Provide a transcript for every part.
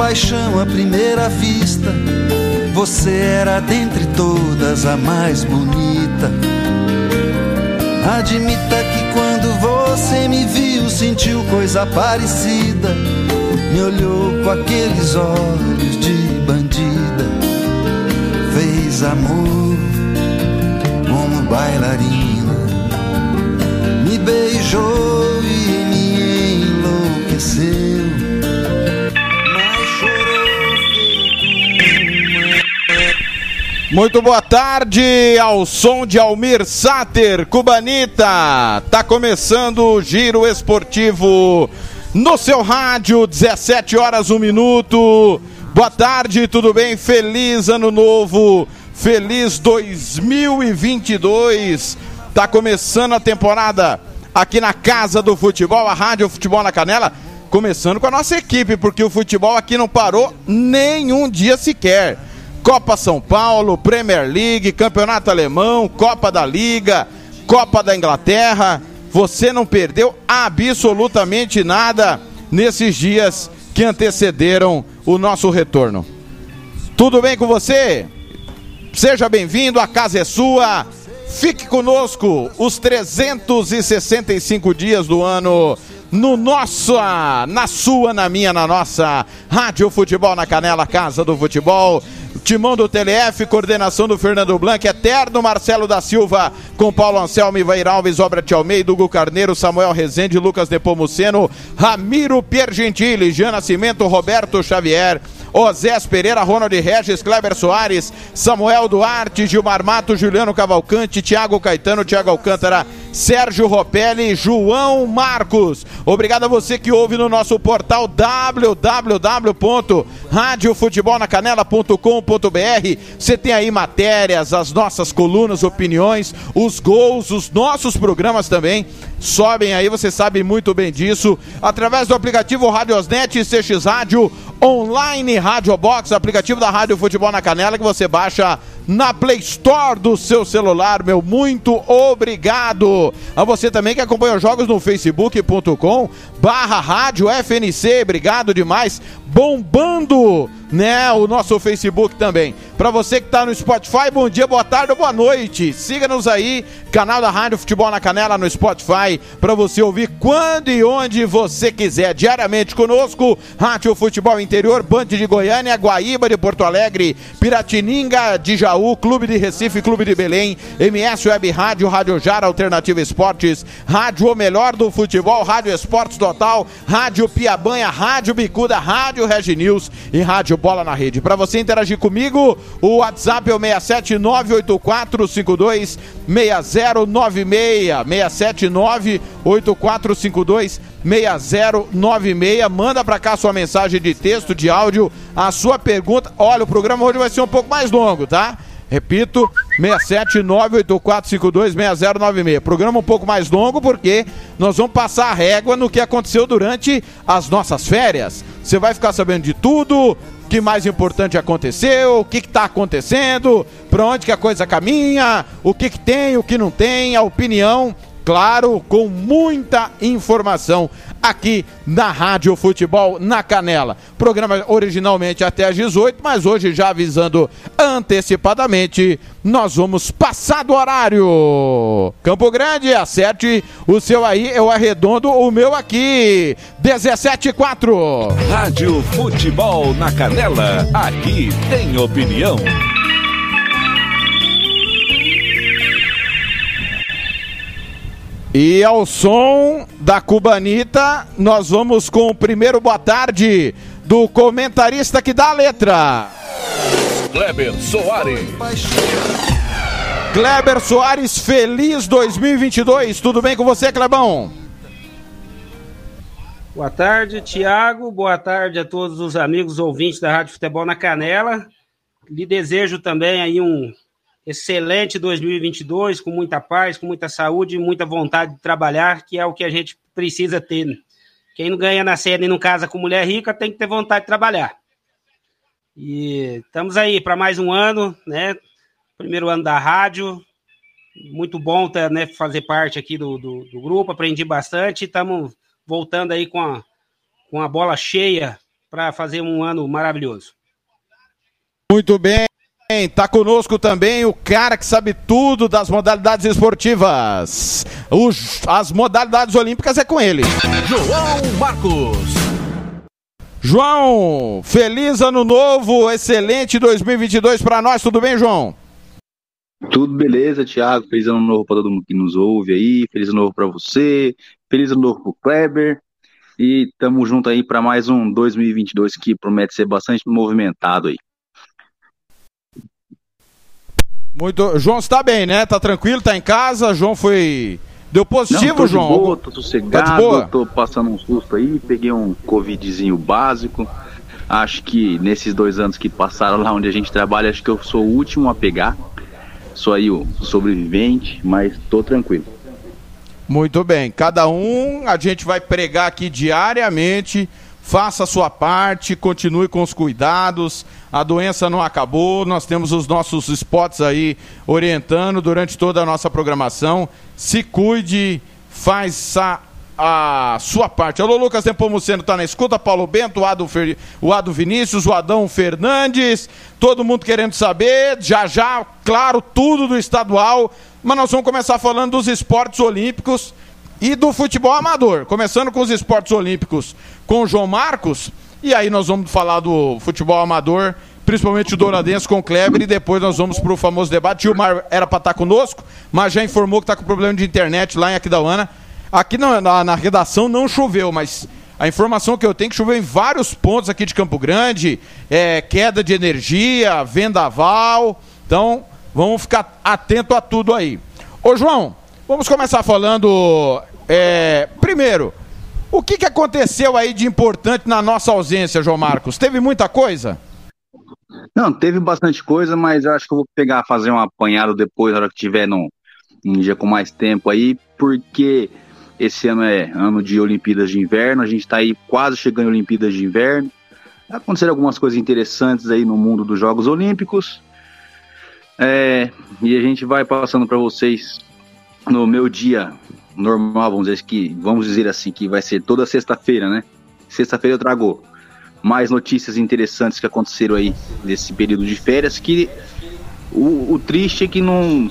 Paixão à primeira vista. Você era dentre todas a mais bonita. Admita que quando você me viu, sentiu coisa parecida. Me olhou com aqueles olhos de bandida. Fez amor como bailarina. Muito boa tarde ao som de Almir Sater, Cubanita. Tá começando o Giro Esportivo no seu rádio, 17 horas, 1 minuto. Boa tarde, tudo bem? Feliz ano novo, feliz 2022. Tá começando a temporada aqui na Casa do Futebol, a Rádio Futebol na Canela. Começando com a nossa equipe, porque o futebol aqui não parou nenhum dia sequer. Copa São Paulo, Premier League, Campeonato Alemão, Copa da Liga, Copa da Inglaterra. Você não perdeu absolutamente nada nesses dias que antecederam o nosso retorno. Tudo bem com você? Seja bem-vindo, a casa é sua. Fique conosco os 365 dias do ano no nossa, na sua, na minha, na nossa Rádio Futebol na Canela, Casa do Futebol. Timão do TLF, coordenação do Fernando Blanc, eterno Marcelo da Silva, com Paulo Anselmo, Ivair Alves, Obra de Almeida, Hugo Carneiro, Samuel Rezende, Lucas Nepomuceno, Ramiro Piergentili, Jean Nascimento, Roberto Xavier, Osés Pereira, Ronald Regis, Kleber Soares, Samuel Duarte, Gilmar Mato, Juliano Cavalcante, Thiago Caetano, Thiago Alcântara, Sérgio Ropelli, João Marcos. Obrigado a você que ouve no nosso portal www.radiofutebolnacanela.com.br. Você tem aí matérias, as nossas colunas, opiniões, os gols, os nossos programas também sobem aí, você sabe muito bem disso, através do aplicativo Radiosnet CX Rádio, online Rádio Box, aplicativo da Rádio Futebol na Canela que você baixa na Play Store do seu celular, meu muito obrigado. A você também que acompanha os jogos no facebook.com barra rádio FNC, obrigado demais, bombando, né, o nosso Facebook também. Para você que tá no Spotify, bom dia, boa tarde boa noite. Siga-nos aí, canal da Rádio Futebol na Canela no Spotify, para você ouvir quando e onde você quiser, diariamente conosco, Rádio Futebol Interior, Band de Goiânia, Guaíba de Porto Alegre, Piratininga de Jaú, Clube de Recife, Clube de Belém, MS Web Rádio, Rádio Jara Alternativa Esportes, Rádio O Melhor do Futebol, Rádio Esportes Total, Rádio Piabanha, Rádio Bicuda, Rádio Regi News e Rádio Bola na Rede. Para você interagir comigo, o WhatsApp é o 6798452 6096 6798452 6096. Manda para cá sua mensagem de texto, de áudio, a sua pergunta. Olha, o programa hoje vai ser um pouco mais longo, tá? Repito, 67984526096. Programa um pouco mais longo porque nós vamos passar a régua no que aconteceu durante as nossas férias. Você vai ficar sabendo de tudo, o que mais importante aconteceu, o que está acontecendo, para onde que a coisa caminha, o que, que tem, o que não tem, a opinião, claro, com muita informação aqui na Rádio Futebol na Canela. Programa originalmente até às 18, mas hoje já avisando antecipadamente, nós vamos passar do horário. Campo Grande, acerte o seu aí, eu arredondo o meu aqui. 17 4. Rádio Futebol na Canela. Aqui tem opinião. E ao som da Cubanita, nós vamos com o primeiro boa tarde do comentarista que dá a letra. Kleber Soares. Kleber Soares, feliz 2022. Tudo bem com você, Clebão? Boa tarde, Tiago. Boa tarde a todos os amigos ouvintes da Rádio Futebol na Canela. Lhe desejo também aí um excelente 2022, com muita paz, com muita saúde e muita vontade de trabalhar, que é o que a gente precisa ter. Quem não ganha na cena e não casa com mulher rica tem que ter vontade de trabalhar. E estamos aí para mais um ano, né? Primeiro ano da rádio. Muito bom ter, né, fazer parte aqui do, do, do grupo, aprendi bastante. Estamos voltando aí com a, com a bola cheia para fazer um ano maravilhoso. Muito bem. Tá conosco também o cara que sabe tudo das modalidades esportivas. Os, as modalidades olímpicas é com ele. João Marcos. João, feliz ano novo, excelente 2022 para nós, tudo bem, João? Tudo beleza, Thiago. Feliz ano novo para todo mundo que nos ouve aí. Feliz ano novo para você. Feliz ano novo pro Kleber. E tamo junto aí para mais um 2022 que promete ser bastante movimentado aí. Muito. João está bem, né? Tá tranquilo, tá em casa. João foi. Deu positivo, Não, tô João? Boa, tô sossegado, Tá tô passando um susto aí, peguei um covidzinho básico. Acho que nesses dois anos que passaram lá onde a gente trabalha, acho que eu sou o último a pegar. Sou aí o sobrevivente, mas tô tranquilo. Muito bem. Cada um, a gente vai pregar aqui diariamente. Faça a sua parte, continue com os cuidados. A doença não acabou. Nós temos os nossos spots aí orientando durante toda a nossa programação. Se cuide, faça a sua parte. Alô, Lucas Nepomuceno tá na escuta, Paulo Bento, o Ado, Fer... o Ado Vinícius, o Adão Fernandes, todo mundo querendo saber, já já, claro, tudo do estadual, mas nós vamos começar falando dos esportes olímpicos e do futebol amador. Começando com os esportes olímpicos com o João Marcos, e aí nós vamos falar do futebol amador, principalmente o Douradense com o Kleber, e depois nós vamos para o famoso debate. Gilmar era para estar conosco, mas já informou que está com problema de internet lá em Aquidauana. Aqui na, na, na redação não choveu, mas a informação que eu tenho é que choveu em vários pontos aqui de Campo Grande, é, queda de energia, vendaval. Então, vamos ficar atento a tudo aí. Ô, João, vamos começar falando. é, primeiro, o que, que aconteceu aí de importante na nossa ausência, João Marcos? Teve muita coisa? Não, teve bastante coisa, mas eu acho que eu vou pegar, fazer um apanhado depois, na hora que tiver num, um dia com mais tempo aí, porque esse ano é ano de Olimpíadas de Inverno, a gente está aí quase chegando em Olimpíadas de Inverno. Aconteceram algumas coisas interessantes aí no mundo dos Jogos Olímpicos. É, e a gente vai passando para vocês no meu dia normal, vamos dizer que vamos dizer assim que vai ser toda sexta-feira, né? Sexta-feira eu trago mais notícias interessantes que aconteceram aí nesse período de férias. Que o, o triste é que não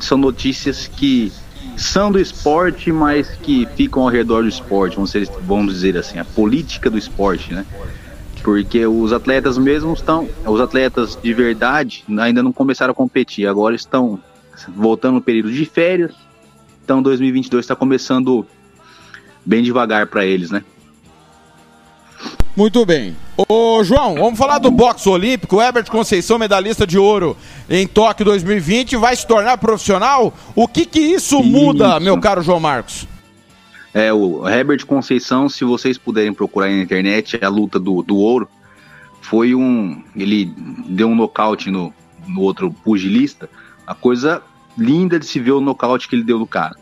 são notícias que são do esporte, mas que ficam ao redor do esporte, vamos dizer, vamos dizer assim, a política do esporte, né? Porque os atletas mesmo estão, os atletas de verdade ainda não começaram a competir, agora estão voltando no período de férias. Então 2022 está começando bem devagar para eles, né? Muito bem. Ô, João, vamos falar do boxe olímpico. O Herbert Conceição, medalhista de ouro em Tóquio 2020, vai se tornar profissional? O que que isso muda, Isso. meu caro João Marcos? É, o Herbert Conceição, se vocês puderem procurar aí na internet, a luta do, do ouro foi um. Ele deu um nocaute no, no outro pugilista. A coisa linda de se ver o nocaute que ele deu no cara.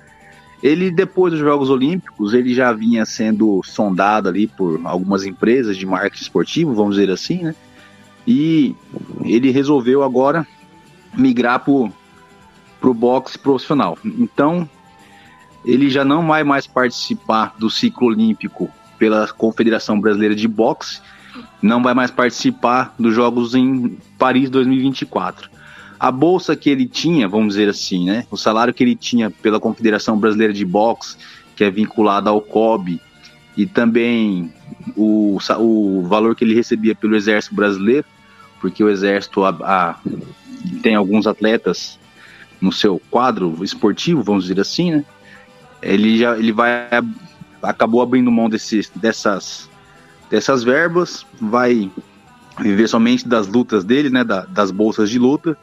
Ele, depois dos Jogos Olímpicos, ele já vinha sendo sondado ali por algumas empresas de marketing esportivo, vamos dizer assim, né? E ele resolveu agora migrar pro, pro boxe profissional. Então, ele já não vai mais participar do ciclo olímpico pela Confederação Brasileira de Boxe, não vai mais participar dos Jogos em Paris 2024. A bolsa que ele tinha, vamos dizer assim, né? O salário que ele tinha pela Confederação Brasileira de Boxe, que é vinculado ao COB, e também o, o valor que ele recebia pelo Exército Brasileiro, porque o Exército a- a- tem alguns atletas no seu quadro esportivo, vamos dizer assim, né? Ele já ele vai acabou abrindo mão desses, dessas dessas verbas, vai viver somente das lutas dele, né, da- das bolsas de luta.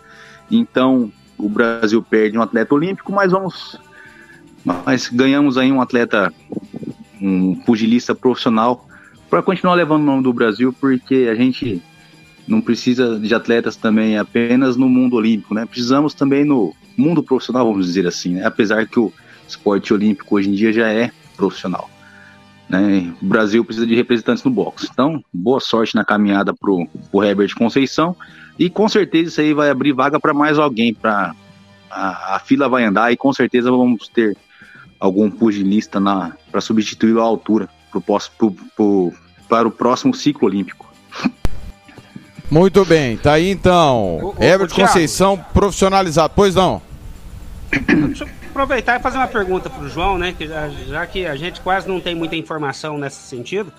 Então, o Brasil perde um atleta olímpico, mas vamos. Mas ganhamos aí um atleta, um pugilista profissional, para continuar levando o nome do Brasil, porque a gente não precisa de atletas também apenas no mundo olímpico, né? Precisamos também no mundo profissional, vamos dizer assim, né? Apesar que o esporte olímpico hoje em dia já é profissional. Né? O Brasil precisa de representantes no boxe. Então, boa sorte na caminhada pro, pro Herbert Conceição. E com certeza isso aí vai abrir vaga para mais alguém. Pra, a, a, fila vai andar e com certeza vamos ter algum pugilista para substituí-lo à altura pro, pro, pro, para o próximo ciclo olímpico. Muito bem, tá aí então. Herbert Conceição profissionalizado. Pois não. Deixa eu aproveitar e fazer uma pergunta para o João, né? Que já, já, que a gente quase não tem muita informação nesse sentido.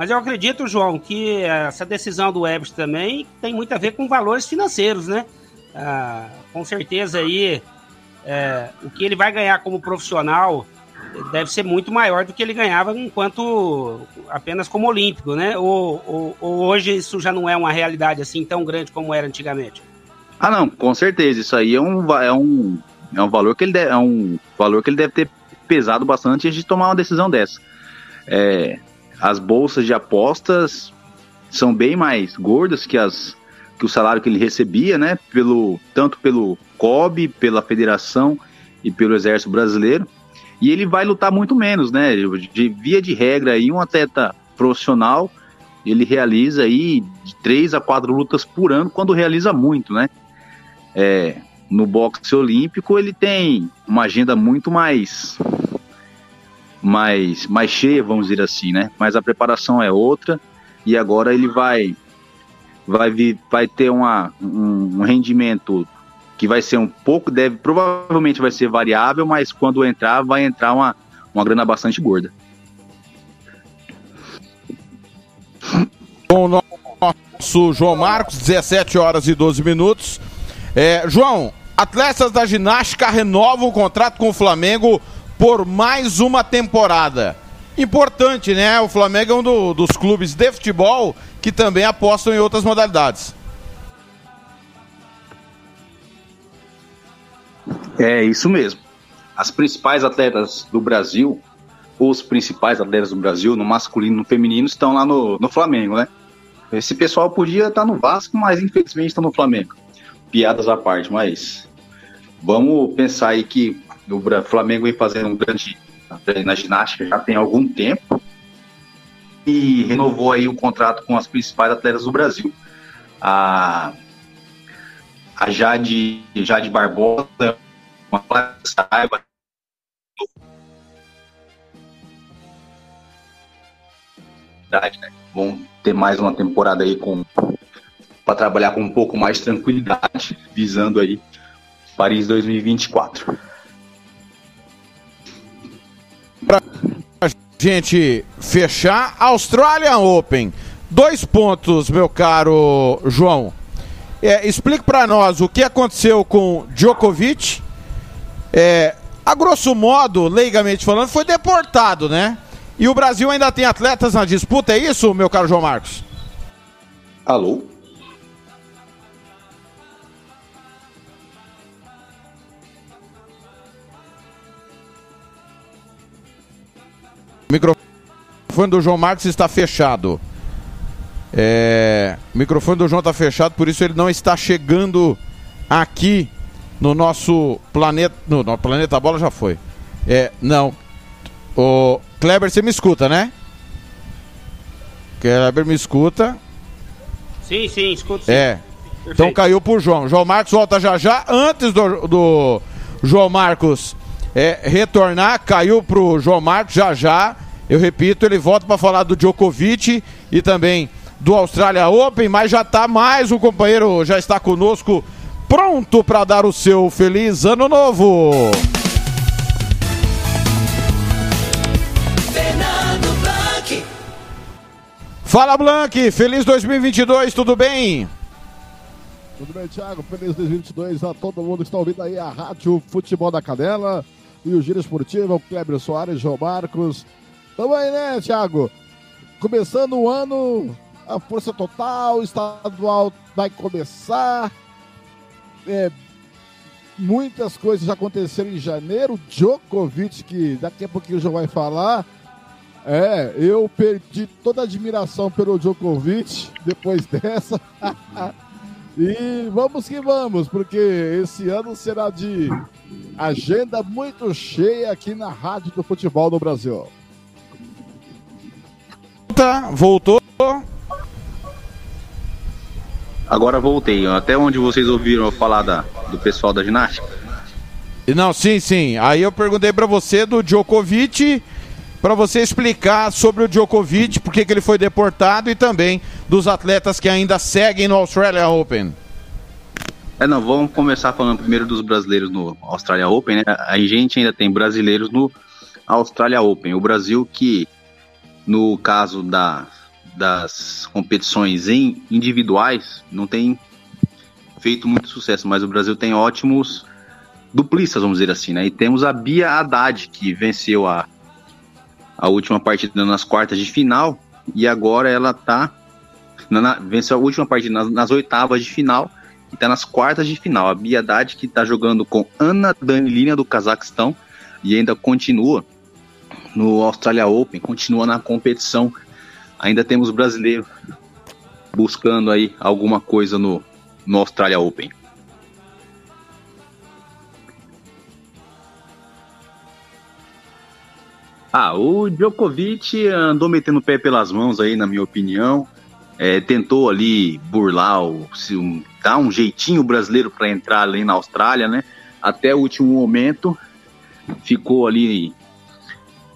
Mas eu acredito, João, que essa decisão do Herbert também tem muito a ver com valores financeiros, né? Ah, com certeza aí é, o que ele vai ganhar como profissional deve ser muito maior do que ele ganhava enquanto apenas como olímpico, né? Ou, ou, ou, hoje isso já não é uma realidade assim tão grande como era antigamente? Ah, não, com certeza. Isso aí é um, é um, é um valor que ele deve, é um valor que ele deve ter pesado bastante antes de tomar uma decisão dessa. É, as bolsas de apostas são bem mais gordas que as que o salário que ele recebia, né? Pelo tanto pelo COB, pela federação e pelo Exército Brasileiro. E ele vai lutar muito menos, né? De via de regra aí um atleta profissional ele realiza aí de três a quatro lutas por ano quando realiza muito, né? É, no boxe olímpico ele tem uma agenda muito mais mais mais cheia, vamos dizer assim, né? Mas a preparação é outra e agora ele vai vai vir, vai ter uma, um, um rendimento que vai ser um pouco, deve provavelmente vai ser variável, mas quando entrar vai entrar uma, uma grana bastante gorda. Com o nosso João Marcos, 17 horas e 12 minutos. É, João, Atletas da Ginástica renovam o contrato com o Flamengo por mais uma temporada. Importante, né? O Flamengo é um do, dos clubes de futebol que também apostam em outras modalidades. É isso mesmo. As principais atletas do Brasil, os principais atletas do Brasil, no masculino e no feminino, estão lá no, no Flamengo, né? Esse pessoal podia estar no Vasco, mas infelizmente está no Flamengo. Piadas à parte, mas Vamos pensar aí que o Flamengo vem fazendo um grande na ginástica já tem algum tempo e renovou aí o contrato com as principais atletas do Brasil. A, a Jade, Jade Barbosa, uma saiba? Vão ter mais uma temporada aí com para trabalhar com um pouco mais de tranquilidade, visando aí Paris 2024. Pra gente fechar, Australian Open. Dois pontos, meu caro João. É, explique para nós o que aconteceu com Djokovic. É, a grosso modo, leigamente falando, foi deportado, né? E o Brasil ainda tem atletas na disputa, é isso, meu caro João Marcos? Alô? O microfone do João Marcos está fechado. É, o microfone do João está fechado, por isso ele não está chegando aqui no nosso planeta. No, no planeta Bola já foi. É, não. O Kleber, você me escuta, né? Kleber me escuta. Sim, sim, escuto. Sim. É. Perfeito. Então caiu pro João. João Marcos volta já já. Antes do, do João Marcos é, retornar, caiu pro João Marcos já já. Eu repito, ele volta para falar do Djokovic e também do Australia Open, mas já está mais um companheiro, já está conosco, pronto para dar o seu feliz ano novo. Fernando Blanc. Fala Blanc, feliz 2022, tudo bem? Tudo bem, Thiago? Feliz 2022 a todo mundo que está ouvindo aí a Rádio Futebol da Canela e o Giro Esportivo, o Kleber Soares, João Marcos. Tamo aí, né, Thiago? Começando o ano, a força total, o estadual vai começar. É, muitas coisas já aconteceram em janeiro. Djokovic, que daqui a pouquinho o João vai falar. É, eu perdi toda a admiração pelo Djokovic depois dessa. e vamos que vamos, porque esse ano será de agenda muito cheia aqui na Rádio do Futebol no Brasil. Voltou. Agora voltei. Até onde vocês ouviram falar da, do pessoal da ginástica? Não, sim, sim. Aí eu perguntei para você do Djokovic, para você explicar sobre o Djokovic, por que ele foi deportado e também dos atletas que ainda seguem no Australia Open. É, não, vamos começar falando primeiro dos brasileiros no Australia Open, né? A gente ainda tem brasileiros no Australia Open. O Brasil que, no caso da das competições em individuais não tem feito muito sucesso, mas o Brasil tem ótimos duplistas, vamos dizer assim, né? E temos a Bia Haddad, que venceu a, a última partida nas quartas de final, e agora ela tá. Na, venceu a última partida nas, nas oitavas de final e tá nas quartas de final. A Bia Haddad, que tá jogando com Ana Danilina do Cazaquistão e ainda continua no Australia Open, continua na competição ainda temos brasileiro buscando aí alguma coisa no, no Australia Open. Ah, o Djokovic andou metendo o pé pelas mãos aí, na minha opinião. É, tentou ali burlar, o, um, dar um jeitinho brasileiro para entrar ali na Austrália, né? Até o último momento ficou ali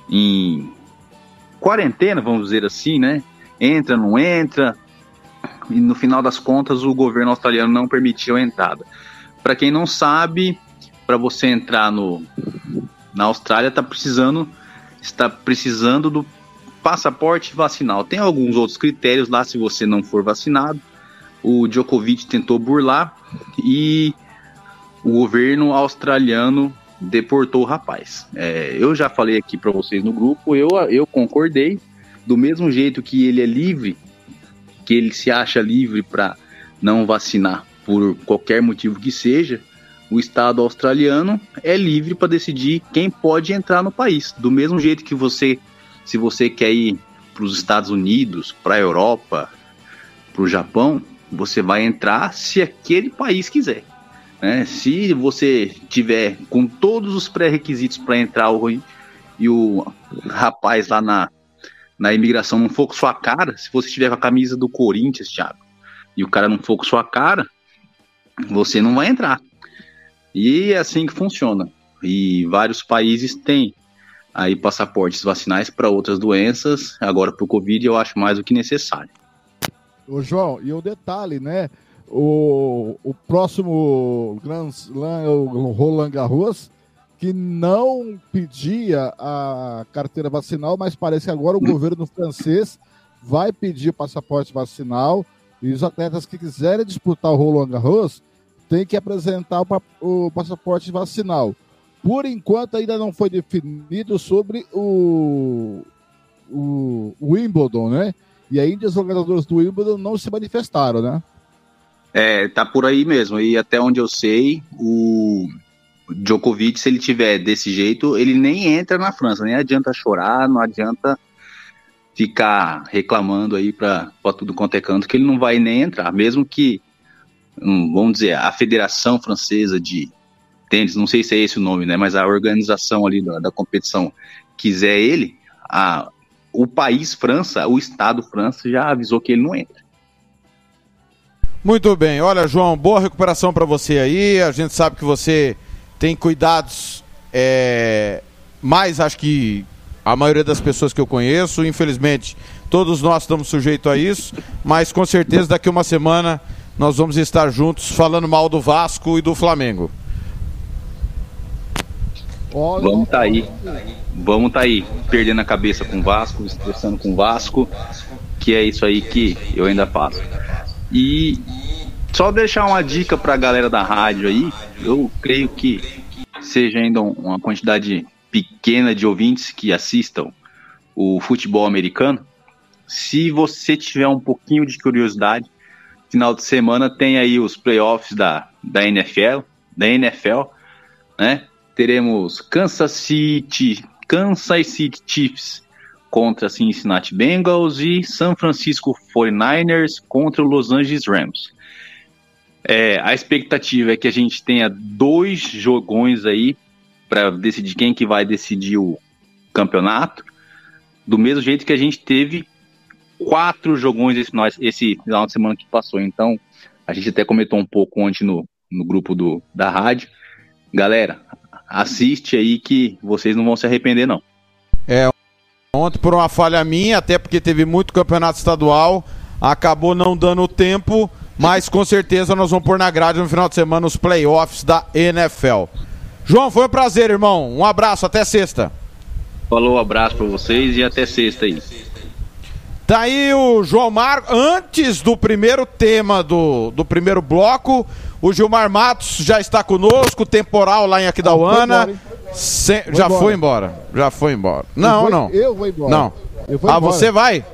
em quarentena, vamos dizer assim, né? Entra, não entra. E no final das contas, o governo australiano não permitiu a entrada. Para quem não sabe, para você entrar no, na Austrália, está precisando, está precisando do passaporte vacinal. Tem alguns outros critérios lá se você não for vacinado. O Djokovic tentou burlar e o governo australiano deportou o rapaz. É, eu já falei aqui para vocês no grupo, eu, eu concordei, do mesmo jeito que ele é livre, que ele se acha livre para não vacinar por qualquer motivo que seja, o Estado australiano é livre para decidir quem pode entrar no país. Do mesmo jeito que você, se você quer ir para os Estados Unidos, para a Europa, para o Japão, você vai entrar se aquele país quiser. Né? Se você tiver com todos os pré-requisitos para entrar o, e o rapaz lá na, na imigração não for com sua cara, se você estiver com a camisa do Corinthians, Thiago, e o cara não for com sua cara, você não vai entrar. E é assim que funciona. E vários países têm aí passaportes vacinais para outras doenças. Agora, para o Covid, eu acho mais do que necessário. Ô, João, e o detalhe, né? o, o próximo Grand Slam, o Roland Garros, que não pedia a carteira vacinal, mas parece que agora o governo francês vai pedir passaporte vacinal e os atletas que quiserem disputar o Roland Garros têm que apresentar o passaporte vacinal. Por enquanto ainda não foi definido sobre o, o, o Wimbledon, né? E ainda os jogadores do Wimbledon não se manifestaram, né? É, tá por aí mesmo. E até onde eu sei, o Djokovic, se ele tiver desse jeito, ele nem entra na França. Nem adianta chorar, não adianta ficar reclamando aí para tudo quanto é canto, que ele não vai nem entrar. Mesmo que, hum, vamos dizer, a Federação Francesa de Tênis, não sei se é esse o nome, né? Mas a organização ali da, da competição quiser ele, a, o país França, o Estado França já avisou que ele não entra. Muito bem. Olha, João, boa recuperação para você aí. A gente sabe que você tem cuidados é, mais, acho que a maioria das pessoas que eu conheço. Infelizmente, todos nós estamos sujeitos a isso. Mas com certeza, daqui uma semana, nós vamos estar juntos falando mal do Vasco e do Flamengo. Vamos tá aí. Vamos tá aí, perdendo a cabeça com o Vasco, estressando com o Vasco, que é isso aí que eu ainda faço. E só deixar uma dica para a galera da rádio aí, eu creio que seja ainda uma quantidade pequena de ouvintes que assistam o futebol americano. Se você tiver um pouquinho de curiosidade, final de semana tem aí os playoffs da, da NFL, da NFL. né? Teremos Kansas City, Kansas City Chiefs contra Cincinnati Bengals e San Francisco 49ers contra o Los Angeles Rams. É, a expectativa é que a gente tenha dois jogões aí para decidir quem que vai decidir o campeonato, do mesmo jeito que a gente teve quatro jogões esse esse final de semana que passou. Então, a gente até comentou um pouco ontem no, no grupo do, da rádio. Galera, assiste aí que vocês não vão se arrepender, não. É, ontem por uma falha minha, até porque teve muito campeonato estadual, acabou não dando tempo, mas com certeza nós vamos pôr na grade no final de semana os playoffs da NFL. João, foi um prazer, irmão. Um abraço, até sexta. Falou, abraço para vocês e até sexta aí. Tá aí o João Marcos. Antes do primeiro tema do, do primeiro bloco, o Gilmar Matos já está conosco, temporal lá em Aquidauana. Se... já embora. foi embora. Já foi embora. Não, vou, não. Eu vou embora. Não. Vou ah, você vai?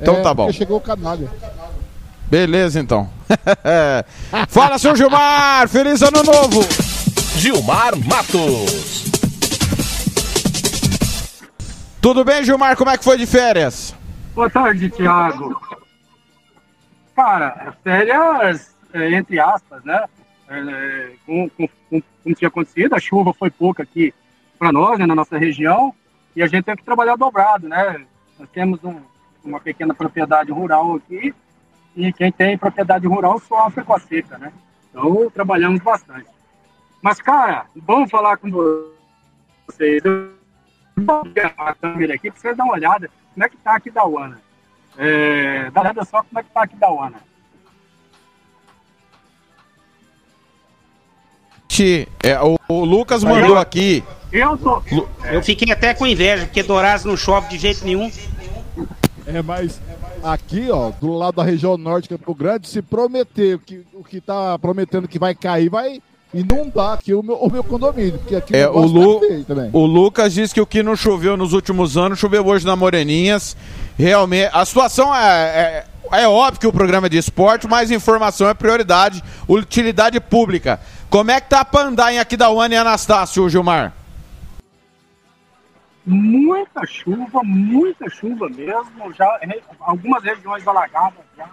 Então é, tá bom. chegou o canalha. Beleza, então. Fala, seu Gilmar! Feliz ano novo! Gilmar Matos. Tudo bem, Gilmar? Como é que foi de férias? Boa tarde, Thiago. Cara, férias, é, entre aspas, né? É, com, com, com, como tinha acontecido, a chuva foi pouca aqui para nós, né, na nossa região, e a gente tem que trabalhar dobrado, né? Nós temos um, uma pequena propriedade rural aqui, e quem tem propriedade rural sofre com a seca, né? Então, trabalhamos bastante. Mas, cara, vamos falar com vocês. Eu vou a câmera aqui para vocês dar uma olhada como é que tá aqui da Uana. É, dá uma olhada só como é que tá aqui da Uana. É, o, o Lucas mandou aqui. Eu, tô... eu fiquei até com inveja, porque Dourados não chove de jeito nenhum. É, mas aqui, ó, do lado da região norte, Campo Grande, se prometer que o que tá prometendo que vai cair, vai inundar aqui o meu, o meu condomínio. Porque aqui é, o, Lu, o Lucas disse que o que não choveu nos últimos anos, choveu hoje na Moreninhas. Realmente, a situação é, é, é óbvio que o programa é de esporte, mas informação é prioridade, utilidade pública. Como é que tá pra andar em Aquidauana e Anastácio, Gilmar? Muita chuva, muita chuva mesmo, já algumas regiões alagadas já,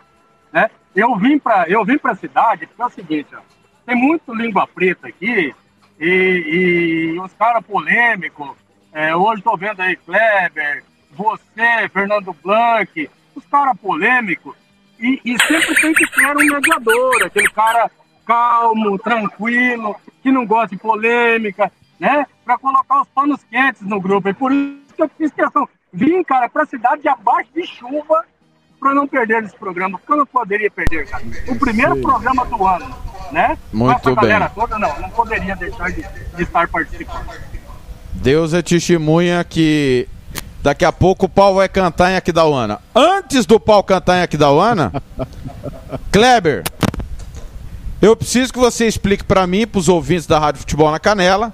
né? Eu vim para eu vim para a cidade porque é o seguinte, ó, tem muito língua preta aqui e, e os caras polêmicos. É, hoje estou vendo aí Kleber, você, Fernando Blanc, os caras polêmicos. E, e, sempre tem que ter um mediador, aquele cara calmo, tranquilo, que não gosta de polêmica, né? Para colocar os panos quentes no grupo. E por isso que eu fiz questão. Vim, cara, para a cidade abaixo de chuva para não perder esse programa, porque eu não poderia perder, cara. O primeiro Sim. programa do ano, né? Muito Essa bem. galera toda, não, não poderia deixar de, de estar participando. Deus é testemunha que daqui a pouco o pau vai cantar em Aquidauana. Antes do pau cantar em Aquidauana, Kleber, eu preciso que você explique para mim, para os ouvintes da Rádio Futebol na Canela,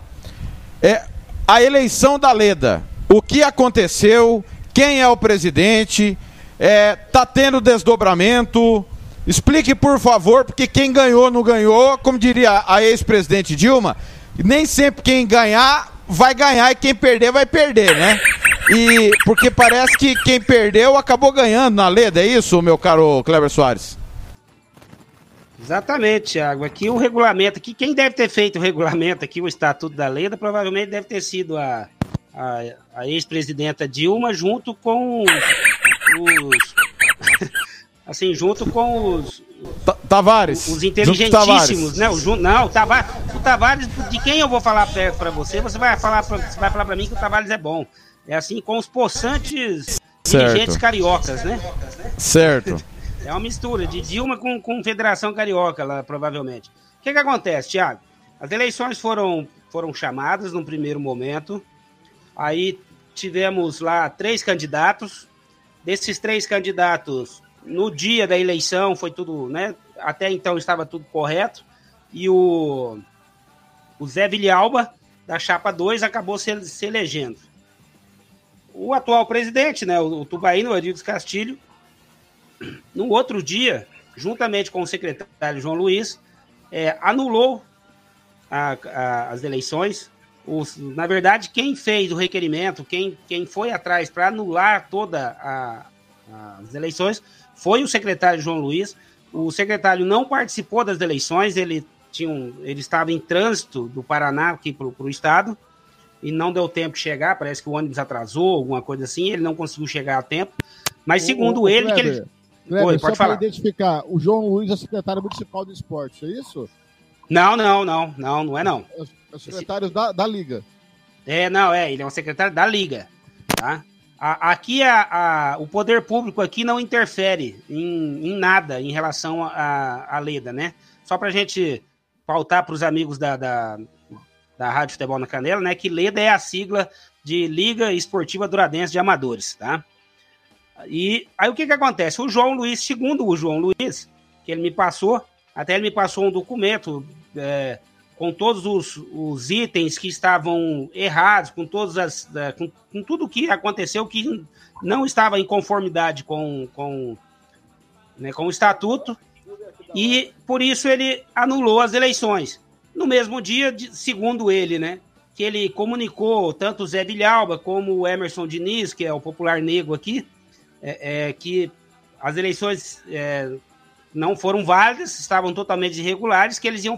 é a eleição da Leda. O que aconteceu? Quem é o presidente? É, tá tendo desdobramento. Explique, por favor, porque quem ganhou não ganhou, como diria a ex-presidente Dilma, nem sempre quem ganhar vai ganhar e quem perder vai perder, né? E porque parece que quem perdeu acabou ganhando na Leda, é isso, meu caro Kleber Soares? Exatamente, Thiago. Aqui o regulamento, aqui quem deve ter feito o regulamento aqui, o estatuto da Leda, provavelmente deve ter sido a, a, a ex-presidenta Dilma junto com os. assim, junto com os. Tavares. Os inteligentíssimos, né? O, não, o Tavares, o Tavares, de quem eu vou falar para você, você vai falar pra, você vai falar para mim que o Tavares é bom. É assim com os possantes certo. dirigentes cariocas, né? Certo. É uma mistura de Dilma com, com Federação Carioca, lá, provavelmente. O que, que acontece, Tiago? As eleições foram, foram chamadas num primeiro momento. Aí tivemos lá três candidatos. Desses três candidatos, no dia da eleição foi tudo, né? Até então estava tudo correto. E o, o Zé Vilhalba, da Chapa 2, acabou se, se elegendo. O atual presidente, né, o, o Tubaíno, Arides Castilho, no outro dia, juntamente com o secretário João Luiz, é, anulou a, a, as eleições. Os, na verdade, quem fez o requerimento, quem, quem foi atrás para anular todas as eleições, foi o secretário João Luiz. O secretário não participou das eleições, ele, tinha um, ele estava em trânsito do Paraná aqui para o estado e não deu tempo de chegar. Parece que o ônibus atrasou, alguma coisa assim, ele não conseguiu chegar a tempo. Mas segundo o, o ele, Kleber, que ele. Kleber, Oi, só pode para falar. identificar, o João Luiz é secretário municipal de esporte, é isso? Não, não, não, não, não é não. É o- é o secretário da, da Liga. É, não, é, ele é um secretário da Liga, tá? A- aqui a, a- o poder público aqui não interfere em, em nada em relação à Leda, né? Só pra gente pautar para os amigos da, da, da Rádio Futebol na Canela, né? Que Leda é a sigla de Liga Esportiva Duradense de Amadores, tá? E aí o que que acontece? O João Luiz, segundo o João Luiz, que ele me passou, até ele me passou um documento é, com todos os, os itens que estavam errados, com todas as, é, com, com tudo que aconteceu que não estava em conformidade com, com, né, com o estatuto, e por isso ele anulou as eleições. No mesmo dia, segundo ele, né, que ele comunicou tanto o Zé Vilhalba como o Emerson Diniz, que é o popular negro aqui, é, é, que as eleições é, não foram válidas, estavam totalmente irregulares, que eles iam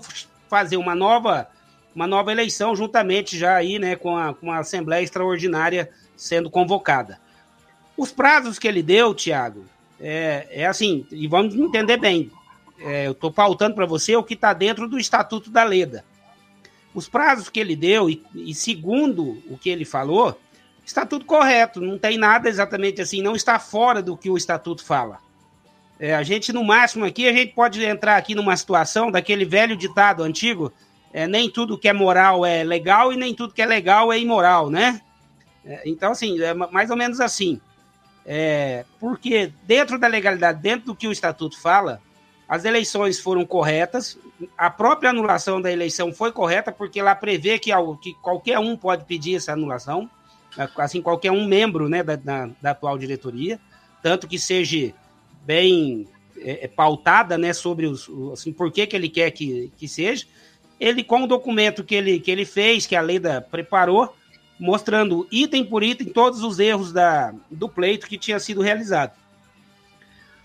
fazer uma nova, uma nova eleição juntamente já aí, né, com a, com a Assembleia Extraordinária sendo convocada. Os prazos que ele deu, Tiago, é, é assim, e vamos entender bem, é, eu estou pautando para você o que está dentro do Estatuto da Leda. Os prazos que ele deu, e, e segundo o que ele falou, está tudo correto, não tem nada exatamente assim, não está fora do que o Estatuto fala. É, a gente, no máximo aqui, a gente pode entrar aqui numa situação daquele velho ditado antigo, é, nem tudo que é moral é legal e nem tudo que é legal é imoral, né? É, então, assim, é ma- mais ou menos assim. É, porque dentro da legalidade, dentro do que o Estatuto fala, as eleições foram corretas, a própria anulação da eleição foi correta, porque lá prevê que, que qualquer um pode pedir essa anulação, assim, qualquer um membro né, da, da, da atual diretoria, tanto que seja bem é, é, pautada né, sobre os, assim, por que, que ele quer que, que seja. Ele, com o documento que ele, que ele fez, que a Leda preparou, mostrando item por item todos os erros da, do pleito que tinha sido realizado.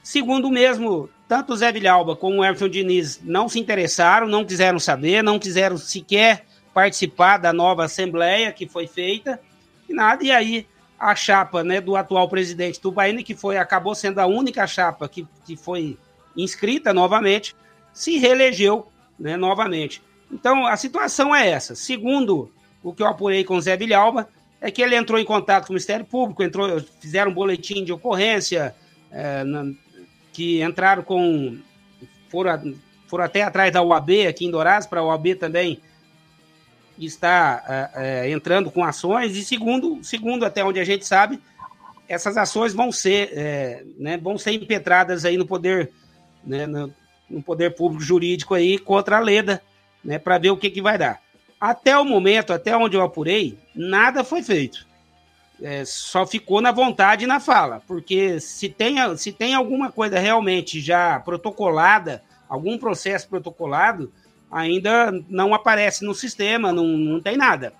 Segundo mesmo, tanto o Zé Vilhalba como o Everton Diniz não se interessaram, não quiseram saber, não quiseram sequer participar da nova assembleia que foi feita, e nada, e aí a chapa né, do atual presidente Tubaína, que foi, acabou sendo a única chapa que, que foi inscrita novamente, se reelegeu né, novamente. Então a situação é essa. Segundo o que eu apurei com o Zé Vilhalba, é que ele entrou em contato com o Ministério Público, entrou, fizeram um boletim de ocorrência, é, na- que entraram com. Foram, foram até atrás da UAB aqui em Dourados, para a UAB também está é, é, entrando com ações, e segundo, segundo até onde a gente sabe, essas ações vão ser, é, né, vão ser impetradas aí no poder, né, no, no poder público jurídico aí contra a Leda, né, para ver o que, que vai dar. Até o momento, até onde eu apurei, nada foi feito. É, só ficou na vontade e na fala, porque se tem, se tem alguma coisa realmente já protocolada, algum processo protocolado, ainda não aparece no sistema, não, não tem nada.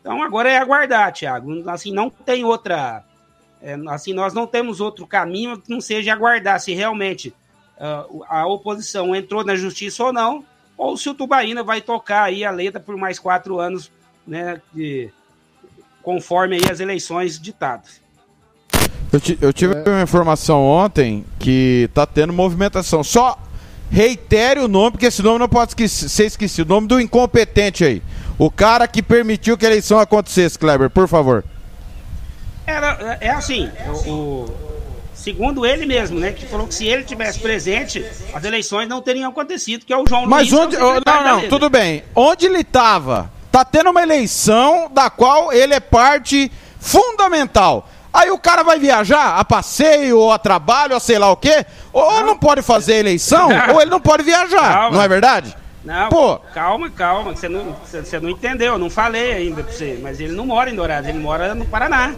Então agora é aguardar, Thiago. Assim, não tem outra. é, assim, nós não temos outro caminho que não seja aguardar se realmente ah, a oposição entrou na justiça ou não, ou se o Tubaína vai tocar aí a letra por mais quatro anos, né? de- conforme aí as eleições ditadas. Eu, eu tive uma informação ontem que tá tendo movimentação. Só reitere o nome, porque esse nome não pode ser esquecido. O nome do incompetente aí. O cara que permitiu que a eleição acontecesse, Kleber, por favor. Era, é assim, o, o- segundo ele mesmo, né, que falou que se ele tivesse presente, as eleições não teriam acontecido, que é o João Mas Luiz. é onde. secretário Não, não, tudo bem. Onde ele tava? Tá tendo uma eleição da qual ele é parte fundamental. Aí o cara vai viajar a passeio, ou a trabalho, ou sei lá o quê. Ou não, pode fazer eleição, Não. ou ele não pode viajar. Calma. Não é verdade? Não, Pô. calma, calma, você não, você não entendeu, eu não falei ainda pra você, mas ele não mora em Dourados, ele mora no Paraná.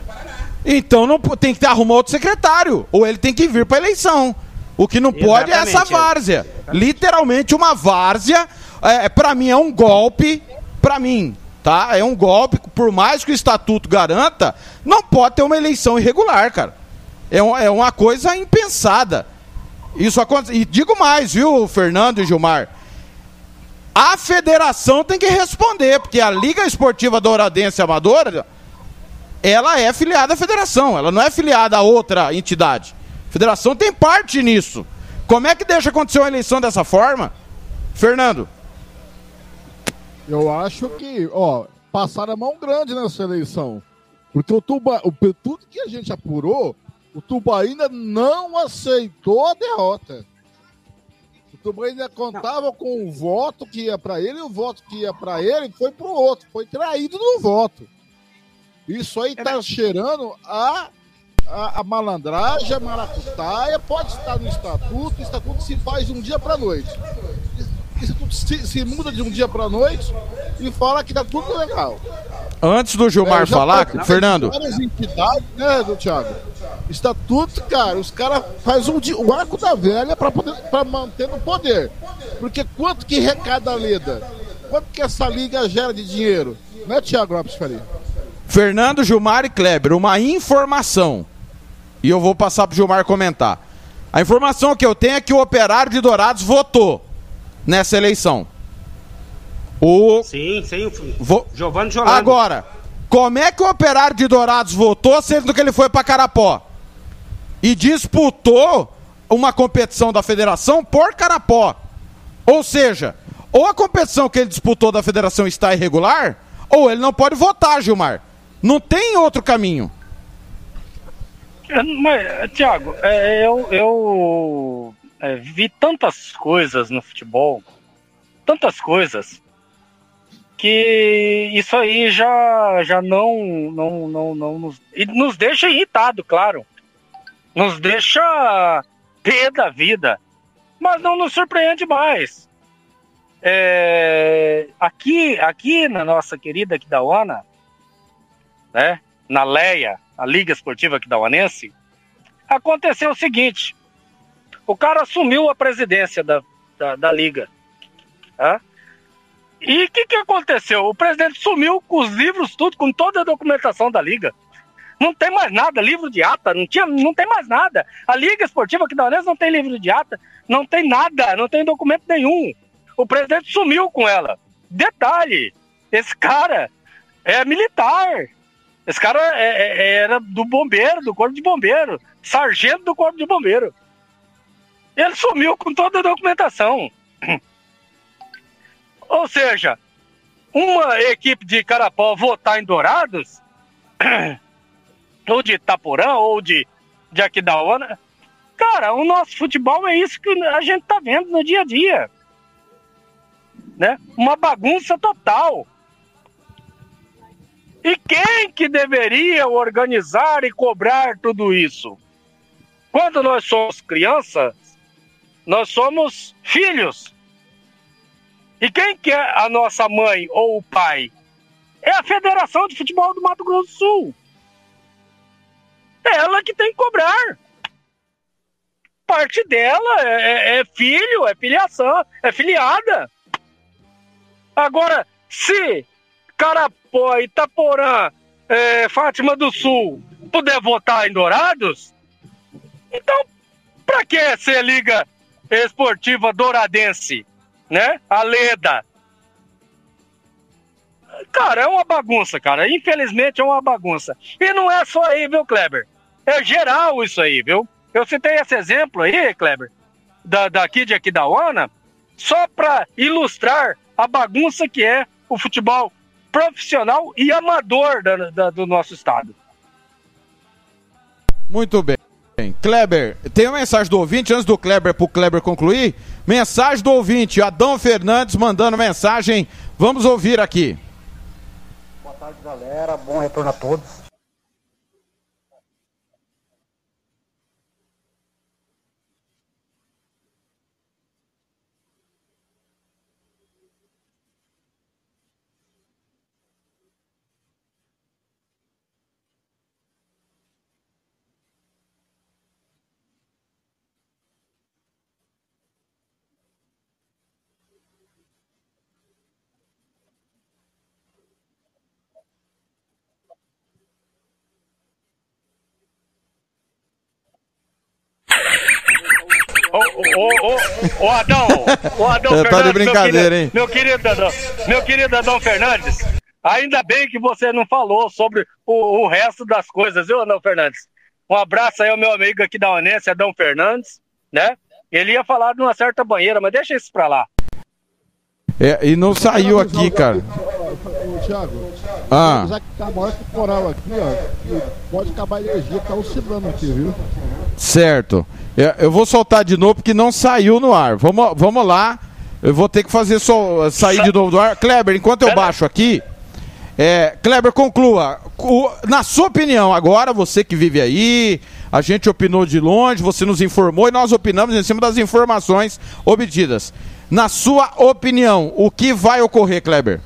Então não tem que arrumar outro secretário. Ou ele tem que vir pra eleição. O que não pode é essa Exatamente, é. várzea. Literalmente uma várzea é, para mim é um golpe, para mim, tá? É um golpe, por mais que o estatuto garanta, não pode ter uma eleição irregular, cara. É, um, é uma coisa impensada. Isso acontece. E digo mais, viu, Fernando e Gilmar? A federação tem que responder, porque a Liga Esportiva Douradense Amadora, ela é filiada à federação, ela não é filiada a outra entidade. A federação tem parte nisso. Como é que deixa acontecer uma eleição dessa forma? Fernando. Eu acho que, ó, passaram a mão grande nessa eleição. Porque o Tuba, o, tudo que a gente apurou, o Tuba ainda não aceitou a derrota. Tubarão ainda contava não. com o voto que ia para ele e o voto que ia para ele foi para o outro. Foi traído no voto. Isso aí está é cheirando a, a, a, malandragem, a maracutaia. Pode estar no estatuto. O estatuto se faz de um dia para noite. Se, se muda de um dia para noite e fala que está tudo legal. Antes do Gilmar é, falar, Fernando. Várias entidades, né, do Thiago? Estatuto, cara, os caras fazem um, o arco da velha para manter no poder. Porque quanto que recada a Leda? Quanto que essa liga gera de dinheiro? Não é, Thiago Lopes Faria? Fernando, Gilmar e Kleber, uma informação. E eu vou passar pro Gilmar comentar. A informação que eu tenho é que o operário de Dourados votou nessa eleição. O... Sim, sim. Vo... Giovanni Jolando. Agora, como é que o operário de Dourados votou, sendo que ele foi para Carapó? E disputou uma competição da federação por Carapó. Ou seja, ou a competição que ele disputou da federação está irregular, ou ele não pode votar, Gilmar. Não tem outro caminho. Mas, Tiago, é, eu, eu é, vi tantas coisas no futebol, tantas coisas, que isso aí já, já não, não, não, não nos, e nos deixa irritado, claro. Nos deixa pé da vida, mas não nos surpreende mais. É, aqui, aqui na nossa querida Aquidauana, né, na Leia, a Liga Esportiva Aquidauanense, aconteceu o seguinte: o cara assumiu a presidência da, da, da Liga. Tá? E o que, que aconteceu? O presidente sumiu com os livros, tudo, com toda a documentação da liga. Não tem mais nada, livro de ata, não, tinha, não tem mais nada. A Liga Esportiva aqui da Unesco não tem livro de ata, não tem nada, não tem documento nenhum. O presidente sumiu com ela. Detalhe, esse cara é militar. Esse cara é, é, era do bombeiro, do corpo de bombeiro, sargento do corpo de bombeiro. Ele sumiu com toda a documentação. Ou seja, uma equipe de Carapó votar em Dourados, ou de Itaporã, ou de, de Aquidauana, cara, o nosso futebol é isso que a gente tá vendo no dia a dia. Né? Uma bagunça total. E quem que deveria organizar e cobrar tudo isso? Quando nós somos crianças, nós somos filhos. E quem que é a nossa mãe ou o pai? É a Federação de Futebol do Mato Grosso do Sul. É ela que tem que cobrar. Parte dela é, é, é filho, é filiação, é filiada. Agora, se Carapó, Itaporã, é, Fátima do Sul puder votar em Dourados, então, para que ser Liga Esportiva Douradense? né? A Leda. Cara, é uma bagunça, cara. Infelizmente é uma bagunça. E não é só aí, viu, Kleber? É geral isso aí, viu? Eu citei esse exemplo aí, Kleber, da, daqui de Aquidauana, só para ilustrar a bagunça que é o futebol profissional e amador da, da, do nosso estado. Muito bem. Kleber, tem uma mensagem do ouvinte, antes do Kleber pro Kleber concluir. Mensagem do ouvinte, Adão Fernandes mandando mensagem. Vamos ouvir aqui. Boa tarde, galera. Bom retorno a todos. Ô, ô, ô, Adão, ô Adão Tá de Fernandes, brincadeira, meu hein? querido, Meu querido Adão, meu querido Adão Fernandes, ainda bem que você não falou sobre o, o resto das coisas, viu, Adão Fernandes? Um abraço aí ao meu amigo aqui da Onense, Adão Fernandes, né? Ele ia falar de uma certa banheira, mas deixa isso pra lá. É, e não saiu aqui, cara. Ô, Thiago, Ah. já que tá maior que o coral aqui, ó, pode acabar a energia, tá oscilando aqui, viu? Certo. É, Eu vou soltar de novo porque não saiu no ar. Vamos, vamos lá. Eu vou ter que fazer só sair de novo do ar. Kleber, enquanto eu baixo aqui, é, Kleber, conclua. O- na sua opinião, agora, você que vive aí, a gente opinou de longe, você nos informou e nós opinamos em cima das informações obtidas. Na sua opinião, o que vai ocorrer, Kleber?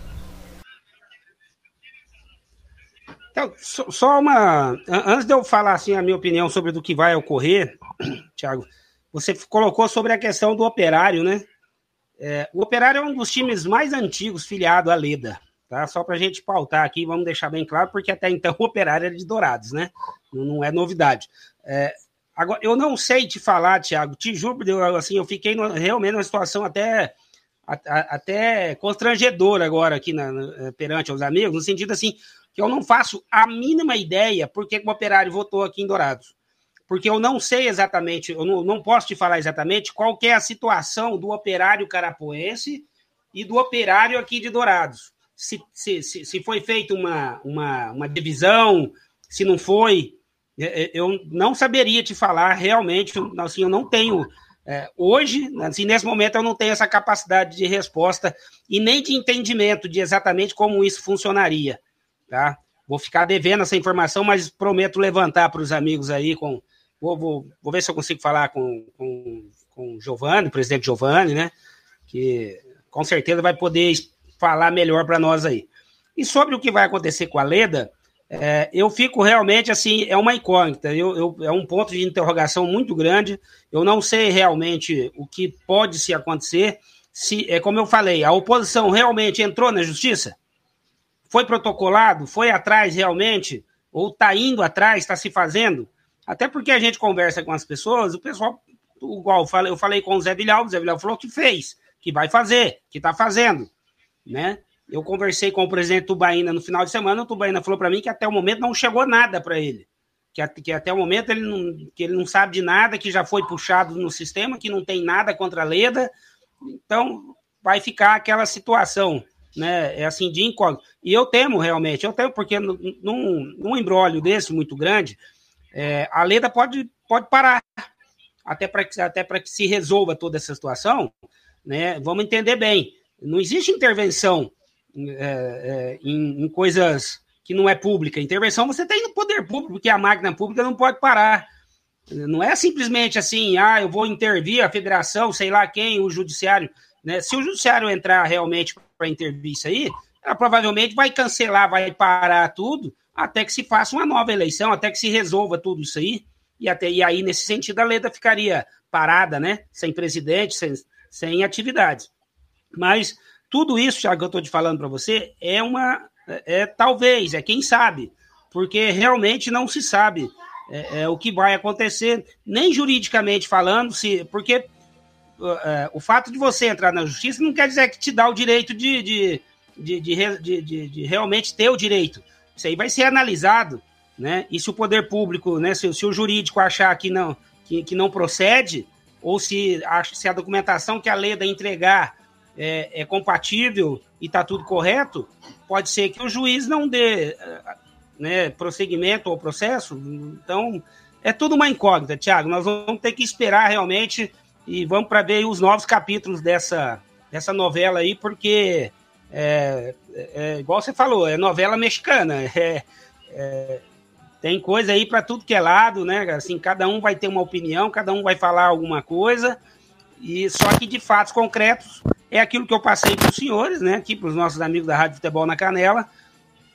Então, só, uma. an- Antes de eu falar assim a minha opinião sobre do que vai ocorrer, Thiago, você colocou sobre a questão do operário, né? É, o operário é um dos times mais antigos filiado à Leda, tá? Só para a gente pautar aqui, vamos deixar bem claro, porque até então o operário era de Dourados, né? Não, é novidade. É, agora, eu não sei te falar, Thiago, te juro, eu, assim, eu fiquei no- realmente numa situação até até constrangedora agora aqui na- na- perante os amigos, no sentido assim, que eu não faço a mínima ideia por que que o operário votou aqui em Dourados. Porque eu não sei exatamente, eu não, não posso te falar exatamente qual é a situação do operário carapoense e do operário aqui de Dourados. Se, se, se, se foi feita uma, uma, uma divisão, se não foi, é, é, eu não saberia te falar realmente, assim, eu não tenho é, hoje, assim, nesse momento, eu não tenho essa capacidade de resposta e nem de entendimento de exatamente como isso funcionaria. Tá? Vou ficar devendo essa informação, mas prometo levantar para os amigos aí. Com, vou, vou, vou ver se eu consigo falar com, com, com o Giovanni, o presidente Giovanni, né? Que com certeza vai poder falar melhor para nós aí. E sobre o que vai acontecer com a Leda, é, eu fico realmente assim, é uma incógnita, eu, eu- é um ponto de interrogação muito grande. Eu não sei realmente o que pode se acontecer. Se, é como eu falei, a oposição realmente entrou na justiça? Foi protocolado? Foi atrás realmente? Ou está indo atrás, está se fazendo? Até porque a gente conversa com as pessoas, o pessoal, igual eu falei, com o Zé Vilhal, o Zé Vilhal falou que fez, que vai fazer, que está fazendo, né? Eu conversei com o presidente Tubaína no final de semana, o Tubaína falou para mim que até o momento não chegou nada para ele. Que, que até o momento ele não, que ele não sabe de nada, que já foi puxado no sistema, que não tem nada contra a Leda. Então, vai ficar aquela situação, né? É assim, de incógnito. E eu temo realmente, eu temo, porque num, num embrólio desse muito grande, é, a Leda pode, pode parar. Até para que, até que se resolva toda essa situação, né? Vamos entender bem. Não existe intervenção é, é, em, em coisas que não é pública. Intervenção você tem no poder público, porque a máquina pública não pode parar. Não é simplesmente assim, ah, eu vou intervir a federação, sei lá quem, o judiciário. Né? Se o judiciário entrar realmente para intervir isso aí, ela provavelmente vai cancelar, vai parar tudo, até que se faça uma nova eleição, até que se resolva tudo isso aí. E, até, e aí, nesse sentido, a Leda ficaria parada, né? Sem presidente, sem, sem atividades. Mas tudo isso, já que eu estou te falando para você, é uma. É, é, talvez, é quem sabe, porque realmente não se sabe é, é, o que vai acontecer, nem juridicamente falando, se, porque é, o fato de você entrar na justiça não quer dizer que te dá o direito de, de, de, de, de realmente ter o direito. Isso aí vai ser analisado, né? E se o poder público, né, se, se o jurídico achar que não, que, que não procede, ou se, se a documentação que a Leda entregar é, é compatível e está tudo correto, pode ser que o juiz não dê né, prosseguimento ao processo. Então, é tudo uma incógnita, Tiago. Nós vamos ter que esperar realmente e vamos para ver os novos capítulos dessa, dessa novela aí, porque é, é, igual você falou, é novela mexicana. É, é, tem coisa aí para tudo que é lado, né? Assim, cada um vai ter uma opinião, cada um vai falar alguma coisa, e só que de fatos concretos é aquilo que eu passei para os senhores, né? Aqui para os nossos amigos da Rádio Futebol na Canela.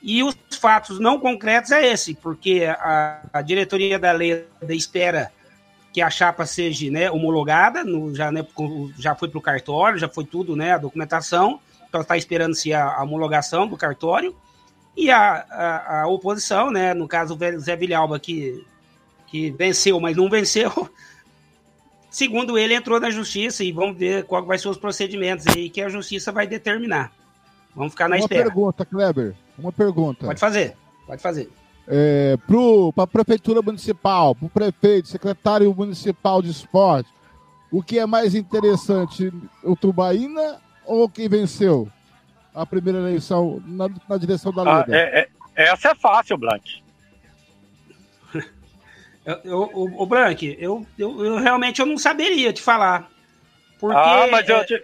E os fatos não concretos é esse, porque a, a diretoria da lei espera que a chapa seja né, homologada, no, já, né, já foi para o cartório, já foi tudo, né, a documentação, está esperando-se a, a, homologação do cartório, e a, a, a, oposição, né, no caso o Zé Vilhalba, que, que venceu, mas não venceu, segundo ele, entrou na justiça e vamos ver qual vai ser os procedimentos aí que a justiça vai determinar. Vamos ficar na Uma espera. pergunta, Kleber. Uma pergunta. Pode fazer, pode fazer. É, para a Prefeitura Municipal, para o prefeito, secretário municipal de esporte, o que é mais interessante, o Tubaína ou quem venceu a primeira eleição na, na direção da Ah, Liga? é- é- essa é fácil, Blank. Eu, eu, o, o Brank, eu, eu, eu realmente eu não saberia te falar. Porque, ah, mas eu é, te.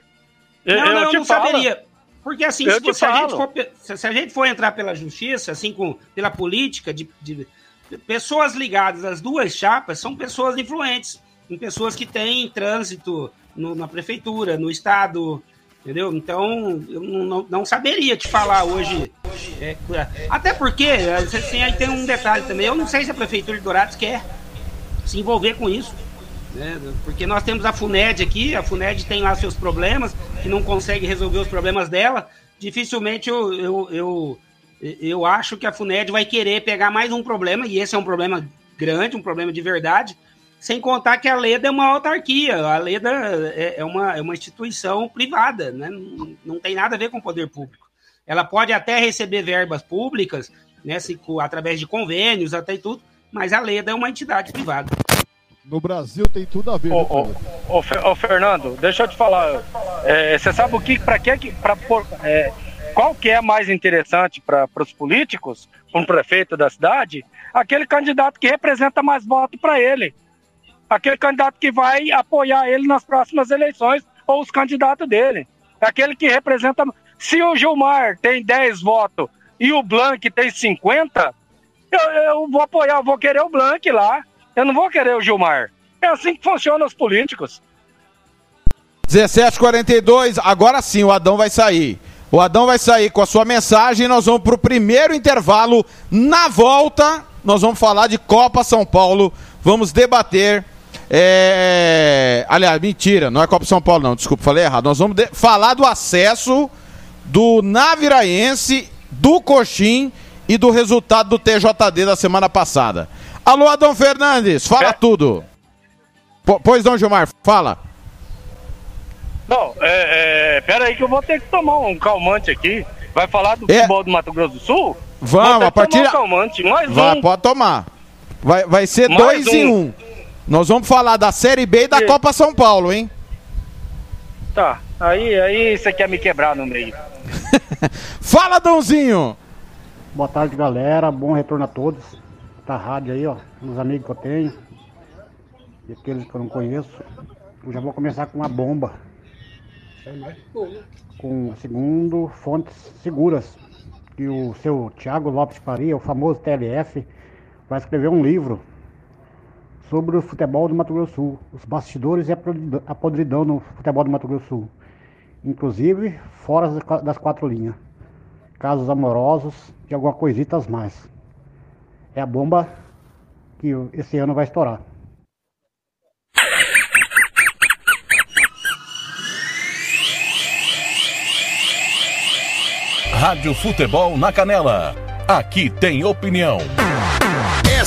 Eu, não, não, eu te não falo. saberia. Porque assim, se, se a gente for, se, se a gente for entrar pela justiça, assim, com, pela política, de, de- de pessoas ligadas às duas chapas são pessoas influentes, em pessoas que têm trânsito no- na prefeitura, no estado, entendeu? Então, eu não, não- saberia te falar hoje. é, até porque, assim, aí tem um detalhe também, eu não sei se a prefeitura de Dourados quer se envolver com isso. né? Porque nós temos a FUNED aqui, a FUNED tem lá seus problemas, que não consegue resolver os problemas dela. Dificilmente eu, eu, eu, eu acho que a FUNED vai querer pegar mais um problema, e esse é um problema grande, um problema de verdade, sem contar que a Leda é uma autarquia, a Leda é, é uma, é uma instituição privada, né? não, não tem nada a ver com o poder público. Ela pode até receber verbas públicas, né, se, através de convênios, até e tudo, mas a Leda é uma entidade privada. No Brasil tem tudo a ver. Ô, né, ô, ô, ô, Fernando, deixa eu te falar. é, Você sabe o que, para que, para é, qual que é mais interessante para os políticos, para um prefeito da cidade? Aquele candidato que representa mais voto para ele, aquele candidato que vai apoiar ele nas próximas eleições ou os candidatos dele, aquele que representa. Se o Gilmar tem 10 votos e o Blank tem 50, eu, eu vou apoiar, eu vou querer o Blank lá. Eu não vou querer o Gilmar. É assim que funcionam os políticos. 17h42, agora sim o Adão vai sair. O Adão vai sair com a sua mensagem nós vamos para o primeiro intervalo. Na volta, nós vamos falar de Copa São Paulo. Vamos debater. É, Aliás, mentira, não é Copa São Paulo, não. Desculpa, falei errado. Nós vamos de- falar do acesso do Naviraense, do Coxim e do resultado do TJD da semana passada. Alô, Adão Fernandes, fala tudo. Po- Pois não, Gilmar, fala. Não, é, é, pera aí que eu vou ter que tomar um calmante aqui. Vai falar do É. futebol do Mato Grosso do Sul? Vamos, a partir. tomar um calmante, mais Vai, um. pode tomar. Vai, vai ser Mais dois em um. Nós vamos falar da Série B e da E- Copa São Paulo, hein? Tá, aí, aí você quer me quebrar no meio. Fala, Dãozinho! Boa tarde, galera. Bom retorno a todos. Da rádio aí, ó. Os amigos que eu tenho. E aqueles que eu não conheço. Eu já vou começar com uma bomba. Com, segundo fontes seguras, que o seu Tiago Lopes Faria, o famoso TLF, vai escrever um livro sobre o futebol do Mato Grosso Sul, os bastidores e a podridão- no futebol do Mato Grosso Sul, inclusive fora das quatro linhas, casos amorosos e alguma coisitas mais. É a bomba que esse ano vai estourar. Rádio Futebol na Canela. Aqui tem opinião.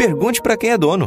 Pergunte para quem é dono.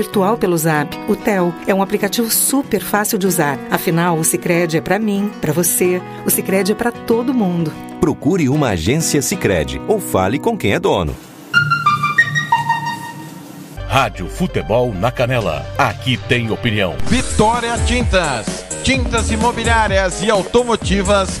virtual pelo Zap, o Tel. É um aplicativo super fácil de usar. Afinal, o Sicredi é para mim, para você. O Sicredi é para todo mundo. Procure uma agência Sicredi ou fale com quem é dono. Rádio Futebol na Canela. Aqui tem opinião. Vitória Tintas. Tintas imobiliárias e automotivas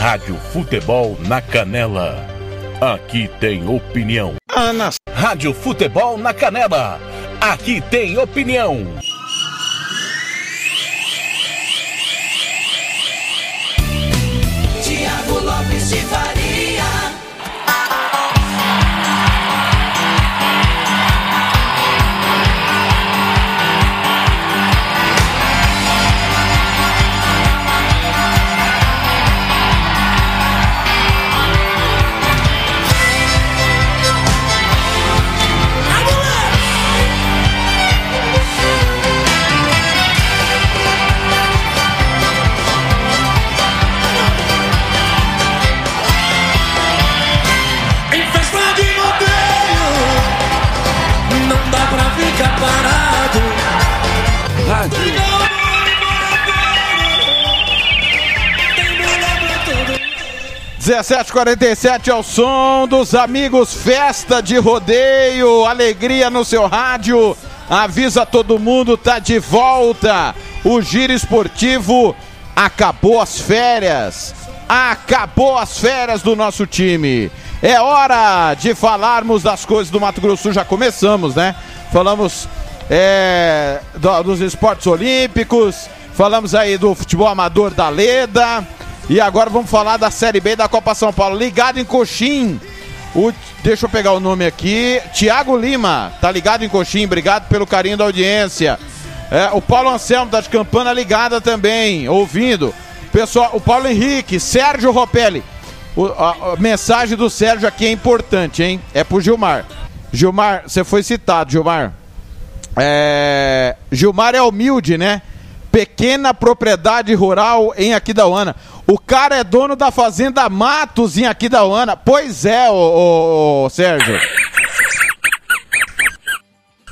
Rádio Futebol na Canela. Aqui tem opinião. Ana. Rádio Futebol na Canela. Aqui tem opinião. Tiago Lopes de. Rádio. 1747 é o som dos amigos, festa de rodeio, alegria no seu rádio. Avisa todo mundo, tá de volta. O giro esportivo acabou as férias. Acabou as férias do nosso time. É hora de falarmos das coisas do Mato Grosso. Já começamos, né? Falamos é, do- dos esportes olímpicos, falamos aí do futebol amador da Leda. E agora vamos falar da Série B da Copa São Paulo. Ligado em Coxim. O, deixa eu pegar o nome aqui. Tiago Lima, tá ligado em Coxim. Obrigado pelo carinho da audiência. É, o Paulo Anselmo tá de campana ligada também, ouvindo. Pessoal, o Paulo Henrique, Sérgio Ropelli. O- a, a mensagem do Sérgio aqui é importante, hein? É pro Gilmar. Gilmar, você foi citado, Gilmar. É, Gilmar é humilde, né? Pequena propriedade rural em Aquidauana. O cara é dono da fazenda Matos em Aquidauana. Pois é, ô, ô, ô, Sérgio.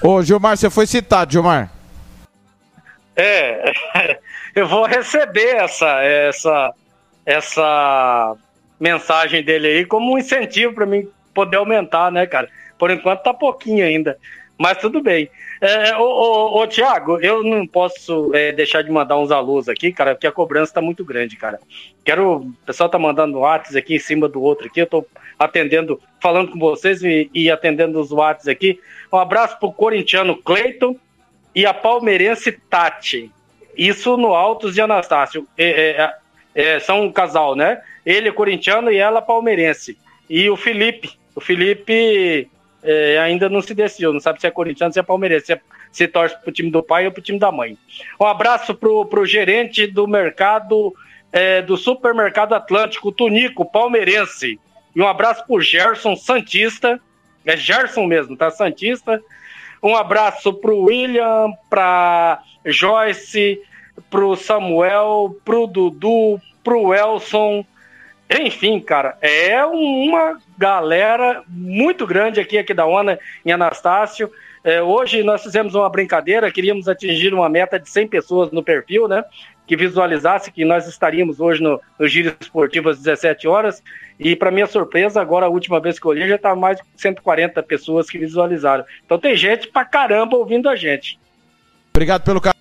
Ô, Gilmar, você foi citado, Gilmar. É, eu vou receber essa, essa, essa mensagem dele aí como um incentivo para mim poder aumentar, né, cara? Por enquanto tá pouquinho ainda, mas tudo bem. É, ô, ô, ô, Tiago, eu não posso é, deixar de mandar uns alôs aqui, cara, porque a cobrança tá muito grande, cara. Quero, o pessoal tá mandando WhatsApp aqui em cima do outro aqui, eu tô atendendo, falando com vocês e, e atendendo os WhatsApp aqui. Um abraço pro corintiano Cleiton, e a palmeirense Tati. Isso no Altos de Anastácio. É, é, é, são um casal, né? Ele é corintiano e ela palmeirense. E o Felipe. O Felipe é, ainda não se decidiu, não sabe se é corintiano, se é palmeirense, se, é, se torce pro time do pai ou pro time da mãe. Um abraço pro, pro gerente do mercado, é, do supermercado Atlântico, Tunico, palmeirense. E um abraço pro Gerson Santista. É Gerson mesmo, tá? Santista. Um abraço pro William, pra Joyce, pro Samuel, pro Dudu, pro Elson. Enfim, cara, é uma galera muito grande aqui, aqui da ONA, em Anastácio. É, hoje nós fizemos uma brincadeira, queríamos atingir uma meta de 100 pessoas no perfil, né? Que visualizasse que nós estaríamos hoje no, no Giro Esportivo às 17 horas. E, para minha surpresa, agora a última vez que eu olhei, já tá mais de 140 pessoas que visualizaram. Então tem gente pra caramba ouvindo a gente. Obrigado pelo carinho.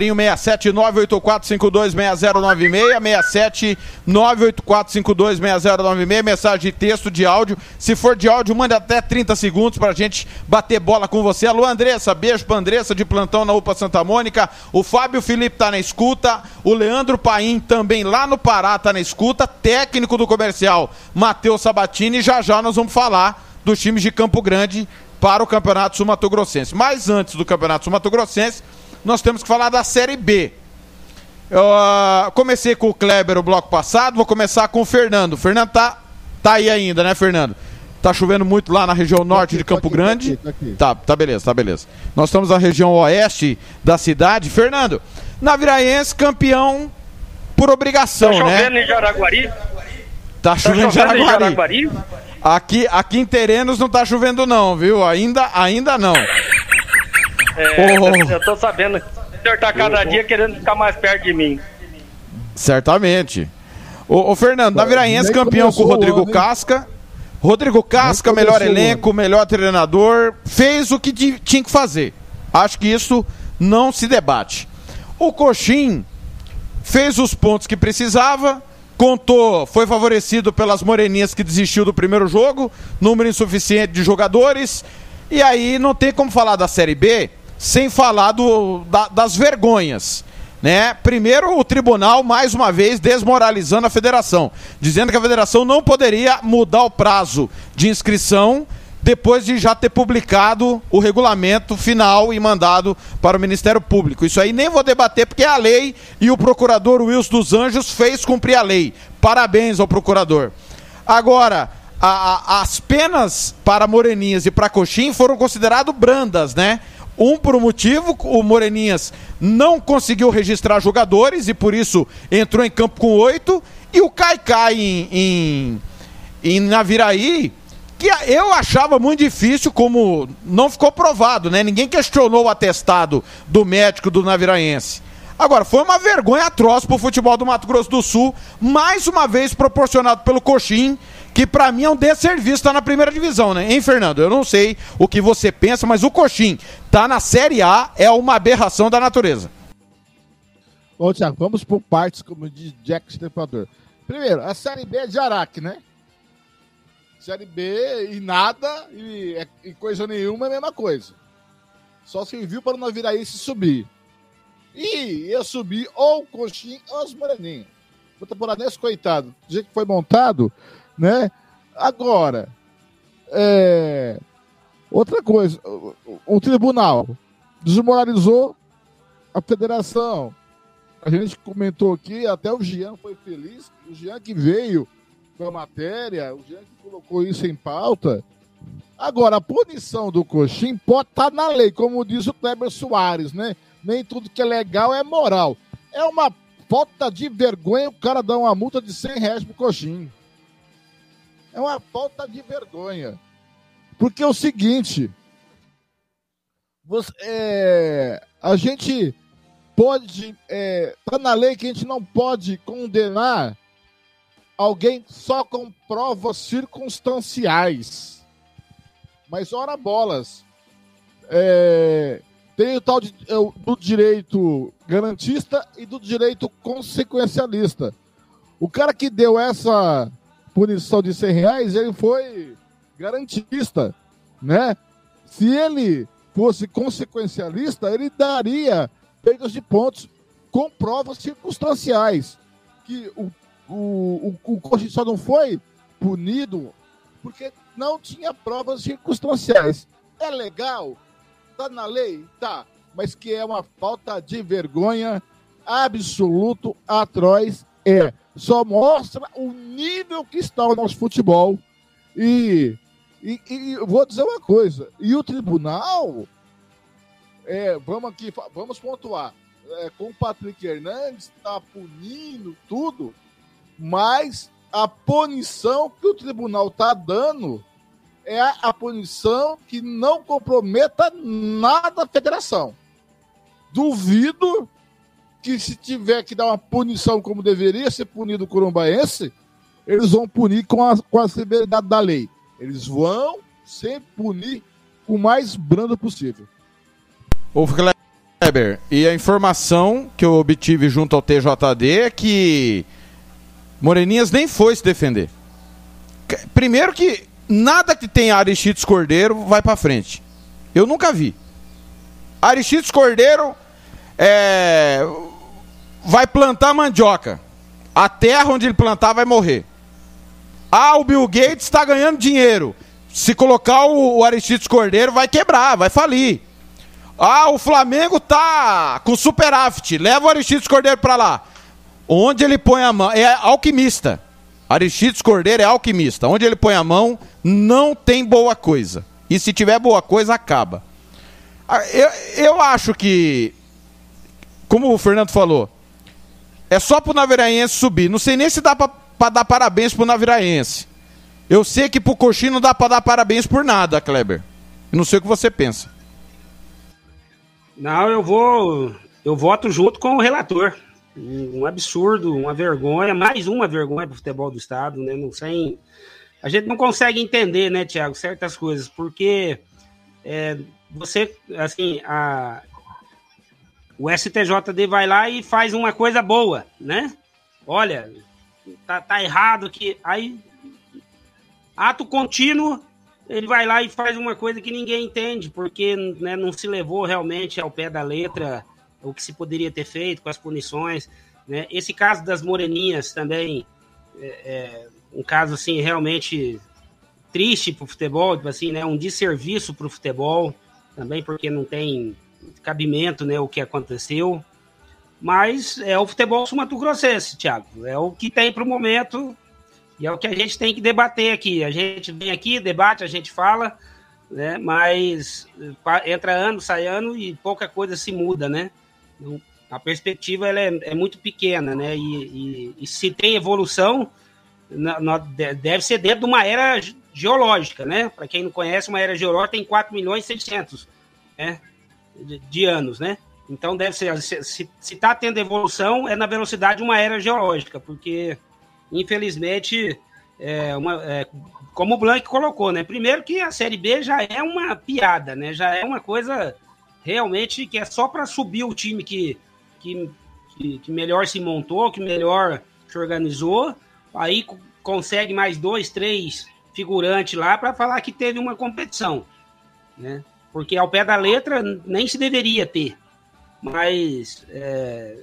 67984526096, 67984526096, mensagem de texto, de áudio. Se for de áudio, mande até 30 segundos pra gente bater bola com você. Alô, Andressa, beijo pra Andressa de plantão na UPA Santa Mônica. O Fábio Felipe tá na escuta, o Leandro Paim também lá no Pará tá na escuta, técnico do comercial Matheus Sabatini. Já já nós vamos falar dos times de Campo Grande para o Campeonato Sul-Mato Grossense. Mas antes do Campeonato Sul-Mato Grossense, nós temos que falar da Série B. Eu ah, comecei com o Kleber o bloco passado, vou começar com o Fernando. O Fernando tá, tá aí ainda, né, Fernando? Tá chovendo muito lá na região norte de Campo Grande. Tá, tá beleza, tá beleza. Nós estamos na região oeste da cidade. Fernando, Naviraense campeão por obrigação, Tá né? chovendo em Jaraguari? Tá chovendo em chovendo em Jaraguari. Jaraguari? Aqui, aqui em Terenos não tá chovendo não, viu? Ainda, ainda não. É, Oh. eu tô sabendo. O senhor tá cada dia querendo ficar mais perto de mim. Certamente. Ô, ô, Fernando, Naviraense nem campeão com o Rodrigo? Casca. Rodrigo Casca, melhor elenco, melhor treinador, fez o que ti- tinha que fazer. Acho que isso não se debate. O Coxim fez os pontos que precisava, contou, foi favorecido pelas moreninhas que desistiu do primeiro jogo, número insuficiente de jogadores, e aí não tem como falar da Série B sem falar do, da- das vergonhas. Né? Primeiro, o tribunal, mais uma vez, desmoralizando a federação, dizendo que a federação não poderia mudar o prazo de inscrição depois de já ter publicado o regulamento final e mandado para o Ministério Público. Isso aí nem vou debater porque é a lei e o procurador Wilson dos Anjos fez cumprir a lei. Parabéns ao procurador. Agora, a- a- as penas para Moreninhas e para Coxim foram consideradas brandas, né? Um por um motivo, o Moreninhas não conseguiu registrar jogadores e por isso entrou em campo com oito. E o Caicai em, em, em Naviraí, que eu achava muito difícil, como não ficou provado, né? Ninguém questionou o atestado do médico do Naviraense. Agora, foi uma vergonha atroz pro futebol do Mato Grosso do Sul, mais uma vez proporcionado pelo Coxim, que pra mim é um desserviço, tá na primeira divisão, né? Hein, Fernando? Eu não sei o que você pensa, mas o Coxim tá na Série A, é uma aberração da natureza. Ô, Thiago, vamos por partes, como diz Jack Stripador. Primeiro, a Série B é de Araque, né? Série B e nada e, é- e coisa nenhuma é a mesma coisa. Só serviu para o Naviraense subir. E ia subir ou o Coxim ou os Moreninhos. O temporadense, coitado, do jeito que foi montado, né? Agora, é... outra coisa, o, o- tribunal desmoralizou a federação. A gente comentou aqui, até o Jean foi feliz, o Jean que veio com a matéria, o Jean que colocou isso em pauta. Agora, a punição do Coxim pode estar na lei, como diz o Kleber Soares, né? Nem tudo que é legal é moral. É uma falta de vergonha o cara dar uma multa de 100 reais pro Coxim. É uma falta de vergonha. Porque é o seguinte, você, é, a gente pode. É, tá na lei que a gente não pode condenar alguém só com provas circunstanciais. Mas ora bolas. É, tem o tal de, é, do direito garantista e do direito consequencialista. O cara que deu essa punição de 100 reais, ele foi garantista, né? Se ele fosse consequencialista, ele daria perdas de pontos com provas circunstanciais. Que o, o, o, o só não foi punido porque não tinha provas circunstanciais. É legal? Tá na lei? Tá. Mas que é uma falta de vergonha absoluto, atroz, é. Só mostra o nível que está o nosso futebol. E, e, e vou dizer uma coisa. E o tribunal, é, vamos aqui, vamos pontuar. É, com o Patrick Hernandes, está punindo tudo, mas a punição que o tribunal está dando é a, a punição que não comprometa nada a federação. Duvido que se tiver que dar uma punição como deveria ser punido o corumbaense, eles vão punir com a, com a severidade da lei. Eles vão sempre punir o mais brando possível. Ô, Kleber, e a informação que eu obtive junto ao TJD é que Moreninhas nem foi se defender. Primeiro que nada que tenha Aristides Cordeiro vai pra frente. Eu nunca vi. Aristides Cordeiro é, vai plantar mandioca. A terra onde ele plantar vai morrer. Ah, o Bill Gates está ganhando dinheiro. Se colocar o, o Aristides Cordeiro, vai quebrar, vai falir. Ah, o Flamengo tá com superávit. Leva o Aristides Cordeiro pra lá. Onde ele põe a mão. É alquimista. Aristides Cordeiro é alquimista. Onde ele põe a mão, não tem boa coisa. E se tiver boa coisa, acaba. Ah, Eu, eu acho que, como o Fernando falou, é só pro Naviraense subir. Não sei nem se dá pra, pra dar parabéns pro Naviraense. Eu sei que pro Coxinha não dá pra dar parabéns por nada, Kleber. Eu não sei o que você pensa. Não, eu vou. Eu voto junto com o relator. Um um absurdo, uma vergonha, mais uma vergonha pro futebol do Estado, né? Não sei. A gente não consegue entender, né, Tiago, certas coisas, porque é, você, assim, a, o STJD vai lá e faz uma coisa boa, né? Olha, tá, tá errado que. Aí, ato contínuo, ele vai lá e faz uma coisa que ninguém entende, porque né, não se levou realmente ao pé da letra o que se poderia ter feito com as punições. Né? Esse caso das moreninhas também é, é um caso assim realmente triste para o futebol, tipo assim, né? um desserviço para o futebol também, porque não tem cabimento né, o que aconteceu. Mas é o futebol sumatogrossense, Thiago. É o que tem para o momento e é o que a gente tem que debater aqui. A gente vem aqui, debate, a gente fala, né? Mas entra ano, sai ano e pouca coisa se muda, né? A perspectiva ela é, é muito pequena, né? E, e- e se tem evolução, na- na- de- deve ser dentro de uma era ge- geológica, né? Para quem não conhece, uma era geológica tem 4 milhões e 600 né? De, anos, né? Então deve ser, se está tendo evolução, é na velocidade de uma era geológica, porque infelizmente, é uma, é, como o Blank colocou, né? Primeiro que a Série B já é uma piada, né? Já é uma coisa realmente que é só para subir o time que, que, que, que melhor se montou, que melhor se organizou, aí co- consegue mais dois, três figurantes lá para falar que teve uma competição, né? Porque ao pé da letra nem se deveria ter. Mas é,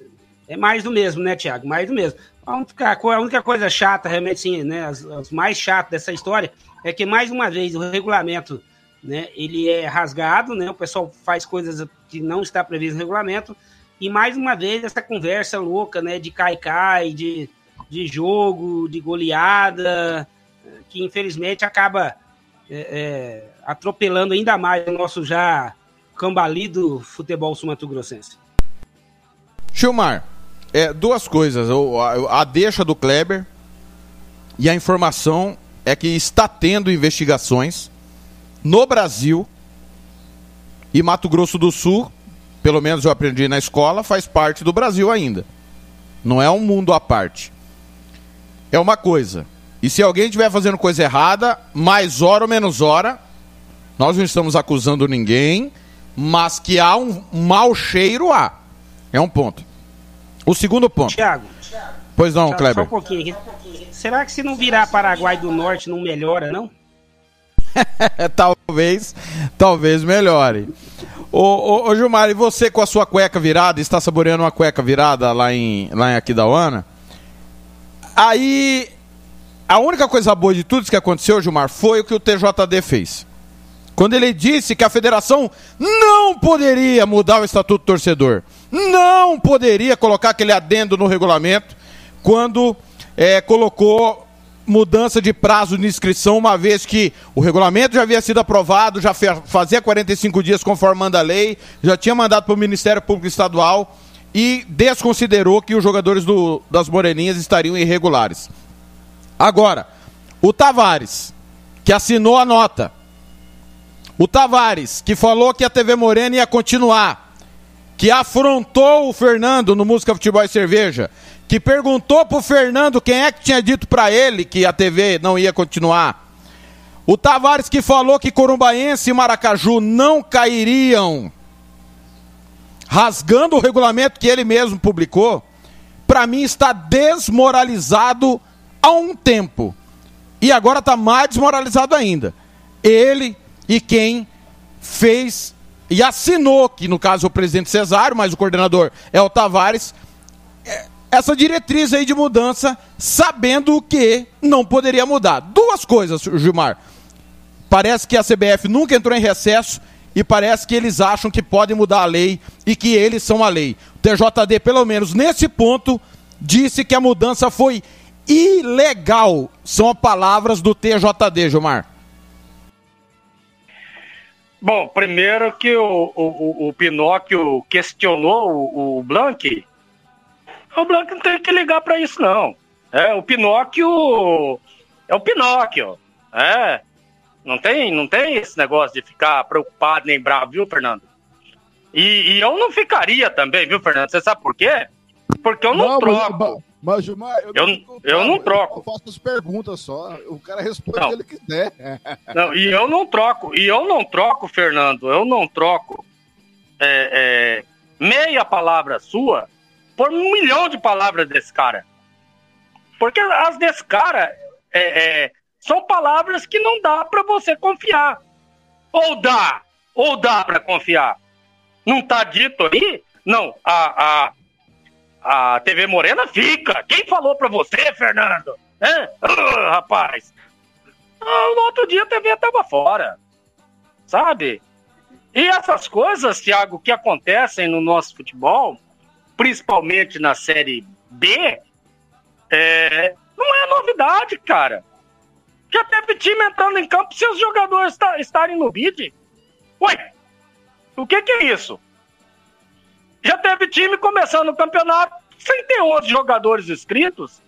é mais do mesmo, né, Tiago? Mais do mesmo. A única, a única coisa chata, realmente, sim, né? As, as mais chatas dessa história é que, mais uma vez, o regulamento né, ele é rasgado, né? O pessoal faz coisas que não está previsto no regulamento. E mais uma vez, essa conversa louca, né? De cai-cai, de, de jogo, de goleada, que infelizmente acaba é, é, atropelando ainda mais o nosso já cambalido futebol sumatogrossense. Gilmar, é, duas coisas. A, a deixa do Kleber e a informação é que está tendo investigações no Brasil e Mato Grosso do Sul, pelo menos eu aprendi na escola, faz parte do Brasil ainda. Não é um mundo à parte. É uma coisa. E se alguém estiver fazendo coisa errada, mais hora ou menos hora, nós não estamos acusando ninguém, mas que há um mau cheiro, há. É um ponto. O segundo ponto. Thiago. Pois não, Só- Kleber. Só um pouquinho. Será que se não virar Paraguai do Norte não melhora, não? talvez, talvez melhore. Ô, ô, ô, Gilmar, e você com a sua cueca virada, está saboreando uma cueca virada lá em, lá em Aquidauana? Aí, a única coisa boa de tudo que aconteceu, Gilmar, foi o que o TJD fez. Quando ele disse que a federação não poderia mudar o estatuto do torcedor, não poderia colocar aquele adendo no regulamento quando eh, colocou mudança de prazo de inscrição, uma vez que o regulamento já havia sido aprovado, já fazia 45 dias conforme manda a lei, já tinha mandado para o Ministério Público Estadual e desconsiderou que os jogadores do- das Moreninhas estariam irregulares. Agora, o Tavares, que assinou a nota, o Tavares, que falou que a TV Morena ia continuar, que afrontou o Fernando no Música Futebol e Cerveja, que perguntou pro Fernando quem é que tinha dito para ele que a TV não ia continuar. O Tavares que falou que Corumbaense e Maracaju não cairiam. rasgando o regulamento que ele mesmo publicou, para mim está desmoralizado há um tempo. E agora está mais desmoralizado ainda. Ele e quem fez e assinou, que no caso é o presidente Cesário, mas o coordenador é o Tavares, é, essa diretriz aí de mudança, sabendo o que não poderia mudar. Duas coisas, Gilmar. Parece que a CBF nunca entrou em recesso e parece que eles acham que podem mudar a lei e que eles são a lei. O TJD, pelo menos nesse ponto, disse que a mudança foi ilegal. São palavras do TJD, Gilmar. Bom, primeiro que o, o, o Pinóquio questionou o, o Blank. O Blank não tem que ligar para isso, não. É, o Pinóquio é o Pinóquio. É. Não tem, não tem esse negócio de ficar preocupado nem bravo, viu, Fernando? E, e eu não ficaria também, viu, Fernando? Você sabe por quê? Porque eu não, não troco. Mas, Gilmar, eu, eu, não, eu não troco. Eu faço as perguntas só. O cara responde não. o que ele quiser. Não, e eu não troco. E eu não troco, Fernando. Eu não troco é, é, meia palavra sua por um milhão de palavras desse cara. Porque as desse cara é, é são palavras que não dá para você confiar. Ou dá, ou dá para confiar. Não tá dito aí? Não, a, a, a TV Morena fica. Quem falou pra você, Fernando? É? rapaz. Ah, no outro dia a TV tava fora. Sabe? E essas coisas, Thiago, que acontecem no nosso futebol, principalmente na Série B, é, não é novidade, cara. Já teve time entrando em campo se os jogadores estarem no bid. Ué, o que, que é isso? Já teve time começando o campeonato sem ter 11 jogadores inscritos.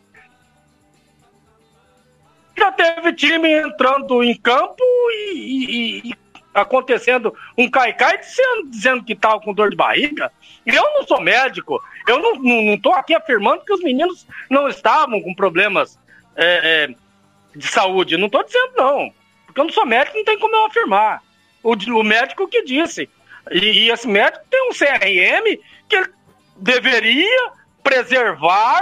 Já teve time entrando em campo e, e, e acontecendo um caicai dizendo, dizendo que estava com dor de barriga. Eu não sou médico, eu não estou aqui afirmando que os meninos não estavam com problemas é, é, de saúde. Não estou dizendo, não. Porque eu não sou médico, não tem como eu afirmar. O, o médico que disse. E, e, esse médico tem um CRM que ele deveria preservar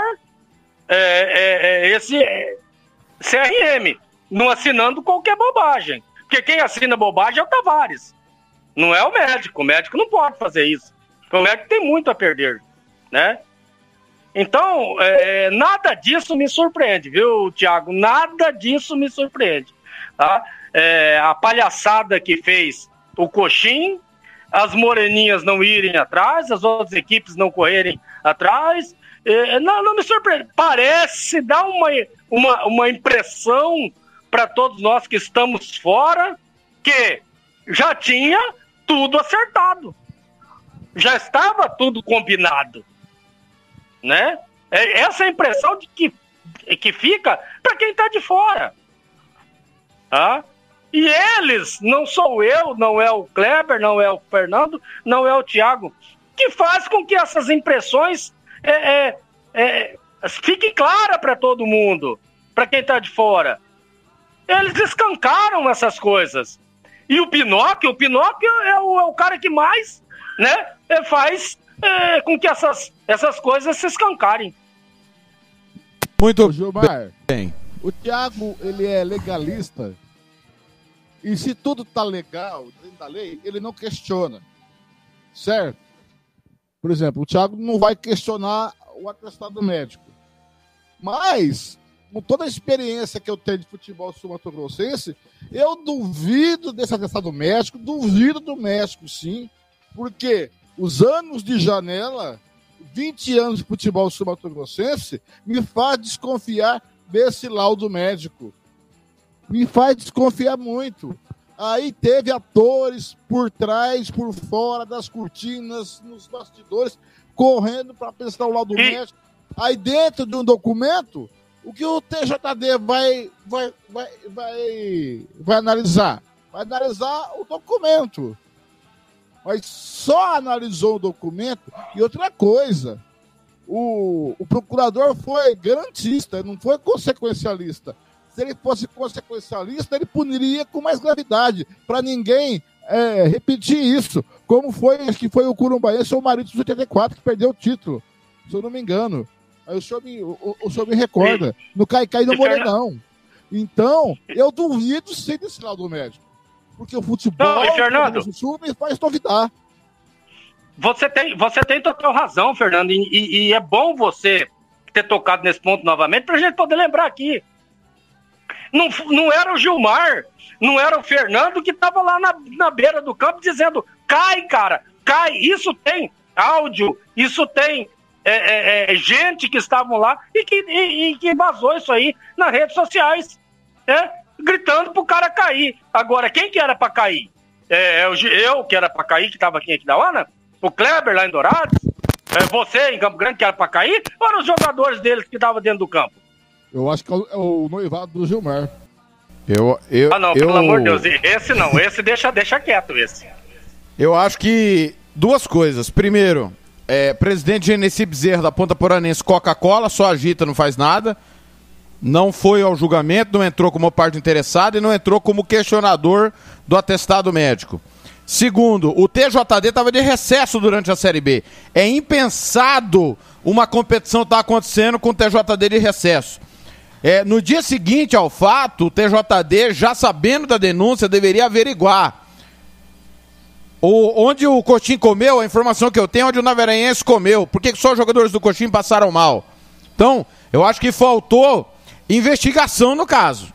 é, é, é esse CRM, não assinando qualquer bobagem. Porque quem assina bobagem é o Tavares, não é o médico. O médico não pode fazer isso. O médico tem muito a perder, né? Então, é, nada disso me surpreende, viu, Tiago? Nada disso me surpreende. Tá? É, a palhaçada que fez o Coxim as moreninhas não irem atrás, as outras equipes não correrem atrás. É, não, não me surpreende. Parece dar uma, uma, uma impressão para todos nós que estamos fora que já tinha tudo acertado. Já estava tudo combinado. Né? É essa é a impressão de que, que fica para quem está de fora. Ah? E eles, não sou eu, não é o Kleber, não é o Fernando, não é o Thiago, que faz com que essas impressões é, é, é, fiquem claras para todo mundo, para quem está de fora. Eles escancaram essas coisas. E o Pinóquio, o Pinóquio é o, é o cara que mais né, é, faz é, com que essas, essas coisas se escancarem. Muito Gilmar, bem. O Thiago, ele é legalista e se tudo está legal dentro da lei, ele não questiona. Certo? Por exemplo, o Thiago não vai questionar o atestado médico. Mas, com toda a experiência que eu tenho de futebol sul-mato-grossense, eu duvido desse atestado médico, duvido do médico, sim, porque os anos de janela, 20 anos de futebol sul-mato-grossense, me faz desconfiar desse laudo médico me faz desconfiar muito. Aí teve atores por trás, por fora das cortinas, nos bastidores, correndo para prestar o laudo médico. Aí dentro de um documento, o que o TJD vai, vai, vai, vai, vai analisar? Vai analisar o documento. Mas só analisou o documento. E outra coisa, o, o procurador foi garantista, não foi consequencialista se ele fosse consequencialista, ele puniria com mais gravidade, para ninguém é, repetir isso, como foi, que foi o Curumbaense ou o Marido dos 84 que perdeu o título, se eu não me engano. Aí o senhor me, o, o senhor me recorda, no Caicai do E Fernando- Morenão. Então, eu duvido ser desse lado médico. Porque o futebol Não, e Fernando? do Sul me faz duvidar. Você tem, você tem total razão, Fernando, e, e- e é bom você ter tocado nesse ponto novamente para a gente poder lembrar aqui. Não, não era o Gilmar, não era o Fernando que estava lá na, na beira do campo dizendo: cai, cara, cai. Isso tem áudio, isso tem é, é, é, gente que estavam lá e que, e, e que vazou isso aí nas redes sociais, né? gritando pro cara cair. Agora, quem que era para cair? É, é o Gi- eu, que era para cair, que estava aqui em Aquidauana? O Kleber lá em Dourados? É você em Campo Grande que era para cair? Ou eram os jogadores deles que estavam dentro do campo? Eu acho que é o, é o noivado do Gilmar. Eu, eu, ah, não, eu, pelo amor de Deus, esse não, esse deixa, deixa quieto, esse. Eu acho que duas coisas. Primeiro, é, presidente Genesi Bezerra da Ponta Poranense Coca-Cola, só agita, não faz nada. Não foi ao julgamento, não entrou como parte interessada e não entrou como questionador do atestado médico. Segundo, o TJD estava de recesso durante a Série B. É impensado uma competição estar acontecendo com o TJD de recesso. É, no dia seguinte ao fato, o TJD, já sabendo da denúncia, deveria averiguar. O, onde o Coxim comeu, a informação que eu tenho, é onde o Naveranhense comeu. Por que que só os jogadores do Coxim passaram mal? Então, eu acho que faltou investigação no caso.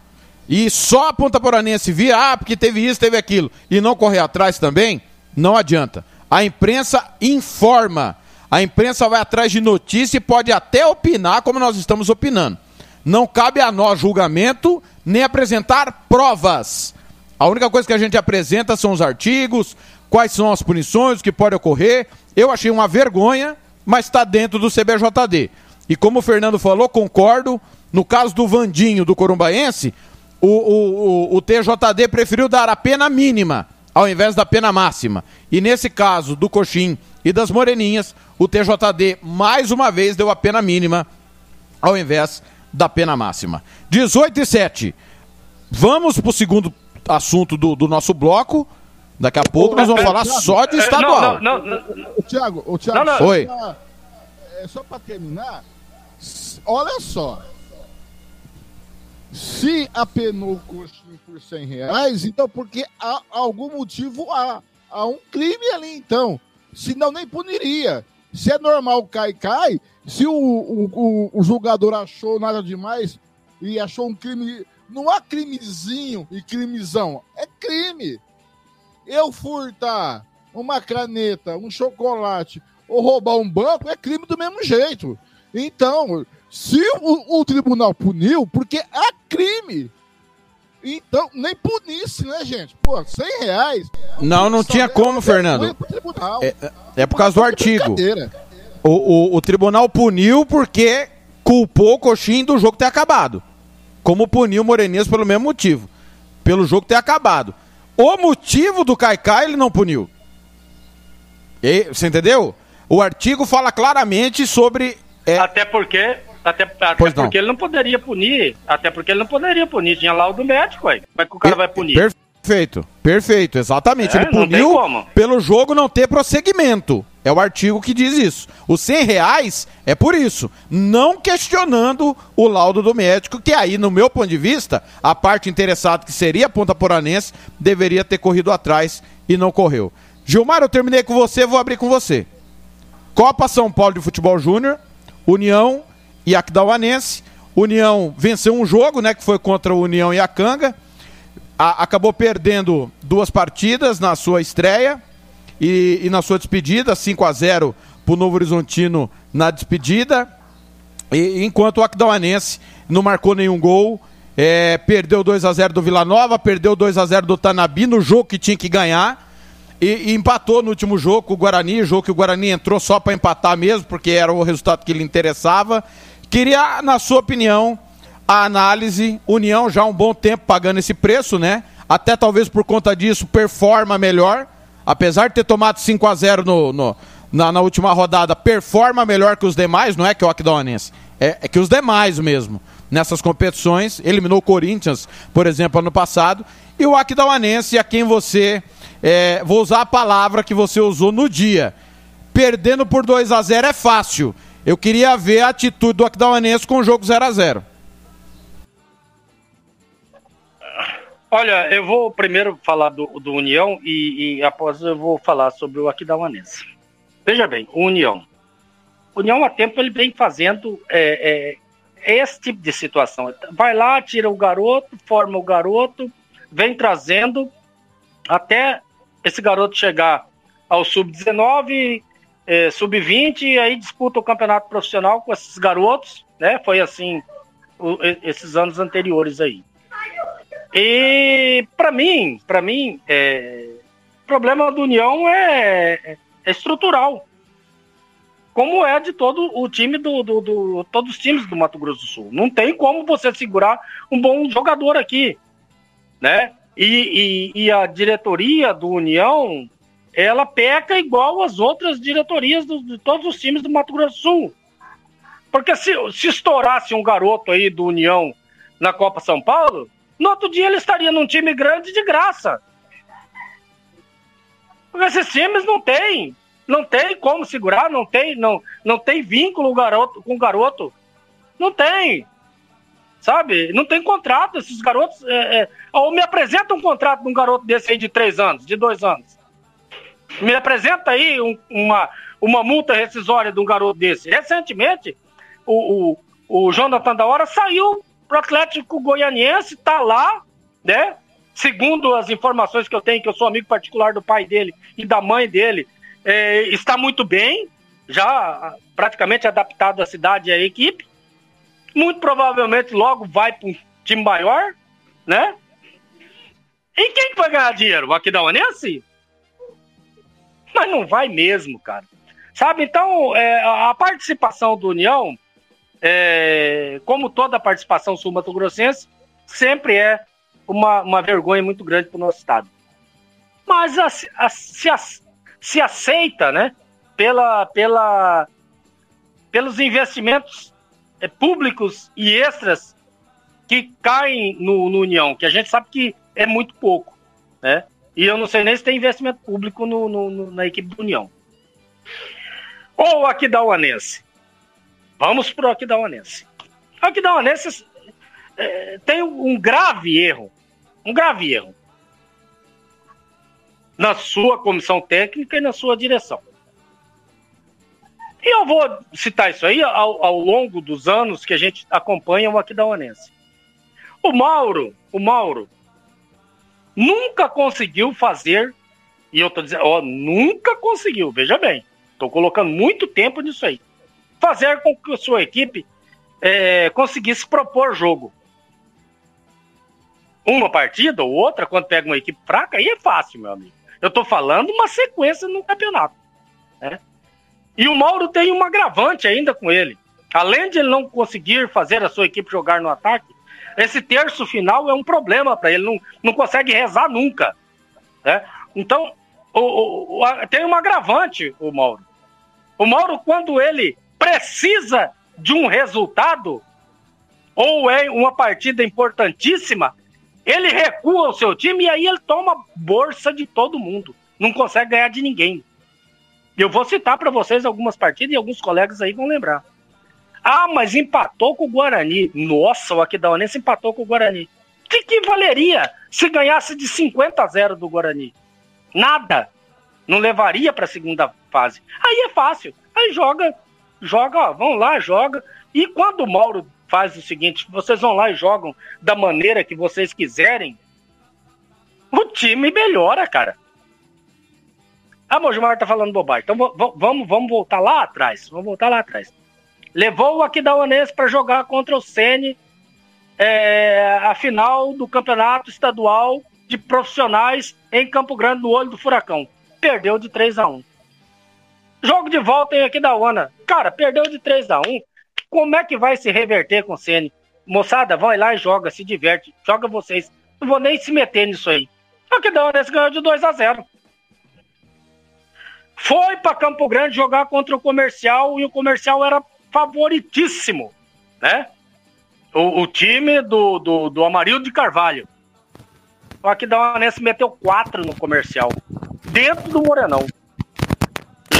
E só a Ponta Poranense vir, ah, porque teve isso, teve aquilo, e não correr atrás também, não adianta. A imprensa informa. A imprensa vai atrás de notícia e pode até opinar como nós estamos opinando. Não cabe a nós julgamento nem apresentar provas. A única coisa que a gente apresenta são os artigos, quais são as punições, o que pode ocorrer. Eu achei uma vergonha, mas está dentro do CBJD. E como o Fernando falou, concordo. No caso do Vandinho, do Corumbaense, o, o, o, o TJD preferiu dar a pena mínima ao invés da pena máxima. E nesse caso do Coxim e das Moreninhas, o TJD mais uma vez deu a pena mínima ao invés da pena máxima. 18 e 7. Vamos para o segundo assunto do, do nosso bloco. Daqui a pouco nós vamos falar só de estadual. É, Não, não, não, não. O Thiago, o Thiago, Não, não. só Oi. pra- é, só para terminar, olha só. Se apenou o coxinho por 100 reais, então porque há algum motivo há, há um crime ali, então. Senão nem puniria. Se é normal cai, cai. Se o, o, o, julgador achou nada demais e achou um crime. Não há crimezinho e crimezão. É crime. Eu furtar uma caneta, um chocolate ou roubar um banco é crime do mesmo jeito. Então, se o, o tribunal puniu, porque há crime. Então, nem punisse, né, gente? Pô, 100 reais. Não, não tinha como, Fernando. Pro tribunal. É, é por causa do artigo. O, o, o tribunal puniu porque culpou o Coxim do jogo ter acabado. Como puniu o Moreninhas pelo mesmo motivo. Pelo jogo ter acabado. O motivo do Caicai ele não puniu. E- você entendeu? O artigo fala claramente sobre. é, Até porque. Até, até Pois não. porque ele não poderia punir. Até porque ele não poderia punir. Tinha laudo médico aí. Como é que o cara vai punir? Perfeito, perfeito, exatamente. É, Ele puniu pelo jogo não ter prosseguimento. É o artigo que diz isso. Os 100 reais é por isso. Não questionando o laudo do médico, que aí, no meu ponto de vista, a parte interessada, que seria a Ponta Poranense, deveria ter corrido atrás e não correu. Gilmar, eu terminei com você, vou abrir com você. Copa São Paulo de Futebol Júnior, União e Aquidauanense. União venceu um jogo, né, que foi contra o União e a Canga. Acabou perdendo duas partidas na sua estreia e, e na sua despedida, 5 a 0 para o Novo Horizontino na despedida. E, enquanto o Aquidauanense não marcou nenhum gol, é, perdeu 2 a 0 do Vila Nova, perdeu 2 a 0 do Tanabi no jogo que tinha que ganhar. E, e empatou no último jogo o Guarani, jogo que o Guarani entrou só para empatar mesmo, porque era o resultado que lhe interessava. Queria, na sua opinião, a análise, União já há um bom tempo pagando esse preço, né? Até talvez por conta disso performa melhor, apesar de ter tomado 5 a 0 no, no- na, na última rodada, performa melhor que os demais, não é que o Aquidauanense, é, é que os demais mesmo, nessas competições, eliminou o Corinthians, por exemplo, ano passado, e o Aquidauanense, a quem você é, vou usar a palavra que você usou no dia. Perdendo por 2 a 0 é fácil. Eu queria ver a atitude do Aquidauanense com o jogo 0 a 0 Olha, eu vou primeiro falar do, do União e, e, após eu vou falar sobre o Aquidauanense. Veja bem, o União. O União há tempo ele vem fazendo é, é, esse tipo de situação. Vai lá, tira o garoto, forma o garoto, vem trazendo até esse garoto chegar ao sub-19, é, sub-20 e aí disputa o campeonato profissional com esses garotos, né? Foi assim o, esses anos anteriores aí. E para mim, para mim, é, o problema do União é, é, estrutural, como é de todo o time do, do, do, todos os times do Mato Grosso do Sul. Não tem como você segurar um bom jogador aqui, né? E, e, e a diretoria do União, ela peca igual as outras diretorias do, de todos os times do Mato Grosso do Sul. Porque se, se estourasse um garoto aí do União na Copa São Paulo, no outro dia ele estaria num time grande de graça. Porque esses times não tem. Não tem como segurar, não tem, não, não tem vínculo garoto, com o garoto. Não tem. Sabe? Não tem contrato. Esses garotos. É, é, ou me apresenta um contrato de um garoto desse aí de três anos, de dois anos. Me apresenta aí um, uma, uma multa rescisória de um garoto desse. Recentemente, o, o, o Jonathan da Hora saiu pro Atlético Goianiense, tá lá, né? Segundo as informações que eu tenho, que eu sou amigo particular do pai dele e da mãe dele, é, está muito bem, já praticamente adaptado à cidade e à equipe. Muito provavelmente logo vai para um time maior, né? E quem vai ganhar dinheiro? O Aquidauanense? Mas não vai mesmo, cara. Sabe, então, é, a participação do União é, como toda participação sul-mato-grossense, sempre é uma, uma vergonha muito grande para o nosso Estado. Mas a, a, se, a, se aceita né, pela, pela, pelos investimentos é, públicos e extras que caem no, no, União, que a gente sabe que é muito pouco. Né? E eu não sei nem se tem investimento público no, no, na equipe do União. Ou aqui da Uanense. Vamos para o Aquidauanense. O Aquidauanense é, tem um grave erro, um grave erro na sua comissão técnica e na sua direção. E eu vou citar isso aí ao, ao longo dos anos que a gente acompanha o Aquidauanense. O Mauro, o Mauro, nunca conseguiu fazer, e eu tô dizendo, ó, nunca conseguiu, veja bem, tô colocando muito tempo nisso aí fazer com que a sua equipe é, conseguisse propor jogo. Uma partida ou outra, quando pega uma equipe fraca, aí é fácil, meu amigo. Eu tô falando uma sequência no campeonato. Né? E o Mauro tem um agravante ainda com ele. Além de ele não conseguir fazer a sua equipe jogar no ataque, esse terço final é um problema para ele. Não, não consegue rezar nunca. Né? Então, o, o, o, tem um agravante, o Mauro. O Mauro, quando ele precisa de um resultado, ou é uma partida importantíssima, ele recua o seu time e aí ele toma bolsa de todo mundo. Não consegue ganhar de ninguém. Eu vou citar para vocês algumas partidas e alguns colegas aí vão lembrar. Ah, mas empatou com o Guarani. Nossa, o Aquidauanense empatou com o Guarani. O que, que valeria se ganhasse de 50 a 0 do Guarani? Nada. Não levaria para a segunda fase. Aí é fácil. Aí joga joga, ó, vão lá, joga. E quando o Mauro faz o seguinte, vocês vão lá e jogam da maneira que vocês quiserem, o time melhora, cara. Ah, Mojimar tá falando bobagem. Então vamos, vamos voltar lá atrás. Vamos voltar lá atrás. Levou o Aquidauanense para jogar contra o Sene é, a final do campeonato estadual de profissionais em Campo Grande, no olho do furacão. Perdeu de 3 a 1 Jogo de volta em aqui da ONA. Cara, perdeu de 3 a 1 Como é que vai se reverter com o Ceni? Moçada, vai lá e joga, se diverte. Joga vocês. Não vou nem se meter nisso aí. Aqui da ONA ganhou de 2 a 0 Foi para Campo Grande jogar contra o comercial e o comercial era favoritíssimo, né? O, o time do, do, do Amarildo de Carvalho. O Aquidauanense meteu 4 no comercial. dentro do Morenão.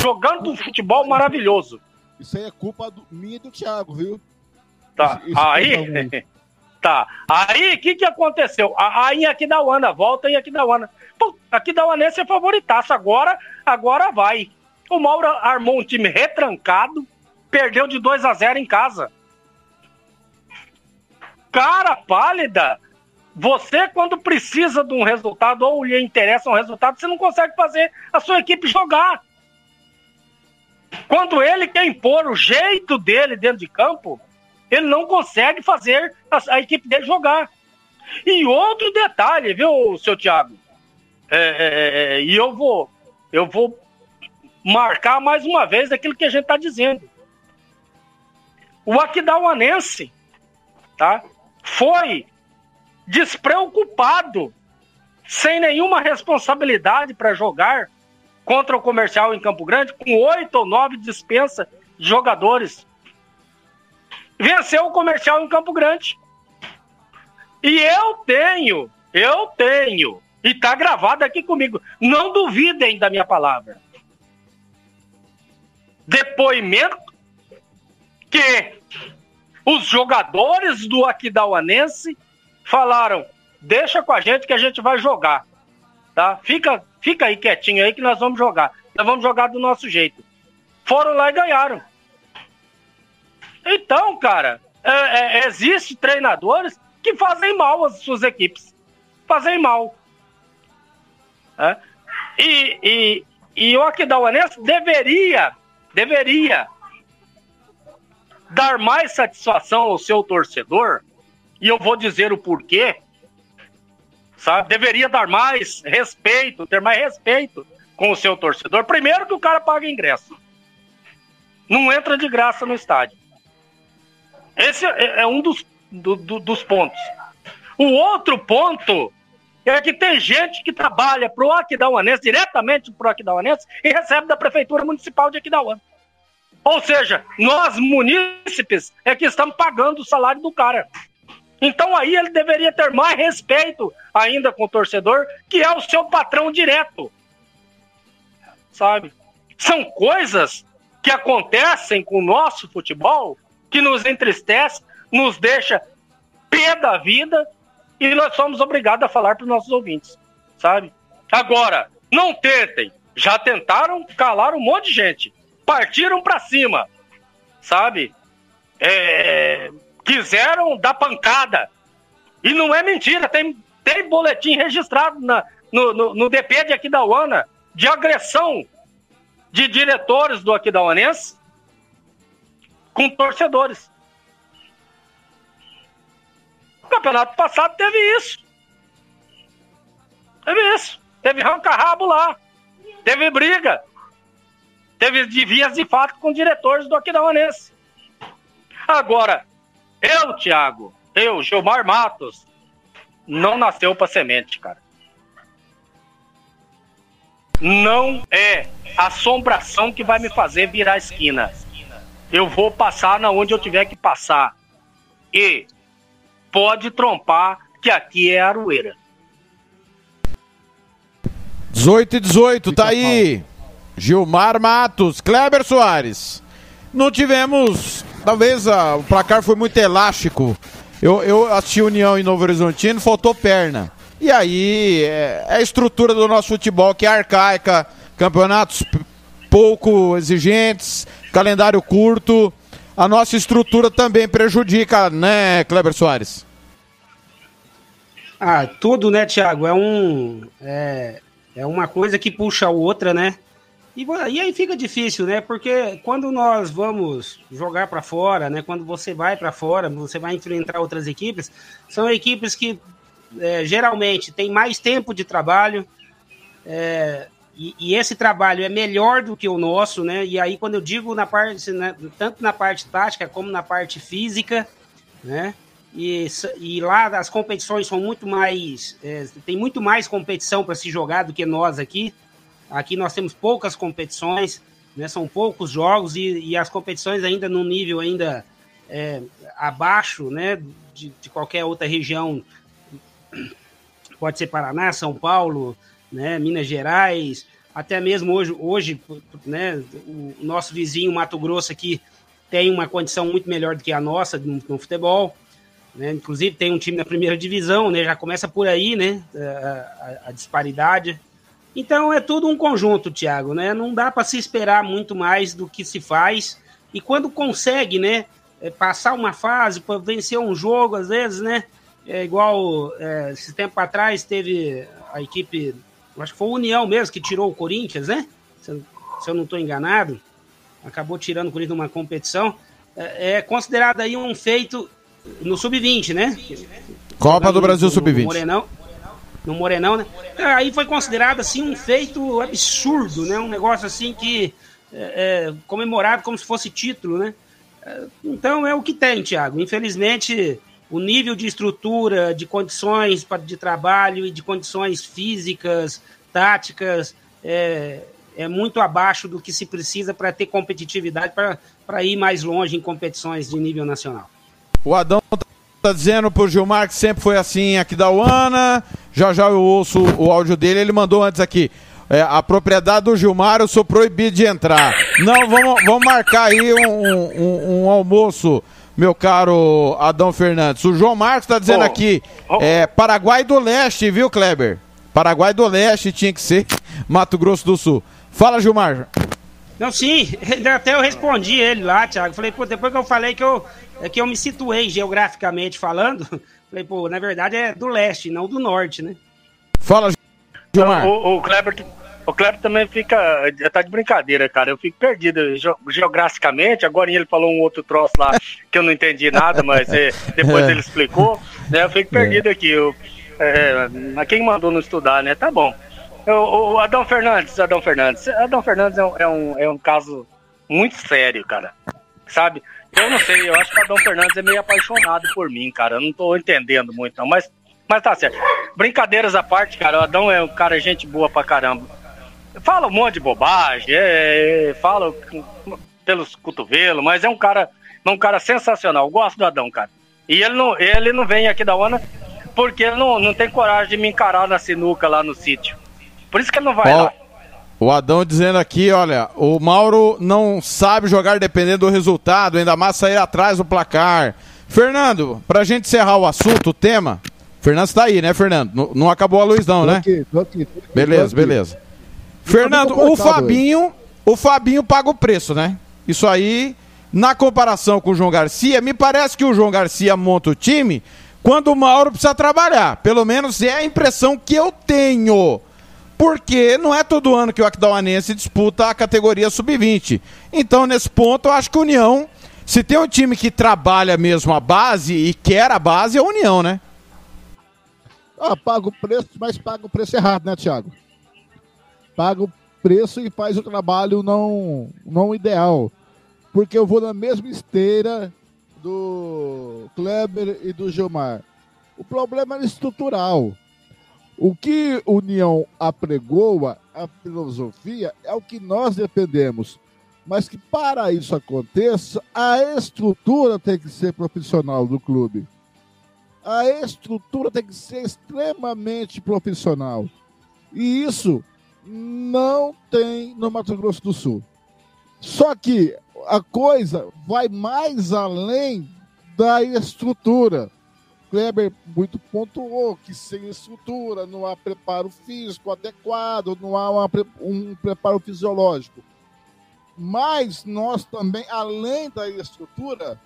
Jogando um futebol maravilhoso. Isso aí é culpa do, minha e do Thiago, viu? Tá. Isso- isso é aí. Tá. Aí, o que que aconteceu? A- Aí em Aquidauana, volta em Aquidauana. Pô, Aquidauanense é favoritaço. Agora, agora vai. O Mauro armou um time retrancado, perdeu de 2 a 0 em casa. Cara pálida! Você, quando precisa de um resultado ou lhe interessa um resultado, você não consegue fazer a sua equipe jogar. Quando ele quer impor o jeito dele dentro de campo, ele não consegue fazer a, a equipe dele jogar. E outro detalhe, viu, seu Thiago? É, é, é, e eu vou, eu vou marcar mais uma vez aquilo que a gente está dizendo. O Aquidauanense, tá? Foi despreocupado, sem nenhuma responsabilidade para jogar contra o comercial em Campo Grande, com oito ou nove dispensa de jogadores. Venceu o comercial em Campo Grande. E eu tenho, eu tenho, e tá gravado aqui comigo. Não duvidem da minha palavra. Depoimento que os jogadores do Aquidauanense falaram: deixa com a gente que a gente vai jogar. Tá? Fica, fica aí quietinho aí que nós vamos jogar. Nós vamos jogar do nosso jeito. Foram lá e ganharam. Então, cara, é, é, existe treinadores que fazem mal às suas equipes. Fazem mal. É? E, e, e o Aquidauanense deveria, deveria dar mais satisfação ao seu torcedor, e eu vou dizer o porquê, sabe? Deveria dar mais respeito, ter mais respeito com o seu torcedor. Primeiro que o cara paga ingresso. Não entra de graça no estádio. Esse é, é um dos, do- do- dos pontos. O outro ponto é que tem gente que trabalha pro Aquidauanense, diretamente pro Aquidauanense, e recebe da Prefeitura Municipal de Aquidauana. Ou seja, nós, munícipes, é que estamos pagando o salário do cara. Então aí ele deveria ter mais respeito ainda com o torcedor, que é o seu patrão direto. Sabe? São coisas que acontecem com o nosso futebol que nos entristece, nos deixa pé da vida e nós somos obrigados a falar para os nossos ouvintes, sabe? Agora, não tentem. Já tentaram calar um monte de gente. Partiram para cima, sabe? É, quiseram dar pancada. E não é mentira, tem, tem boletim registrado na, no, no, no DP de Aquidauana de agressão de diretores do Aquidauanense com torcedores. O campeonato passado teve isso. Teve isso. Teve ranca-rabo lá. Teve briga. Teve de vias de fato com diretores do Aquidauanense. Agora, eu, Thiago, eu, Gilmar Matos, não nasceu pra semente, cara. Não é assombração que vai me fazer virar a esquina. Eu vou passar na onde eu tiver que passar. E pode trompar que aqui é Aroeira. 18 e 18, tá aí. Gilmar Matos, Kleber Soares. Não tivemos. Talvez ah, o placar foi muito elástico. Eu, eu assisti União em Novo Horizontino, faltou perna. E aí é, é a estrutura do nosso futebol que é arcaica, campeonatos pouco exigentes, calendário curto. A nossa estrutura também prejudica, né, Kleber Soares? Ah, tudo, né, Thiago? É um. É, é uma coisa que puxa a outra, né? E, e aí fica difícil, né? Porque quando nós vamos jogar para fora, né? Quando você vai para fora, você vai enfrentar outras equipes, são equipes que é, geralmente têm mais tempo de trabalho. é, e, e esse trabalho é melhor do que o nosso, né? E aí, quando eu digo na parte, né, tanto na parte tática como na parte física, né? E, e lá as competições são muito mais. é, tem muito mais competição para se jogar do que nós aqui. Aqui nós temos poucas competições, né, são poucos jogos e, e as competições ainda num nível ainda é, abaixo né, de, de qualquer outra região. Pode ser Paraná, São Paulo, né, Minas Gerais, até mesmo hoje, hoje né, o nosso vizinho Mato Grosso aqui tem uma condição muito melhor do que a nossa no, no futebol. Né? Inclusive tem um time na primeira divisão, né? Já começa por aí, né? A, a, a disparidade. Então é tudo um conjunto, Thiago, né? Não dá para se esperar muito mais do que se faz. E quando consegue, né? É, passar uma fase, para vencer um jogo, às vezes, né? É igual é, esse tempo atrás teve a equipe acho que foi o União mesmo que tirou o Corinthians, né? Se, se eu não estou enganado, acabou tirando o Corinthians numa competição. É, é considerado aí um feito no sub-20, né? Copa do Brasil sub-20. Morenão, no Morenão, né? Aí foi considerado assim um feito absurdo, né? Um negócio assim que é, é, comemorado como se fosse título, né? É, então é o que tem, Thiago. Infelizmente o nível de estrutura, de condições de trabalho e de condições físicas, táticas, é, é muito abaixo do que se precisa para ter competitividade, para ir mais longe em competições de nível nacional. O Adão tá dizendo pro Gilmar que sempre foi assim aqui da UANA. Já já eu ouço o áudio dele, ele mandou antes aqui. É, a propriedade do Gilmar eu sou proibido de entrar. Não, vamos, vamos marcar aí um, um, um almoço meu caro Adão Fernandes. O João Marcos está dizendo oh, aqui, oh. É, Paraguai do Leste, viu, Kleber? Paraguai do Leste tinha que ser Mato Grosso do Sul. Fala, Gilmar. Não, sim, até eu respondi ele lá, Thiago. Falei, pô, depois que eu falei que eu, é que eu me situei geograficamente falando, falei, pô, na verdade é do leste, não do norte, né? Fala, Gilmar. O, o Kleber o Kleber também fica. Tá de brincadeira, cara. Eu fico perdido geograficamente. Agora ele falou um outro troço lá que eu não entendi nada, mas é, depois ele explicou. Né, eu fico perdido aqui. Eu, é, quem mandou não estudar, né? Tá bom. O, o Adão Fernandes, Adão Fernandes. Adão Fernandes é um, é, um, é um caso muito sério, cara. Sabe? Eu não sei, eu acho que o Adão Fernandes é meio apaixonado por mim, cara. Eu não tô entendendo muito, não. Mas, mas tá certo. Brincadeiras à parte, cara. O Adão é um cara gente boa pra caramba fala um monte de bobagem, é, é, fala pelos cotovelos, mas é um cara, é um cara sensacional. Eu gosto do Adão, cara. E ele não, ele não vem aqui da ONU porque ele não, não tem coragem de me encarar na sinuca lá no sítio. Por isso que ele não vai lá. O Adão dizendo aqui, olha, o Mauro não sabe jogar dependendo do resultado, ainda mais sair atrás do placar. Fernando, pra gente encerrar o assunto, o tema. Fernando está aí, né, Fernando? Não, não acabou a luz, não, né? Aqui, tô aqui, tô aqui, beleza, beleza. Fernando, o Fabinho, o Fabinho paga o preço, né? Isso aí, na comparação com o João Garcia, me parece que o João Garcia monta o time quando o Mauro precisa trabalhar. Pelo menos é a impressão que eu tenho. Porque não é todo ano que o Aquidauanense disputa a categoria sub-20. Então, nesse ponto, eu acho que a União, se tem um time que trabalha mesmo a base e quer a base, é a União, né? Ah, paga o preço, mas paga o preço errado, né, Thiago? paga o preço e faz o trabalho não, não ideal. Porque eu vou na mesma esteira do Kleber e do Gilmar. O problema é estrutural. O que União apregoa, a filosofia, é o que nós dependemos. Mas que para isso aconteça, a estrutura tem que ser profissional do clube. A estrutura tem que ser extremamente profissional. E isso não tem no Mato Grosso do Sul. Só que a coisa vai mais além da estrutura. Kleber muito pontuou que sem estrutura não há preparo físico adequado, não há uma, um preparo fisiológico. Mas nós também, além da estrutura,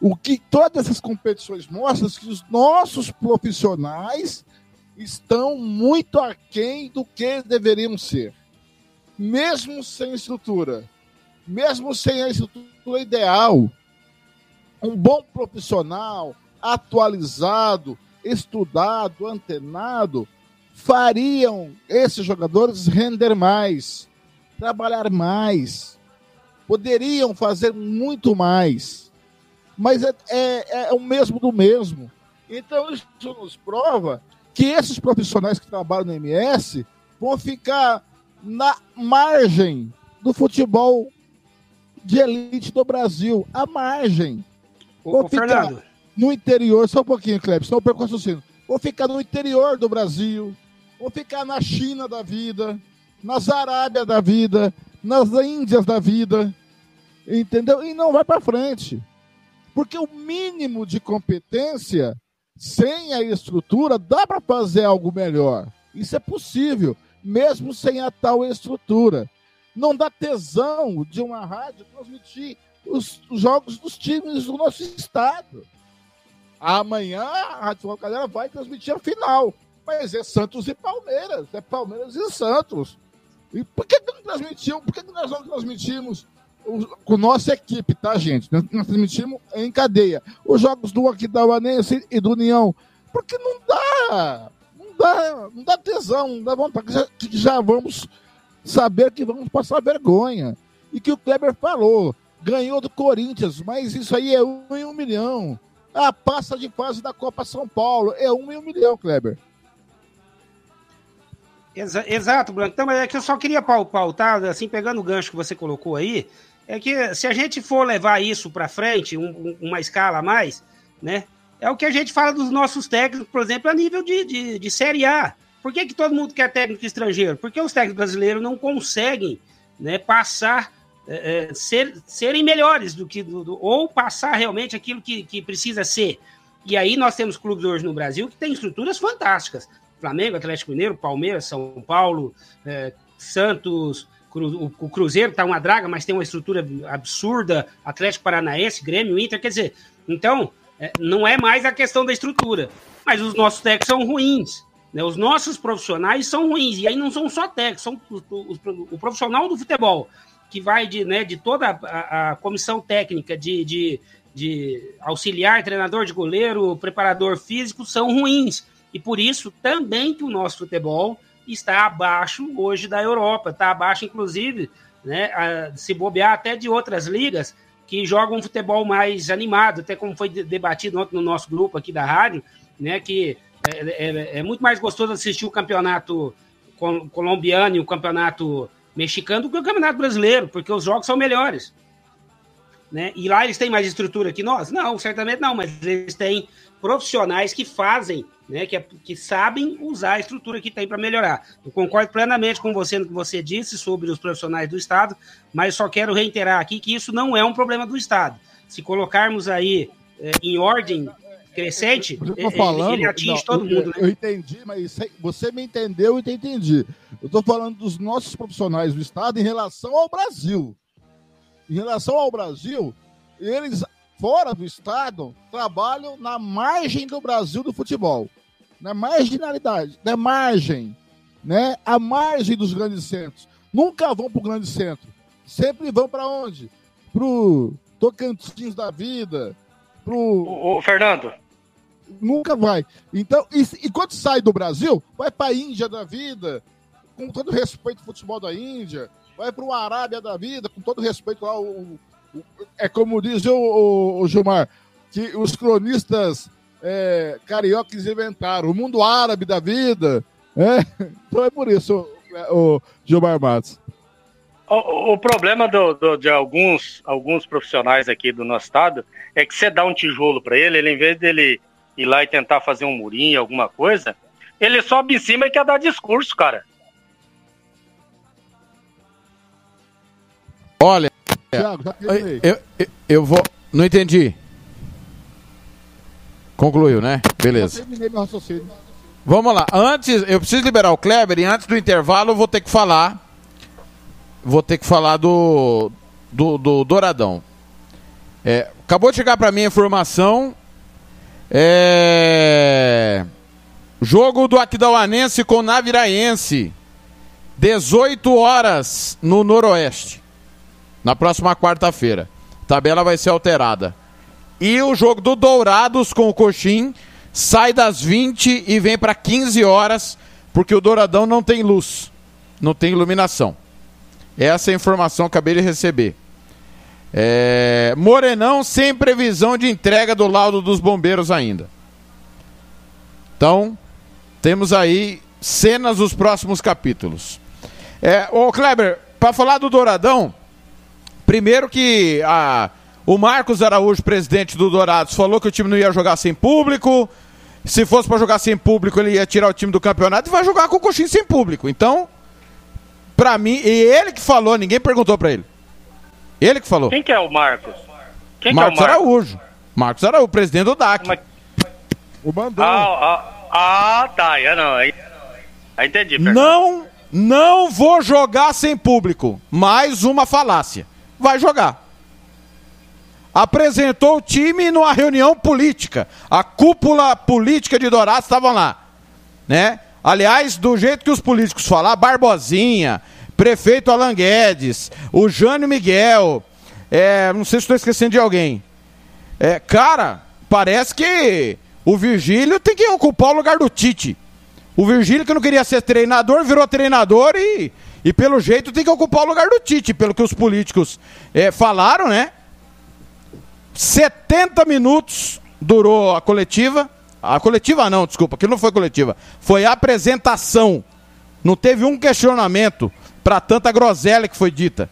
o que todas essas competições mostram é que os nossos profissionais estão muito aquém do que deveriam ser. Mesmo sem estrutura, mesmo sem a estrutura ideal, um bom profissional, atualizado, estudado, antenado, fariam esses jogadores render mais, trabalhar mais, poderiam fazer muito mais. Mas é, é, é o mesmo do mesmo. Então, isso nos prova que esses profissionais que trabalham no MS vão ficar na margem do futebol de elite do Brasil, à margem. Vão ficar Fernando. No interior, só um pouquinho, Kleber, senão eu perco o Vão ficar no interior do Brasil, vão ficar na China da vida, nas Arábia da vida, nas Índias da vida, entendeu? E não vai para frente. Porque o mínimo de competência, sem a estrutura, dá para fazer algo melhor. Isso é possível, mesmo sem a tal estrutura. Não dá tesão de uma rádio transmitir os jogos dos times do nosso estado. Amanhã a Rádio Futebol vai transmitir a final. Mas é Santos e Palmeiras. É Palmeiras e Santos. E por que, que não transmitiu? Por que, que nós não transmitimos com nossa equipe, tá, gente? Nós, nós transmitimos em cadeia. Os jogos do Aquidauanense e do União. Porque não dá. Não dá, não dá tesão, não dá vontade. Já, já vamos saber que vamos passar vergonha. E que o Kleber falou, ganhou do Corinthians, mas isso aí é um em um milhão. A passa de fase da Copa São Paulo é um em um milhão, Kleber. Exa exato, Branco. Então, é que eu só queria pautar, assim, pegando o gancho que você colocou aí, é que se a gente for levar isso para frente, um, uma escala a mais, né? É o que a gente fala dos nossos técnicos, por exemplo, a nível de, de, de Série A. Por que, que todo mundo quer técnico estrangeiro? Porque os técnicos brasileiros não conseguem né, passar, é, é, ser, serem melhores do que. Do, do, ou passar realmente aquilo que, que precisa ser. E aí nós temos clubes hoje no Brasil que têm estruturas fantásticas. Flamengo, Atlético Mineiro, Palmeiras, São Paulo, é, Santos, Cru, o Cruzeiro está uma draga, mas tem uma estrutura absurda, Atlético Paranaense, Grêmio, Inter, quer dizer, então, é, não é mais a questão da estrutura, mas os nossos técnicos são ruins, né? os nossos profissionais são ruins, e aí não são só técnicos, são os, os, o profissional do futebol, que vai de, né, de toda a, a comissão técnica, de, de, de auxiliar, treinador de goleiro, preparador físico, são ruins, e por isso também que o nosso futebol está abaixo hoje da Europa, está abaixo, inclusive, né, a, se bobear até de outras ligas que jogam um futebol mais animado, até como foi debatido ontem no nosso grupo aqui da rádio, né, que é, é, é muito mais gostoso assistir o campeonato colombiano e o campeonato mexicano do que o campeonato brasileiro, porque os jogos são melhores. Né? E lá eles têm mais estrutura que nós? Não, certamente não, mas eles têm profissionais que fazem, né, que, que sabem usar a estrutura que tem para melhorar. Eu concordo plenamente com você no que você disse sobre os profissionais do Estado, mas só quero reiterar aqui que isso não é um problema do Estado. Se colocarmos aí é, em ordem crescente, eu falando, ele, ele atinge não, todo mundo. Né? Eu entendi, mas você me entendeu e eu entendi. Eu estou falando dos nossos profissionais do Estado em relação ao Brasil. Em relação ao Brasil, eles fora do estado trabalham na margem do Brasil do futebol. Na marginalidade, na margem, né? A margem dos grandes centros. Nunca vão para o grande centro. Sempre vão para onde? Pro Tocantins da vida, pro o, o Fernando. Nunca vai. Então, e, e quando sai do Brasil, vai para a Índia da vida, com todo respeito ao futebol da Índia, vai para o Arábia da vida, com todo respeito ao, é como diz o, o, o Gilmar, que os cronistas é, cariocas inventaram, o mundo árabe da vida. É? Então é por isso, o, o Gilmar Matos. O, o problema do, do, de alguns, alguns profissionais aqui do nosso estado é que você dá um tijolo para ele, ele, em vez dele ir lá e tentar fazer um murinho, alguma coisa, ele sobe em cima e quer dar discurso, cara. Olha, Thiago, já eu, eu, eu vou. Não entendi. Concluiu, né? Beleza. Já terminei meu raciocínio. Vamos lá. Antes, eu preciso liberar o Kleber e antes do intervalo eu vou ter que falar. Vou ter que falar do. Do, do Douradão. É, acabou de chegar para mim a informação. É, jogo do Aquidauanense com Naviraense. 18 horas no Noroeste na próxima quarta-feira. Tabela vai ser alterada. E o jogo do Dourados com o Coxim sai das 20 e vem para 15 horas, porque o Douradão não tem luz, não tem iluminação. Essa é a informação que acabei de receber. É... Morenão sem previsão de entrega do laudo dos bombeiros ainda. Então, temos aí cenas dos próximos capítulos. É, ô Kleber, para falar do Douradão, Primeiro que a, o Marcos Araújo, presidente do Dourados, falou que o time não ia jogar sem público. Se fosse para jogar sem público, ele ia tirar o time do campeonato e vai jogar com o Coxinha sem público. Então, pra mim, e ele que falou, ninguém perguntou pra ele. Ele que falou. Quem que é o Marcos? Quem Marcos que é o Marcos? Araújo. Marcos Araújo, presidente do DAC. O Mandão. Ah, ah, ah, tá. Eu não. Aí, aí entendi. Não, não vou jogar sem público. Mais uma falácia. Vai jogar. Apresentou o time numa reunião política. A cúpula política de Dourados estavam lá. Né? Aliás, do jeito que os políticos falam, Barbosinha, prefeito Alan Guedes, o Jânio Miguel, é, não sei se estou esquecendo de alguém. É, cara, parece que o Virgílio tem que ocupar o lugar do Tite. O Virgílio, que não queria ser treinador, virou treinador e, e pelo jeito, tem que ocupar o lugar do Tite, pelo que os políticos é, falaram, né? 70 minutos durou a coletiva. A coletiva não, desculpa, que não foi coletiva. Foi apresentação. Não teve um questionamento para tanta groselha que foi dita.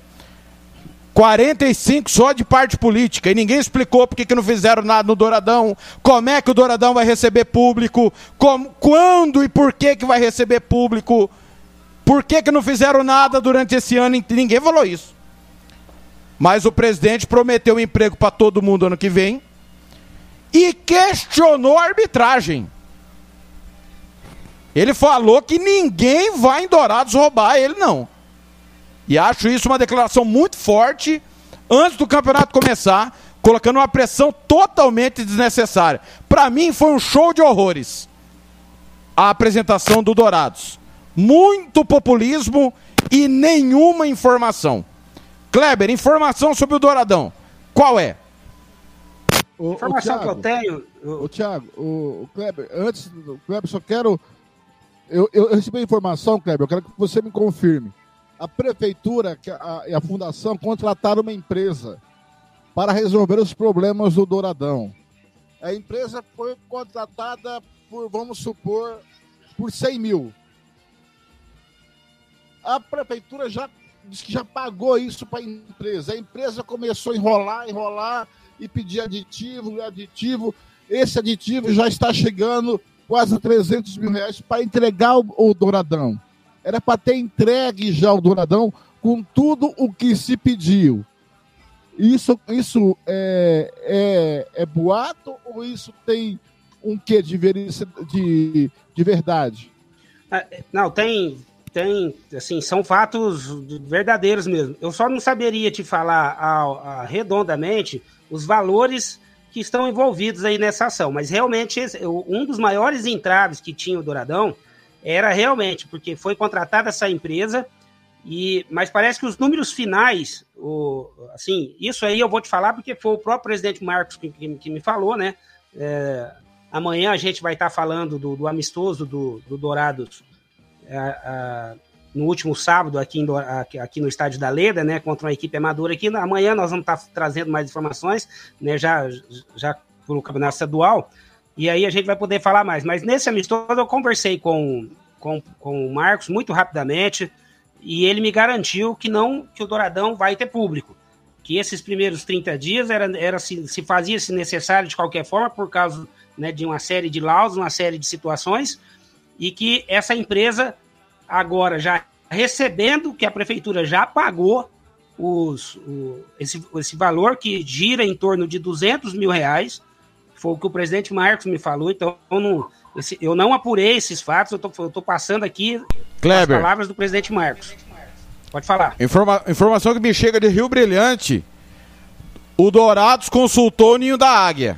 45 só de parte política e ninguém explicou por que não fizeram nada no Douradão, como é que o Douradão vai receber público, como, quando e por que que vai receber público, por que que não fizeram nada durante esse ano, ninguém falou isso. Mas o presidente prometeu emprego para todo mundo ano que vem e questionou a arbitragem. Ele falou que ninguém vai em Dourados roubar ele, não. E acho isso uma declaração muito forte antes do campeonato começar, colocando uma pressão totalmente desnecessária. Para mim foi um show de horrores a apresentação do Dourados. Muito populismo e nenhuma informação. Kleber, informação sobre o Douradão. Qual é? O, Informação o que eu tenho. O Thiago, o, o Kleber, antes do Kleber, só quero. Eu, eu recebi a informação, Kleber, eu quero que você me confirme. A prefeitura a- e a fundação contrataram uma empresa para resolver os problemas do Douradão. A empresa foi contratada por, vamos supor, por 100 mil. A prefeitura já disse que já pagou isso para a empresa. A empresa começou a enrolar, enrolar e pedir aditivo, aditivo. Esse aditivo já está chegando quase a 300 mil reais para entregar o, o Douradão. Era para ter entregue já o Douradão com tudo o que se pediu. Isso, isso é, é, é boato ou isso tem um quê de, de, de verdade? Ah, Não, tem, tem, assim, são fatos verdadeiros mesmo. Eu só não saberia te falar ao- a- redondamente os valores que estão envolvidos aí nessa ação, mas realmente esse- um dos maiores entraves que tinha o Douradão era realmente porque foi contratada essa empresa e, mas parece que os números finais, o, assim, isso aí eu vou te falar porque foi o próprio presidente Marcos que, que- que me falou, né? É, amanhã a gente vai estar falando do, do amistoso do, do Dourados é, no último sábado aqui, em aqui, no estádio da Leda, né? Contra uma equipe amadora aqui. Amanhã nós vamos estar trazendo mais informações, né? Já, já pelo campeonato estadual. E aí a gente vai poder falar mais. Mas nesse amistoso eu conversei com, com, com o Marcos muito rapidamente e ele me garantiu que não que o Douradão vai ter público. Que esses primeiros 30 dias era, era se, se fazia se necessário de qualquer forma, por causa né, de uma série de laudos, uma série de situações, e que essa empresa, agora já recebendo, que a prefeitura já pagou os, o- esse, esse valor que gira em torno de 200 mil reais, foi o que o presidente Marcos me falou, então eu não, esse- eu não apurei esses fatos, eu estou passando aqui Kleber. as palavras do presidente Marcos. Pode falar. Informa- informação que me chega de Rio Brilhante. O Dourados consultou o Ninho da Águia.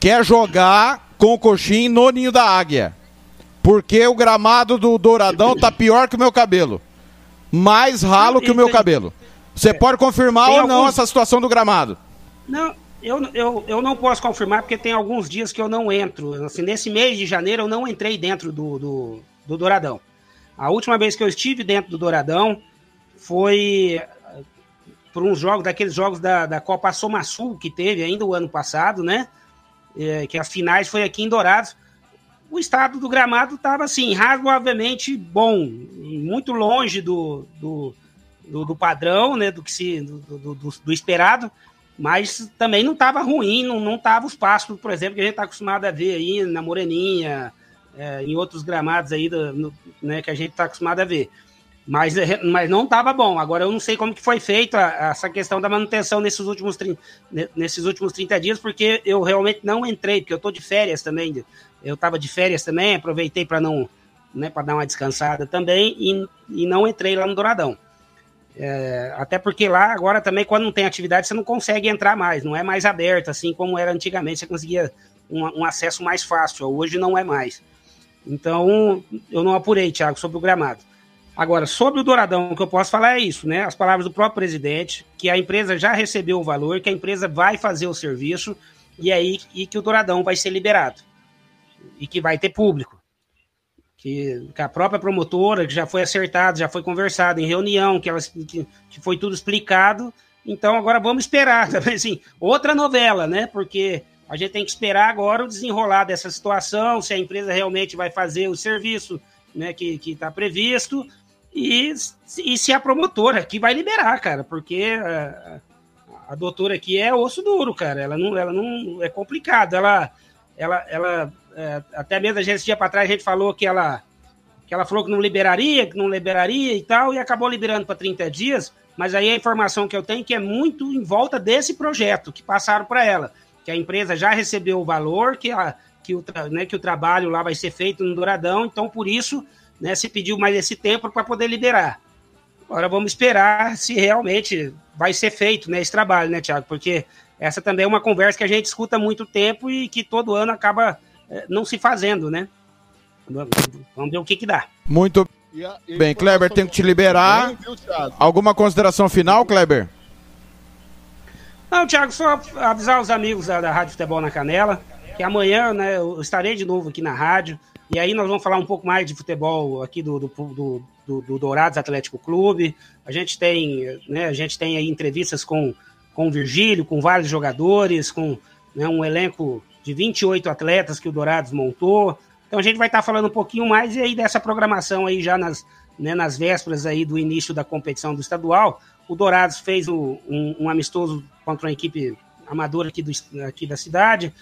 Quer jogar com o coxim no Ninho da Águia. Porque o gramado do Douradão tá pior que o meu cabelo. Mais ralo que o meu cabelo. Você pode confirmar Tem ou não alguns- essa situação do gramado? Não, eu, eu, eu não posso confirmar porque tem alguns dias que eu não entro. Assim, nesse mês de janeiro eu não entrei dentro do, do, do Douradão. A última vez que eu estive dentro do Douradão foi eh, por uns jogos, daqueles jogos da, da Copa Soma Sul que teve ainda o ano passado, né? É, que as finais foi aqui em Dourados. O estado do gramado estava assim, razoavelmente bom, muito longe do, do, do, do padrão, né? Do que se do, do, do- do esperado, mas também não estava ruim, não, não os passos, por exemplo, que a gente está acostumado a ver aí na Moreninha, é, em outros gramados aí do- no- né, que a gente está acostumado a ver. Mas, é, mas não estava bom. Agora eu não sei como que foi feita essa questão da manutenção nesses últimos, nesses últimos 30 dias, porque eu realmente não entrei, porque eu estou de férias também. Eu estava de férias também, aproveitei para não, né, para dar uma descansada também e, e não entrei lá no Douradão. É, até porque lá agora também, quando não tem atividade, você não consegue entrar mais, não é mais aberto, assim como era antigamente, você conseguia um, um acesso mais fácil, hoje não é mais. Então, eu não apurei, Thiago, sobre o gramado. Agora, sobre o Douradão, o que eu posso falar é isso, né? As palavras do próprio presidente, que a empresa já recebeu o valor, que a empresa vai fazer o serviço e aí e que o Douradão vai ser liberado e que vai ter público. Que, que a própria promotora, que já foi acertado, já foi conversado em reunião, que, ela, que, que foi tudo explicado. Então, agora vamos esperar, assim, outra novela, né? Porque a gente tem que esperar agora o desenrolar dessa situação, se a empresa realmente vai fazer o serviço né, que está previsto, e, e se a promotora que vai liberar, cara, porque a, a doutora aqui é osso duro, cara. Ela não, ela não é complicado. Ela, ela, ela é, até mesmo a gente, dia para trás a gente falou que ela, que ela falou que não liberaria, que não liberaria e tal, e acabou liberando para 30 dias. Mas aí a informação que eu tenho é que é muito em volta desse projeto que passaram para ela, que a empresa já recebeu o valor, que, a, que, o, né, que o trabalho lá vai ser feito no Douradão, então por isso né, se pediu mais esse tempo para poder liberar. Agora vamos esperar se realmente vai ser feito né, esse trabalho, né, Tiago? Porque essa também é uma conversa que a gente escuta há muito tempo e que todo ano acaba não se fazendo, né? Vamos ver o que que dá. Muito bem, Kleber, tem que te liberar. Alguma consideração final, Kleber? Não, Thiago, só avisar os amigos da, da Rádio Futebol na Canela que amanhã né, eu estarei de novo aqui na rádio. E aí nós vamos falar um pouco mais de futebol aqui do, do, do, do, do Dourados Atlético Clube. A gente tem, né, a gente tem aí entrevistas com, com o Virgílio, com vários jogadores, com né, um elenco de 28 atletas que o Dourados montou. Então a gente vai estar falando um pouquinho mais aí dessa programação aí já nas, né, nas vésperas aí do início da competição do estadual. O Dourados fez um, um, um amistoso contra uma equipe amadora aqui, do, aqui da cidade.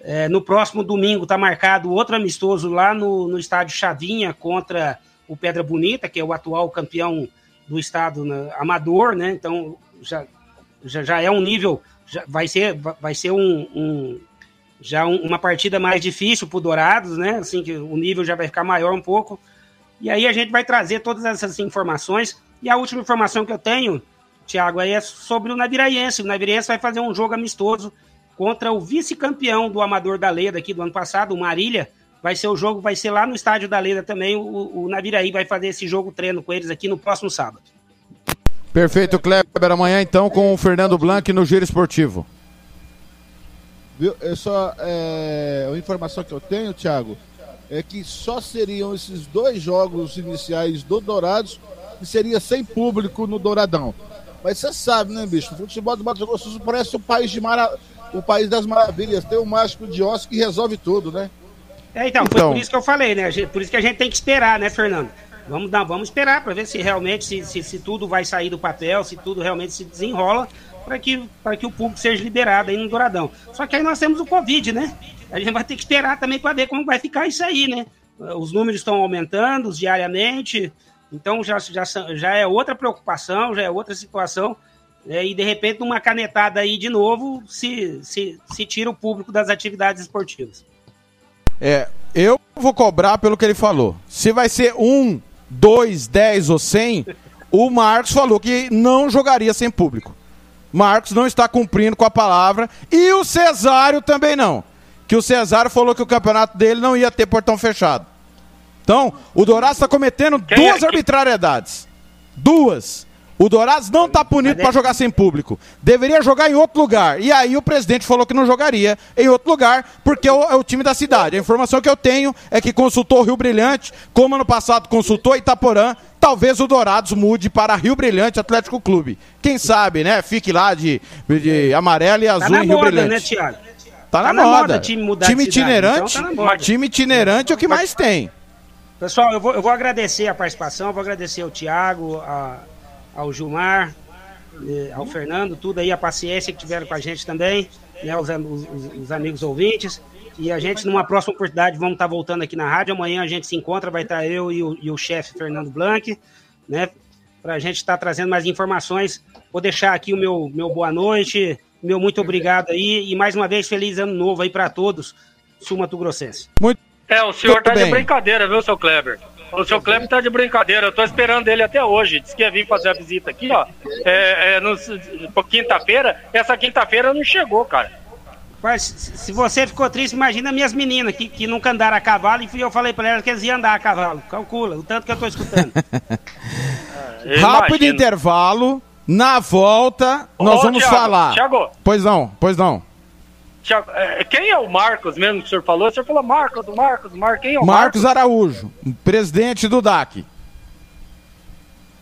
É, no próximo domingo está marcado outro amistoso lá no, no estádio Chavinha contra o Pedra Bonita, que é o atual campeão do estado né, amador, né? Então já, já, já é um nível, já vai ser, vai ser um, um já um, uma partida mais difícil para o Dourados, né? Assim que o nível já vai ficar maior um pouco. E aí a gente vai trazer todas essas informações. E a última informação que eu tenho, Thiago, é sobre o Naviraense. O Naviraense vai fazer um jogo amistoso contra o vice-campeão do Amador da Leda aqui do ano passado, o Marília. Vai ser o jogo, vai ser lá no estádio da Leda também. O, o Naviraí vai fazer esse jogo treino com eles aqui no próximo sábado. Perfeito, Kleber. Amanhã então com o Fernando Blanc no Giro Esportivo. Viu? É só é, a informação que eu tenho, Thiago, é que só seriam esses dois jogos iniciais do Dourados que seria sem público no Douradão. Mas você sabe, né, bicho? O futebol do Mato Grosso parece o país de Mara o país das maravilhas. Tem o mágico de Oscar que resolve tudo, né? É, então, então, foi por isso que eu falei, né? Por isso que a gente tem que esperar, né, Fernando? Vamos, dar, vamos esperar para ver se realmente, se, se, se, tudo vai sair do papel, se tudo realmente se desenrola para que, que o público seja liberado aí no Douradão. Só que aí nós temos o Covid, né? A gente vai ter que esperar também para ver como vai ficar isso aí, né? Os números estão aumentando diariamente, então já, já, já é outra preocupação, já é outra situação é, e de repente, numa canetada aí de novo, se, se, se tira o público das atividades esportivas. É, eu vou cobrar pelo que ele falou. Se vai ser um, dois, dez ou cem, o Marcos falou que não jogaria sem público. Marcos não está cumprindo com a palavra e o Cesário também não. Que o Cesário falou que o campeonato dele não ia ter portão fechado. Então, o Dourado está cometendo Quem duas é? arbitrariedades. Duas. O Dourados não está punido para jogar sem público. Deveria jogar em outro lugar. E aí o presidente falou que não jogaria em outro lugar, porque é o, é o time da cidade. A informação que eu tenho é que consultou o Rio Brilhante, como ano passado consultou Itaporã. Talvez o Dourados mude para Rio Brilhante Atlético Clube. Quem sabe, né? Fique lá de, de amarelo e tá azul tá em Rio moda, Brilhante. Né, Thiago? Tá, tá na, moda. moda. time, time itinerante. Então tá time itinerante é o que mais tem. Pessoal, eu vou, eu vou agradecer a participação, vou agradecer ao Thiago, a ao Gilmar, eh, ao Fernando, tudo aí, a paciência que tiveram com a gente também, né, os, os, os amigos ouvintes. E a gente, numa próxima oportunidade, vamos estar voltando aqui na rádio. Amanhã a gente se encontra, vai estar eu e o, e o chefe Fernando Blanc. né? Para a gente estar trazendo mais informações. Vou deixar aqui o meu, meu boa noite, meu muito obrigado aí e mais uma vez feliz ano novo aí para todos, Sul Mato Grossense. Muito É, o senhor tá de brincadeira, viu, seu Kleber? O seu Kleber tá de brincadeira, eu tô esperando ele até hoje. Disse que ia vir fazer a visita aqui, ó. É, é, quinta-feira, essa quinta-feira não chegou, cara. Mas se você ficou triste, imagina minhas meninas que, que nunca andaram a cavalo e eu falei para elas que eles iam andar a cavalo. Calcula, o tanto que eu tô escutando. Eu Rápido imagino. intervalo. Na volta, Ô, nós vamos Thiago, falar. Thiago. Pois não, pois não. É, quem é o Marcos mesmo que o senhor falou? O senhor falou Marcos, Marcos, Marcos. Quem é o Marcos Marcos? Araújo, presidente do DAC.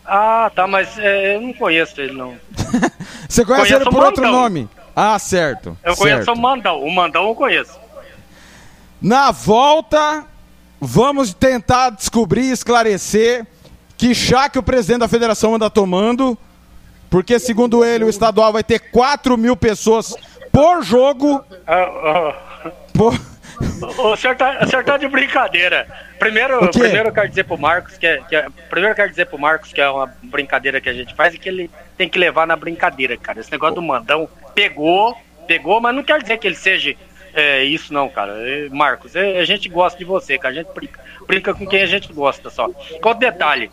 Ah, tá, mas é, eu não conheço ele, não. Você conhece Conheço ele por outro nome? Ah, certo. Eu conheço certo. o Mandão. O Mandão eu conheço. Na volta, vamos tentar descobrir e esclarecer que chá que o presidente da federação anda tomando, porque segundo ele o estadual vai ter 4 mil pessoas por jogo. Ah, Por... O, senhor tá, o senhor tá de brincadeira. Primeiro, primeiro eu quero dizer pro Marcos que é, que é- Primeiro eu quero dizer pro Marcos que é uma brincadeira que a gente faz e que ele tem que levar na brincadeira, cara. Esse negócio do mandão pegou, pegou, mas não quer dizer que ele seja é, isso, não, cara. Marcos, é, a gente gosta de você, cara. A gente brinca, brinca com quem a gente gosta só. Outro detalhe.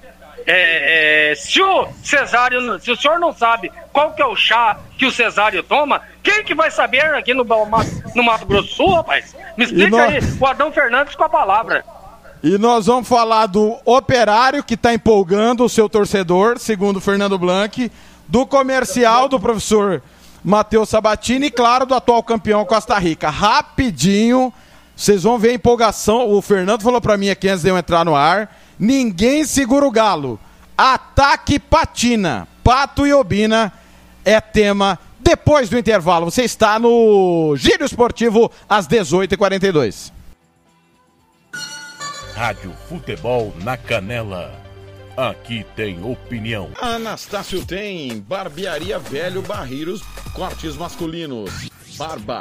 É, é, se o Cesário, se o senhor não sabe qual que é o chá que o Cesário toma, quem que vai saber aqui no, Mato- no Mato Grosso do Sul, rapaz? Me explica nós- aí, o Adão Fernandes com a palavra. E nós vamos falar do operário que está empolgando o seu torcedor, segundo o Fernando Blanc, do comercial do professor Matheus Sabatini e, claro, do atual campeão Costa Rica. Rapidinho, vocês vão ver a empolgação. O Fernando falou para mim aqui antes de eu entrar no ar: ninguém segura o galo. Ataque patina. Pato e Obina é tema depois do intervalo. Você está no Giro Esportivo às 18h42. Rádio Futebol na Canela. Aqui tem opinião. Anastácio tem Barbearia Velho Barreiros, cortes masculinos, barba,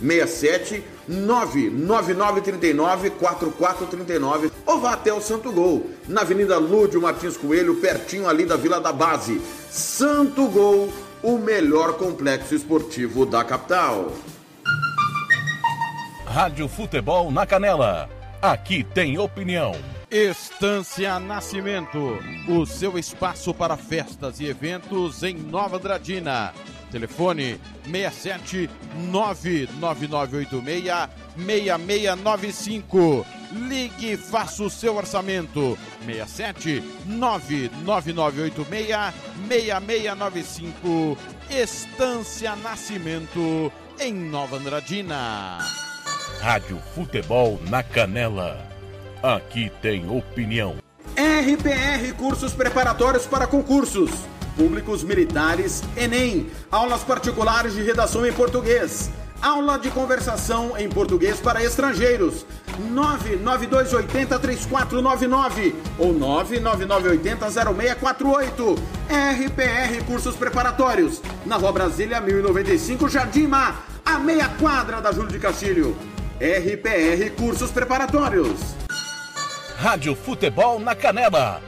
67 99939 4439 ou vá até o Santo Gol, na Avenida Lúdio Martins Coelho, pertinho ali da Vila da Base. Santo Gol, o melhor complexo esportivo da capital. Rádio Futebol na Canela. Aqui tem opinião. Estância Nascimento, o seu espaço para festas e eventos em Nova Andradina. Telefone 67 99986 6695. Ligue e faça o seu orçamento. 67 99986 6695. Estância Nascimento em Nova Andradina. Rádio Futebol na Canela. Aqui tem opinião. RPR Cursos Preparatórios para Concursos. Públicos Militares, Enem. Aulas particulares de redação em português. Aula de conversação em português para estrangeiros. 99280-3499 ou 99980-0648. RPR Cursos Preparatórios. Na Rua Brasília, 1095, Jardim Mar. A meia quadra da Júlio de Castilho. RPR Cursos Preparatórios. Rádio Futebol na Canela.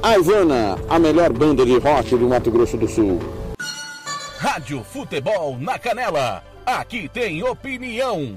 A Ivana, a melhor banda de rock do Mato Grosso do Sul. Rádio Futebol na Canela. Aqui tem opinião.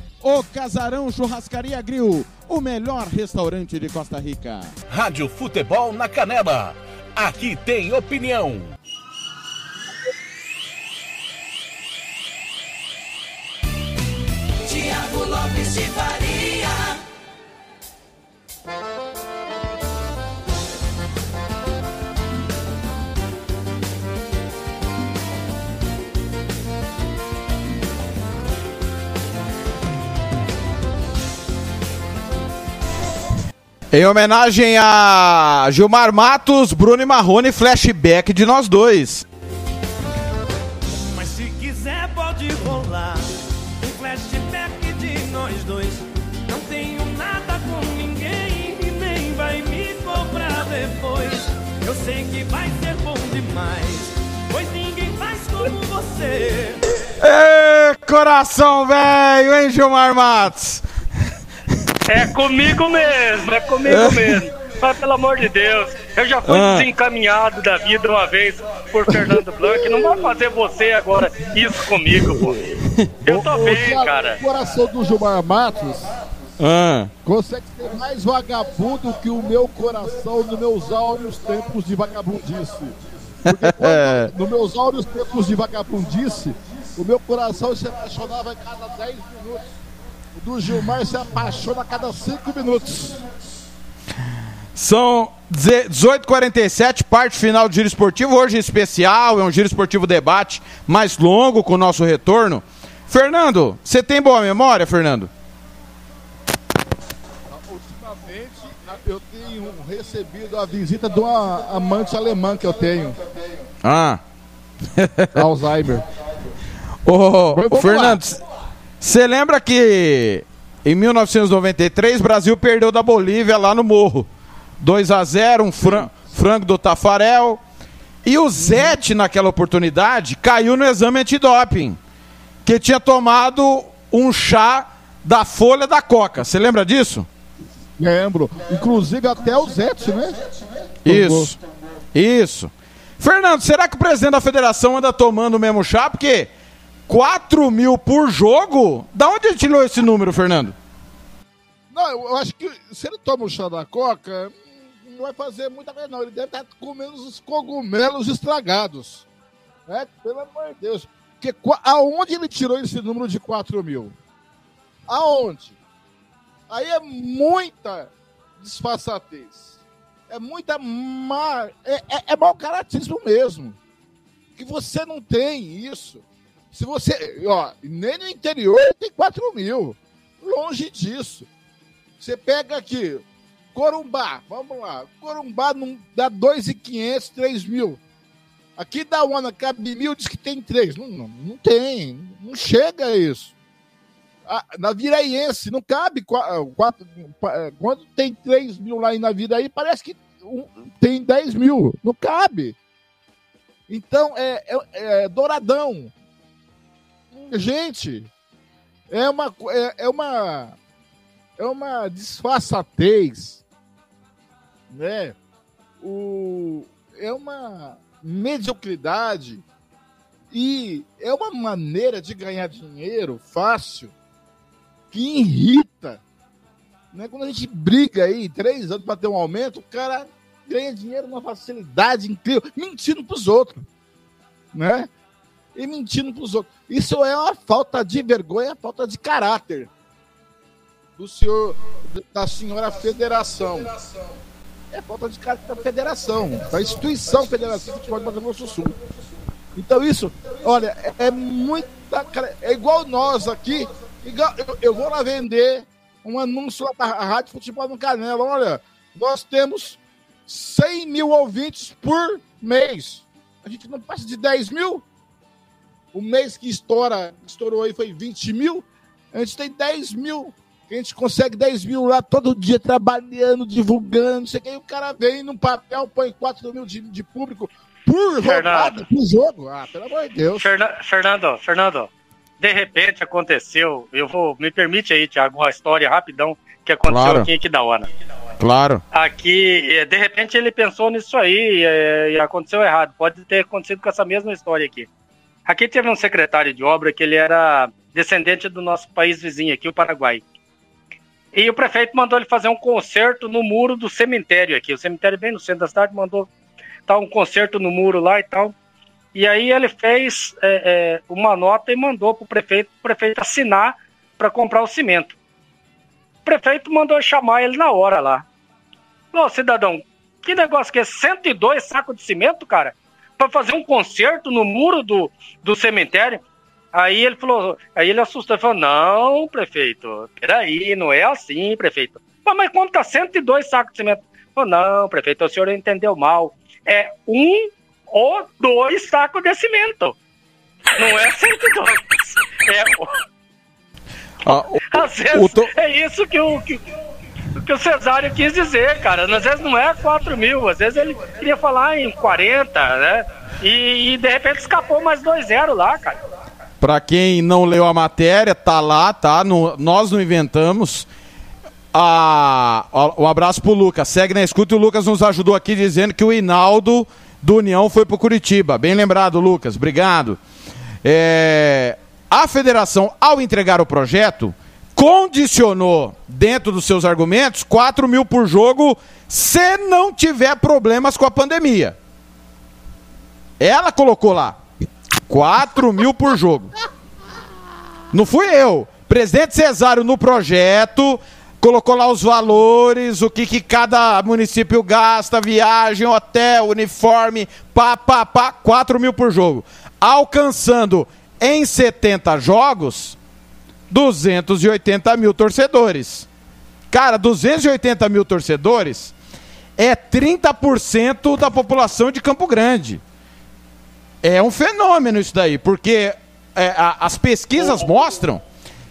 O Casarão Churrascaria Grill, o melhor restaurante de Costa Rica. Rádio Futebol na Canela. Aqui tem opinião. Tiago Lopes de Faria. Em homenagem a Gilmar Matos, Bruno e Marrone, flashback de nós dois. Mas se quiser pode rolar um flashback de nós dois. Não tenho nada com ninguém e nem vai me cobrar depois. Eu sei que vai ser bom demais, pois ninguém faz como você. Ê, coração velho, hein, Gilmar Matos? É comigo mesmo, é comigo mesmo. Mas pelo amor de Deus, eu já fui Ah. desencaminhado da vida uma vez por Fernando Blanc. Não vai fazer você agora isso comigo, pô. Eu tô bem, Thiago, cara. O coração do Gilmar Matos Ah. consegue ser mais vagabundo que o meu coração nos meus áureos tempos de vagabundice. Porque quando, nos meus áureos tempos de vagabundice, o meu coração se apaixonava a cada 10 minutos. Do Gilmar se apaixona a cada 5 minutos. São 18h47, parte final do Giro Esportivo. Hoje especial, é um Giro Esportivo debate mais longo com o nosso retorno. Fernando, você tem boa memória, Fernando? Ultimamente, eu tenho recebido a visita de uma amante alemã que eu tenho. Ah. Alzheimer. Ô, ô, lá. Você lembra que em 1993 o Brasil perdeu da Bolívia lá no Morro? 2 a 0 um fran- frango do Tafarel. E o Zete, naquela oportunidade, caiu no exame antidoping. Que tinha tomado um chá da folha da coca. Você lembra disso? Lembro. Inclusive até o Zete, né? Isso. Isso. Fernando, será que o presidente da federação anda tomando o mesmo chá? Porque 4 mil por jogo? Da onde ele tirou esse número, Fernando? Não, eu acho que se ele toma o chá da coca, não vai fazer muita coisa, não. Ele deve estar comendo os cogumelos estragados. É, pelo amor de Deus. Porque aonde ele tirou esse número de 4 mil? Aonde? Aí é muita disfarçatez. É muita má. É, é, é mau caratismo mesmo. Que você não tem isso. Se você. Ó, nem no interior tem 4 mil. Longe disso. Você pega aqui, Corumbá, vamos lá. Corumbá não dá 2,500, 3 mil. Aqui da Uana cabe mil, diz que tem três. Não, não, não tem, não chega a isso. Ah, na Viraiense, não cabe qua- quatro, eh, quando tem 3 mil lá em Naviraí, parece que tem 10 mil. Não cabe. Então, é, é- é douradão. Gente, é uma, é, é uma, é uma disfarçatez, né? O, é uma mediocridade e é uma maneira de ganhar dinheiro fácil que irrita. Né? Quando a gente briga aí, três anos para ter um aumento, o cara ganha dinheiro numa facilidade incrível, mentindo para os outros. Né? E mentindo para os outros. Isso é uma falta de vergonha, falta de caráter. do senhor, da senhora federação. É falta de cara da federação, da instituição Federação de Futebol do Mato Grosso do Sul. Então isso, olha, é, é muita. É igual nós aqui. igual- eu, eu vou lá vender um anúncio lá para a Rádio Futebol no Canela. Olha, nós temos 100 mil ouvintes por mês. A gente não passa de 10 mil. O mês que estoura, estourou aí foi 20 mil. A gente tem 10 mil. A gente consegue 10 mil lá todo dia trabalhando, divulgando, não sei o que. E o cara vem num papel, põe 4 mil de, de público por rodada, por jogo. Ah, pelo amor de Deus. Ferna- Fernando, Fernando, de repente aconteceu, eu vou, me permite aí, Thiago, uma história rapidão que aconteceu Claro. aqui em Aquidauana. Claro. Aqui, eh, de repente ele pensou nisso aí eh, e aconteceu errado. Pode ter acontecido com essa mesma história aqui. Aqui teve um secretário de obra que ele era descendente do nosso país vizinho aqui, o Paraguai. E o prefeito mandou ele fazer um concerto no muro do cemitério aqui. O cemitério bem no centro da cidade mandou tá, um concerto no muro lá e tal. E aí ele fez é, é, uma nota e mandou pro prefeito, o prefeito assinar para comprar o cimento. O prefeito mandou chamar ele na hora lá. Ô, cidadão, que negócio que é 102 sacos de cimento, cara? Pra fazer um concerto no muro do, do cemitério? Aí ele falou, aí ele assustou, ele falou, não, prefeito, peraí, não é assim, prefeito. "Pô, Mas como tá 102 sacos de cimento? Falou, não, prefeito, o senhor entendeu mal. É um ou dois sacos de cimento. Não é 102. É, Ah, o- às vezes é isso que o, que, que o Cesário quis dizer, cara. Às vezes não é 4 mil, às vezes ele queria falar em 40, né? E, e, de repente escapou mais 2-0 lá, cara. Pra quem não leu a matéria, tá lá, tá? No- nós não inventamos. Ah, um abraço pro Lucas. Segue na escuta e o Lucas nos ajudou aqui dizendo que o Hinaldo do União foi pro Curitiba. Bem lembrado, Lucas. Obrigado. É, a federação, ao entregar o projeto, condicionou, dentro dos seus argumentos, 4 mil por jogo se não tiver problemas com a pandemia. Ela colocou lá 4 mil por jogo. Não fui eu. Presidente Cesário no projeto colocou lá os valores, o que, que cada município gasta, viagem, hotel, uniforme, pá, pá, pá, 4 mil por jogo. Alcançando em 70 jogos 280 mil torcedores. Cara, 280 mil torcedores é 30% da população de Campo Grande. É um fenômeno isso daí, porque é, a- as pesquisas mostram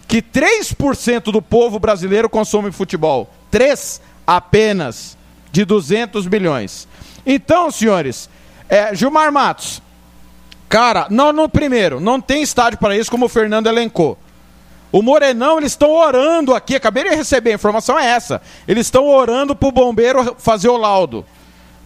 que 3% do povo brasileiro consome futebol. 3 apenas de 200 milhões. Então, senhores, é, Gilmar Matos, cara, não, no primeiro, não tem estádio para isso, como o Fernando elencou. O Morenão, eles estão orando aqui, acabei de receber, a informação é essa. Eles estão orando pro bombeiro fazer o laudo.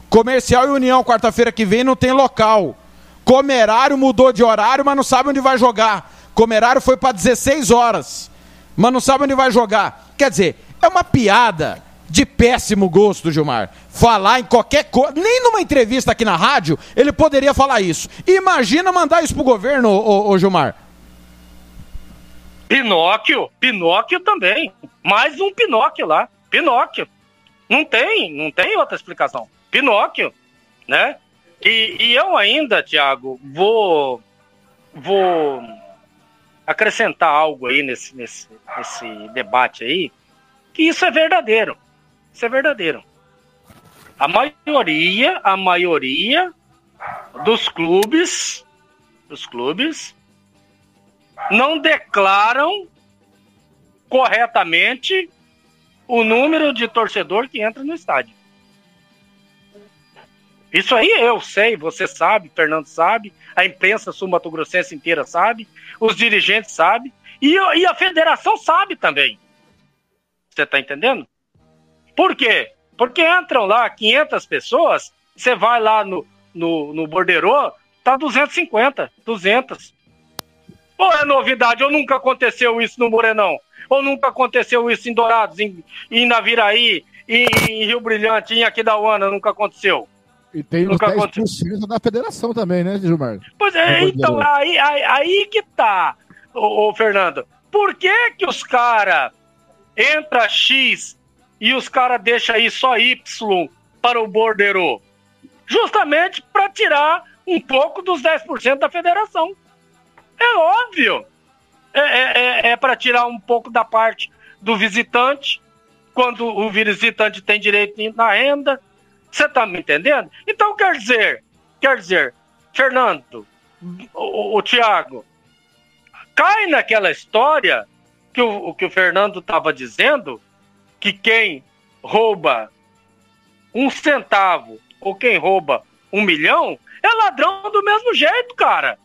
Comercial e União, quarta-feira que vem, não tem local. Comerário mudou de horário, mas não sabe onde vai jogar. Comerário foi para 16 horas, mas não sabe onde vai jogar. Quer dizer, é uma piada de péssimo gosto, Gilmar. Falar em qualquer coisa, nem numa entrevista aqui na rádio, ele poderia falar isso. Imagina mandar isso pro governo, ô, ô, Gilmar. Pinóquio, Pinóquio também. Mais um Pinóquio lá. Pinóquio. Não tem, não tem outra explicação. Pinóquio, né? E, e eu ainda, Thiago, vou vou acrescentar algo aí nesse, nesse, nesse debate aí, que isso é verdadeiro. Isso é verdadeiro. A maioria, a maioria dos clubes, dos clubes, não declaram corretamente o número de torcedor que entra no estádio. Isso aí eu sei, você sabe, Fernando sabe, a imprensa sul-mato-grossense inteira sabe, os dirigentes sabem, e, e a federação sabe também. Você tá entendendo? Por quê? Porque entram lá 500 pessoas, você vai lá no, no, no Borderô, tá 250, 200. Ou é novidade, ou nunca aconteceu isso no Morenão, ou nunca aconteceu isso em Dourados, em, em Naviraí, em, em Rio Brilhante, em Aquidauana, nunca aconteceu. E tem os Nunca 10% da federação também, né, Gilmar? Pois é, então, aí, aí, aí que tá, ô, ô, Fernando. Por que que os caras entra X e os caras deixam aí só Y para o borderô? Justamente para tirar um pouco dos 10% da federação. É óbvio. É, é, é, é para tirar um pouco da parte do visitante, quando o visitante tem direito na renda. Você está me entendendo? Então, quer dizer, quer dizer, Fernando, o, o Tiago, cai naquela história que o, que o Fernando estava dizendo, que quem rouba um centavo ou quem rouba um milhão é ladrão do mesmo jeito, cara.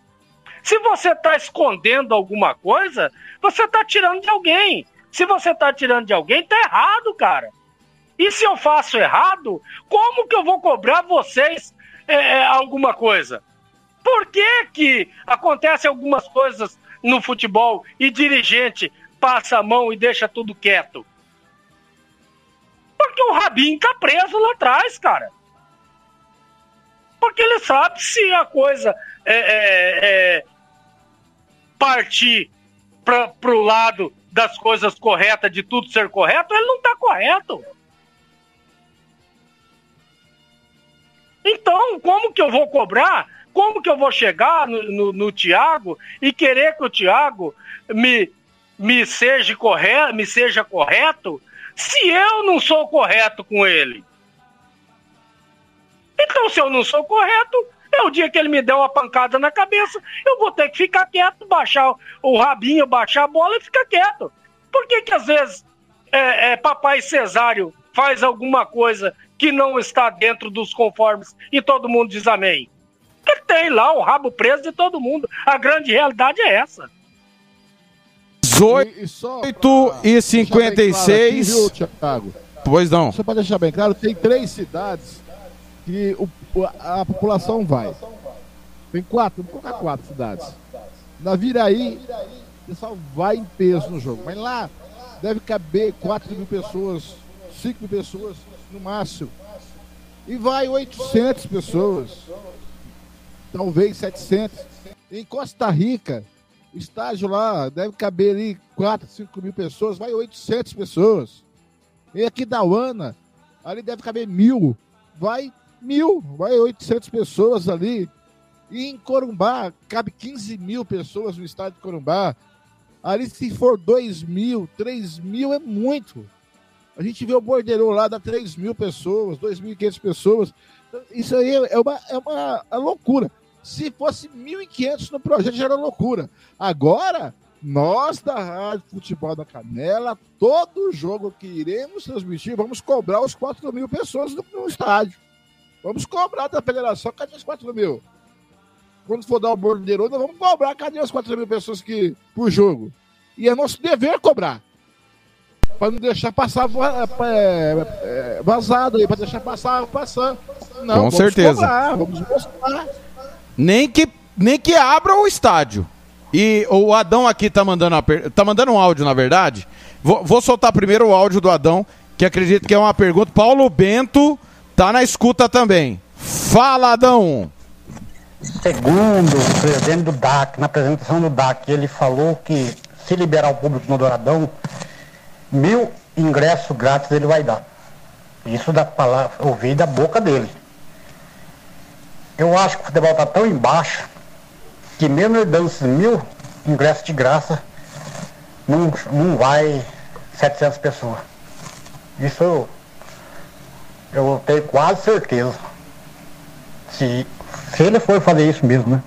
Se você está escondendo alguma coisa, você está tirando de alguém. Se você está tirando de alguém, tá errado, cara. E se eu faço errado, como que eu vou cobrar vocês é, é alguma coisa? Por que, que acontece algumas coisas no futebol e dirigente passa a mão e deixa tudo quieto? Porque o Rabin tá preso lá atrás, cara. Porque ele sabe se a coisa é, é, é partir para o lado das coisas corretas, de tudo ser correto, ele não está correto. Então, como que eu vou cobrar? Como que eu vou chegar no, no, no Tiago e querer que o Tiago me, me, seja correto, me seja correto se eu não sou correto com ele? Então, se eu não sou correto, é o dia que ele me der uma pancada na cabeça, eu vou ter que ficar quieto, baixar o rabinho, baixar a bola e ficar quieto. Por que que às vezes é, é, papai Cesário faz alguma coisa que não está dentro dos conformes e todo mundo diz amém? Porque tem lá o rabo preso de todo mundo. A grande realidade é essa. 18 e 56. Claro aqui, viu, pois não. Só para deixar bem claro, tem três cidades que o, a população vai. Tem quatro, vou colocar quatro cidades. Na Viraí, o pessoal vai em peso no jogo. Mas lá deve caber 4 mil pessoas, 5 mil pessoas no máximo. E vai 800 pessoas, talvez 700. Em Costa Rica, estágio lá deve caber ali 4, 5 mil pessoas, vai 800 pessoas. E aqui da Uana, ali deve caber mil, vai mil, vai 800 pessoas ali. E em Corumbá, cabe 15 mil pessoas no estádio de Corumbá. Ali, se for 2 mil, 3 mil é muito. A gente vê o Bordeiro lá, dá 3 mil pessoas, 2.500 pessoas. Isso aí é uma, é uma é loucura. Se fosse 1.500 no projeto, já era loucura. Agora, nós da Rádio Futebol da Canela, todo jogo que iremos transmitir, vamos cobrar os 4 mil pessoas no, no estádio. Vamos cobrar da federação, cadê os 4 mil? Quando for dar o bordeiro, nós vamos cobrar, cadê as 4 mil pessoas que, por jogo? E é nosso dever cobrar. Para não deixar passar é, é, vazado aí, para deixar passar passando. Não, Com vamos certeza. Cobrar, vamos mostrar. Nem que, nem que abra o estádio. E o Adão aqui tá mandando, uma per... tá mandando um áudio, na verdade. Vou, vou soltar primeiro o áudio do Adão, que acredito que é uma pergunta. Paulo Bento Tá na escuta também. Fala, Adão. Segundo o presidente do DAC, na apresentação do DAC, ele falou que se liberar o público no Douradão, mil ingressos grátis ele vai dar. Isso da palavra, ouvi da boca dele. Eu acho que o futebol está tão embaixo que mesmo ele dando esses mil ingressos de graça, não, não vai 700 pessoas. Isso eu tenho quase certeza. Se, se ele for fazer isso mesmo, né?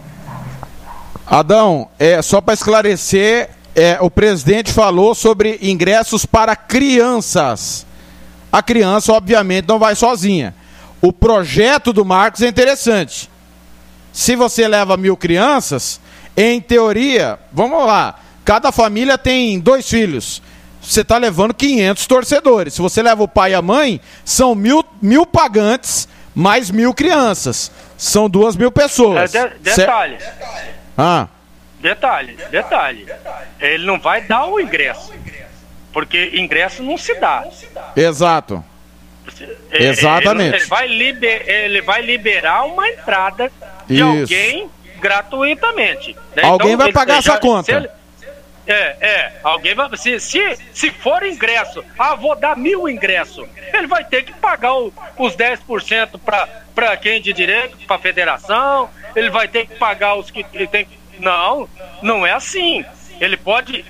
Adão, é, só para esclarecer, é, o presidente falou sobre ingressos para crianças. A criança, obviamente, não vai sozinha. O projeto do Marcos é interessante. Se você leva mil crianças, em teoria, vamos lá, cada família tem dois filhos você está levando 500 torcedores. Se você leva o pai e a mãe, são mil, mil pagantes mais mil crianças. São duas mil pessoas. É, de, detalhe. Ah. Detalhe, detalhe. Ele não vai dar o ingresso. Porque ingresso não se dá. Exato. Ele, Exatamente. Ele, vai liber, ele vai liberar uma entrada de Isso. alguém gratuitamente. né? Alguém Então, vai pagar essa já- conta. É, é. Alguém vai. Se, se, se for ingresso, ah, vou dar mil ingressos. Ele vai ter que pagar o, os 10% para quem de direito, para a federação. Ele vai ter que pagar os que ele tem. Não, não é assim. Ele pode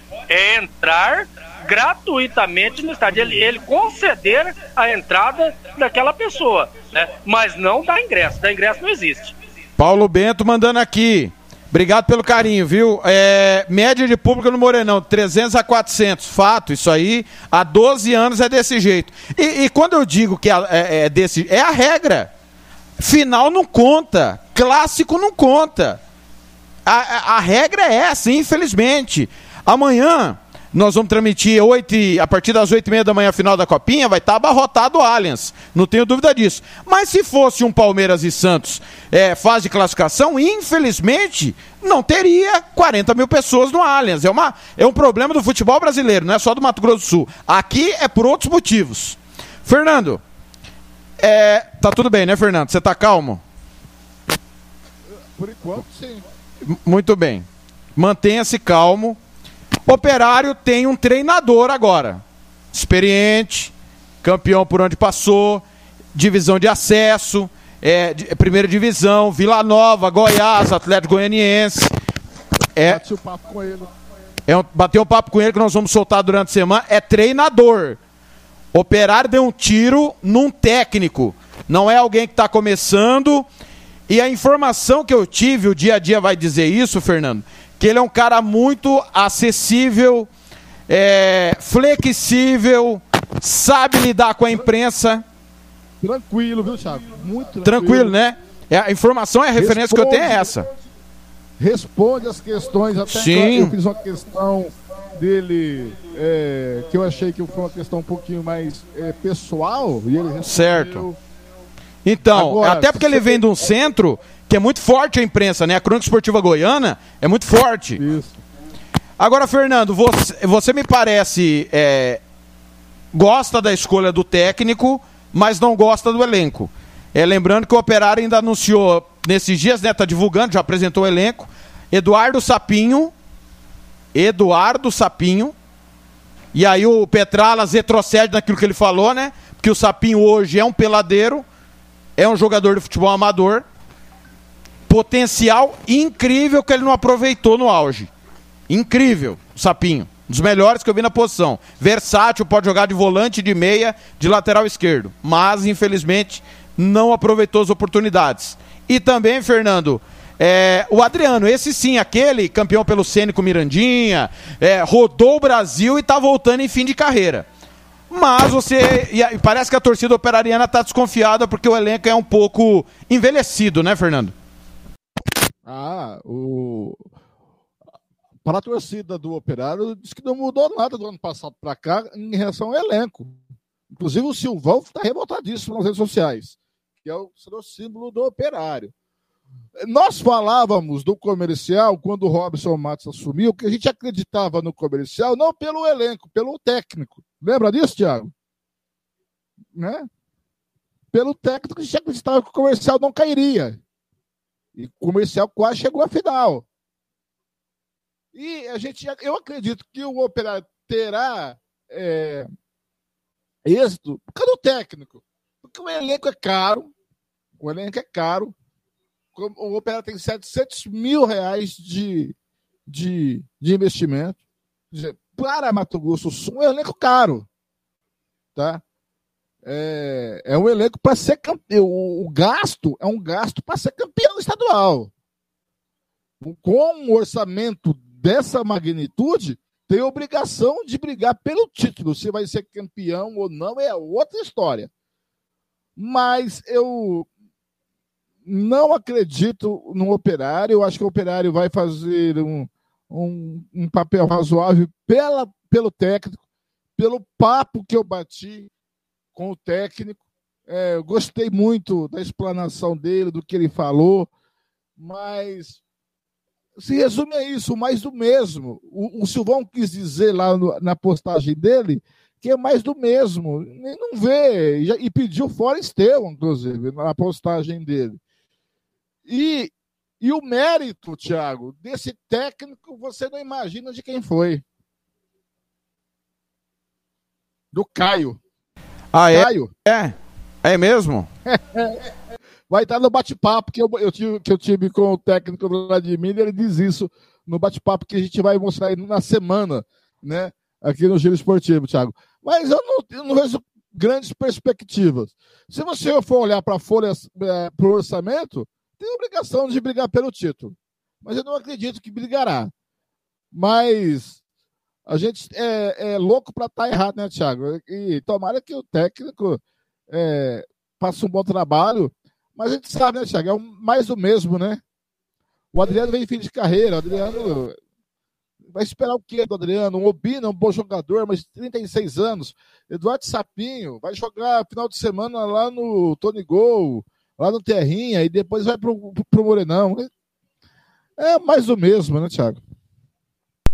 entrar gratuitamente no estádio. Ele, ele conceder a entrada daquela pessoa, né? Mas não dá ingresso. Dá ingresso não existe. Paulo Bento mandando aqui. Obrigado pelo carinho, viu? É, média de público no Morenão, 300 a 400. Fato, isso aí, há 12 anos é desse jeito. E, e quando eu digo que é, é, desse é a regra. Final não conta, clássico não conta. A, a, a regra é essa, infelizmente. Amanhã, nós vamos transmitir 8, a partir das 8 e meia da manhã, a final da Copinha, vai estar abarrotado o Allianz. Não tenho dúvida disso. Mas se fosse um Palmeiras e Santos é, fase de classificação, infelizmente, não teria 40 mil pessoas no Allianz. É, uma, é um problema do futebol brasileiro, não é só do Mato Grosso do Sul. Aqui é por outros motivos. Fernando, é, tá tudo bem, né, Fernando? Você tá calmo? Por enquanto, sim. Muito bem. Mantenha-se calmo Operário tem um treinador agora. Experiente, campeão por onde passou, divisão de acesso, é, de, primeira divisão, Vila Nova, Goiás, Atlético Goianiense. É, Bate o papo com ele. É um, bateu um papo com ele que nós vamos soltar durante a semana. É treinador. Operário deu um tiro num técnico. Não é alguém que está começando. E a informação que eu tive, o dia a dia vai dizer isso, Fernando, que ele é um cara muito acessível, é, flexível, sabe lidar com a imprensa. Tranquilo, viu, Thiago? Muito tranquilo. Tranquilo, né? É, a informação é a referência responde, que eu tenho é essa. Responde as questões, até Sim. eu fiz uma questão dele é, que eu achei que foi uma questão um pouquinho mais é, pessoal e ele respondeu. Certo. Então, Agora, até porque ele vem de um centro que é muito forte a imprensa, né? A Crônica Esportiva Goiana é muito forte. Isso. Agora, Fernando, você, você me parece é, gosta da escolha do técnico, mas não gosta do elenco. É, lembrando que o Operário ainda anunciou nesses dias, né? Tá divulgando, já apresentou o elenco. Eduardo Sapinho. Eduardo Sapinho. E aí o Petralas retrocede naquilo que ele falou, né? Porque o Sapinho hoje é um peladeiro, é um jogador de futebol amador potencial incrível que ele não aproveitou no auge. Incrível, o Sapinho. Um dos melhores que eu vi na posição. Versátil, pode jogar de volante, de meia, de lateral esquerdo. Mas, infelizmente, não aproveitou as oportunidades. E também, Fernando, é, o Adriano, esse sim, aquele campeão pelo Cênico Mirandinha, é, rodou o Brasil e está voltando em fim de carreira. Mas você. E parece que a torcida operariana está desconfiada porque o elenco é um pouco envelhecido, né, Fernando? Ah, o. Para a torcida do Operário, diz que não mudou nada do ano passado para cá em relação ao elenco. Inclusive o Silvão está revoltadíssimo nas redes sociais, que é o, o símbolo do Operário. Nós falávamos do comercial quando o Robson Matos assumiu, que a gente acreditava no comercial não pelo elenco, pelo técnico. Lembra disso, Thiago? Né? Pelo técnico, a gente acreditava que o comercial não cairia. E o comercial quase chegou à final. E a gente, eu acredito que o Operário terá é, êxito por causa do técnico. Porque o elenco é caro. O elenco é caro. O Operário tem 700 mil reais de, de, de investimento. Para Mato Grosso Sul, é um elenco caro. Tá? É, é um elenco para ser campeão. O, gasto é um gasto para ser campeão estadual. Com um orçamento dessa magnitude, tem obrigação de brigar pelo título. Se vai ser campeão ou não é outra história. Mas eu não acredito no operário. Eu acho que o operário vai fazer um, um, um papel razoável pela, pelo técnico, pelo papo que eu bati com o técnico. É, eu gostei muito da explanação dele, do que ele falou, mas se resume a isso, mais do mesmo. O, o Silvão quis dizer lá no, na postagem dele que é mais do mesmo. Ele não vê, e, e pediu fora Estevão, inclusive, na postagem dele. E, E o mérito, Thiago, desse técnico, você não imagina de quem foi. Do Caio. Ah, é? Caio. É. É mesmo? Vai estar no bate-papo que eu, eu tive, que eu tive com o técnico do Vladimir, ele diz isso no bate-papo que a gente vai mostrar na semana, né? Aqui no Giro Esportivo, Thiago. Mas eu não, eu não vejo grandes perspectivas. Se você for olhar para a folha, é, para o orçamento, tem obrigação de brigar pelo título. Mas eu não acredito que brigará. Mas a gente é, é louco para estar tá errado, né, Thiago? E tomara que o técnico é, faça um bom trabalho. Mas a gente sabe, né, Thiago? É mais o mesmo, né? O Adriano vem em fim de carreira. O Adriano vai esperar o quê do Adriano? Um Obina, um bom jogador, mas 36 anos. Eduardo Sapinho vai jogar final de semana lá no Tony Gol lá no Terrinha e depois vai pro, pro Morenão. É mais o mesmo, né, Thiago?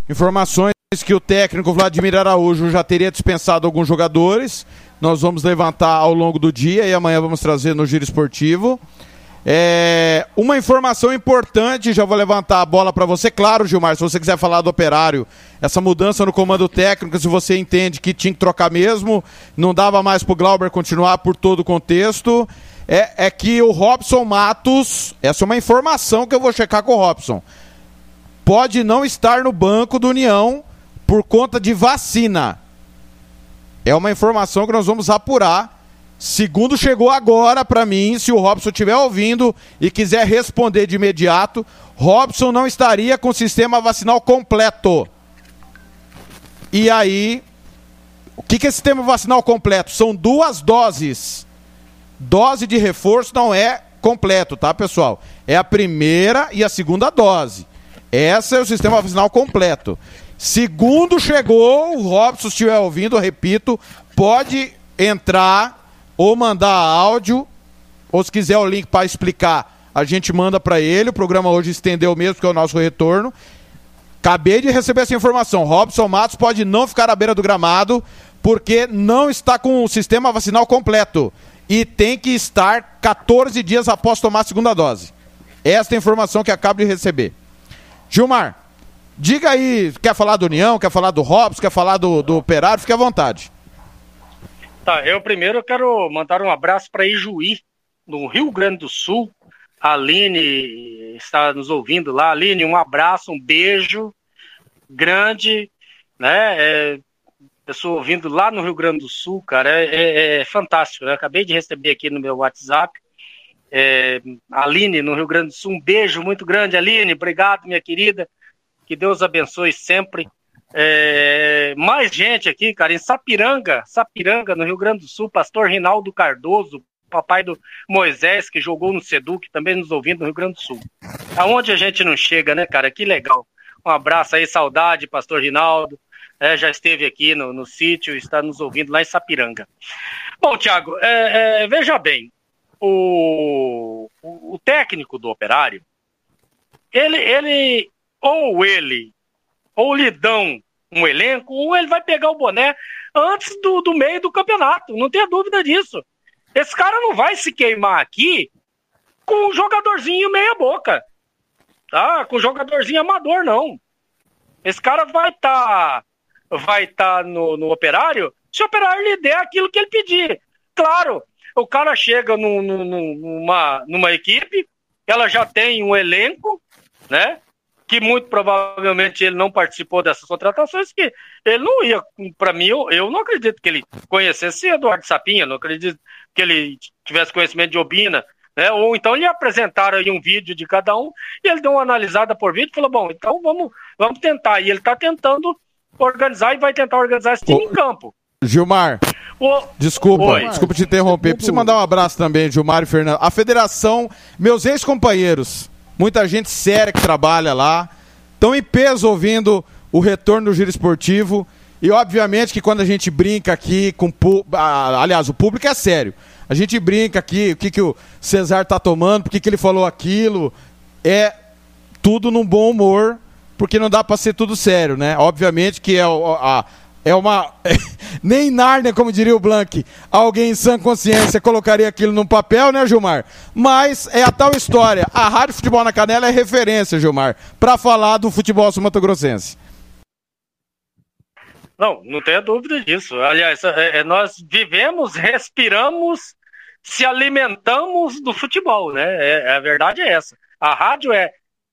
Informações que o técnico Vladimir Araújo já teria dispensado alguns jogadores. Nós vamos levantar ao longo do dia e amanhã vamos trazer no Giro Esportivo. É, uma informação importante, já vou levantar a bola para você. Claro, Gilmar, se você quiser falar do operário, essa mudança no comando técnico, se você entende que tinha que trocar mesmo, não dava mais para o Glauber continuar por todo o contexto é, é que o Robson Matos, essa é uma informação que eu vou checar com o Robson, pode não estar no banco do União por conta de vacina. É uma informação que nós vamos apurar. Segundo chegou agora para mim, se o Robson estiver ouvindo e quiser responder de imediato, Robson não estaria com o sistema vacinal completo. E aí, o que, que é sistema vacinal completo? São duas doses Dose de reforço não é completo, tá, pessoal? É a primeira e a segunda dose. Esse é o sistema vacinal completo. Segundo chegou, o Robson, se estiver ouvindo, repito, pode entrar ou mandar áudio, ou se quiser o link para explicar, a gente manda para ele. O programa hoje estendeu mesmo, porque é o nosso retorno. Acabei de receber essa informação. Robson Matos pode não ficar à beira do gramado, porque não está com o sistema vacinal completo e tem que estar 14 dias após tomar a segunda dose. Esta é a informação que acabo de receber. Gilmar, diga aí, quer falar do União, quer falar do Robson, quer falar do, do Operário, fique à vontade. Tá, eu primeiro quero mandar um abraço para Ijuí, no Rio Grande do Sul. A Aline está nos ouvindo lá. Aline, um abraço, um beijo grande, né? É, pessoa ouvindo lá no Rio Grande do Sul, cara, é, é, é fantástico. Eu acabei de receber aqui no meu WhatsApp. É, Aline, no Rio Grande do Sul, um beijo muito grande, Aline. Obrigado, minha querida. Que Deus abençoe sempre. É, mais gente aqui, cara, em Sapiranga, Sapiranga, no Rio Grande do Sul, pastor Rinaldo Cardoso, papai do Moisés, que jogou no Seduc, também nos ouvindo no Rio Grande do Sul. Aonde a gente não chega, né, cara? Que legal. Um abraço aí, saudade, pastor Rinaldo é, já esteve aqui no, no sítio, está nos ouvindo lá em Sapiranga. Bom, Tiago, é, é, veja bem, o, o, o, técnico do operário, ele, ele, ou ele, ou lhe dão um elenco, ou ele vai pegar o boné antes do, do meio do campeonato, não tenha dúvida disso. Esse cara não vai se queimar aqui com um jogadorzinho meia boca, tá? Com um jogadorzinho amador, não. Esse cara vai estar tá vai tá no, no operário se o operário lhe der aquilo que ele pedir. Claro, o cara chega num, num, numa, numa equipe, ela já tem um elenco, né? Que muito provavelmente ele não participou dessas contratações, que ele não ia, para mim, eu, eu não acredito que ele conhecesse Eduardo Sapinha, não acredito que ele tivesse conhecimento de Obina, né? Ou então lhe apresentaram aí um vídeo de cada um e ele deu uma analisada por vídeo e falou: bom, então vamos, vamos tentar. E ele está tentando organizar e vai tentar organizar esse time Ô, em campo. Gilmar, desculpa, Oi. desculpa te interromper. Preciso mandar um abraço também, Gilmar e Fernando. A federação, meus ex-companheiros, muita gente séria que trabalha lá, estão em peso ouvindo o retorno do giro esportivo. E obviamente que quando a gente brinca aqui com. Aliás, o público é sério. A gente brinca aqui, o que, que o Cesar tá tomando, por que, que ele falou aquilo. É tudo num bom humor porque não dá para ser tudo sério, né? Obviamente que é, a, é uma Nem Nárnia, como diria o Blank, alguém em sã consciência colocaria aquilo num papel, né, Gilmar? Mas é a tal história. A Rádio Futebol na Canela é referência, Gilmar, para falar do futebol sul-mato-grossense. Não, não tenha dúvida disso. Aliás, é, é, nós vivemos, respiramos, se alimentamos do futebol, né? É, a verdade é essa. A rádio é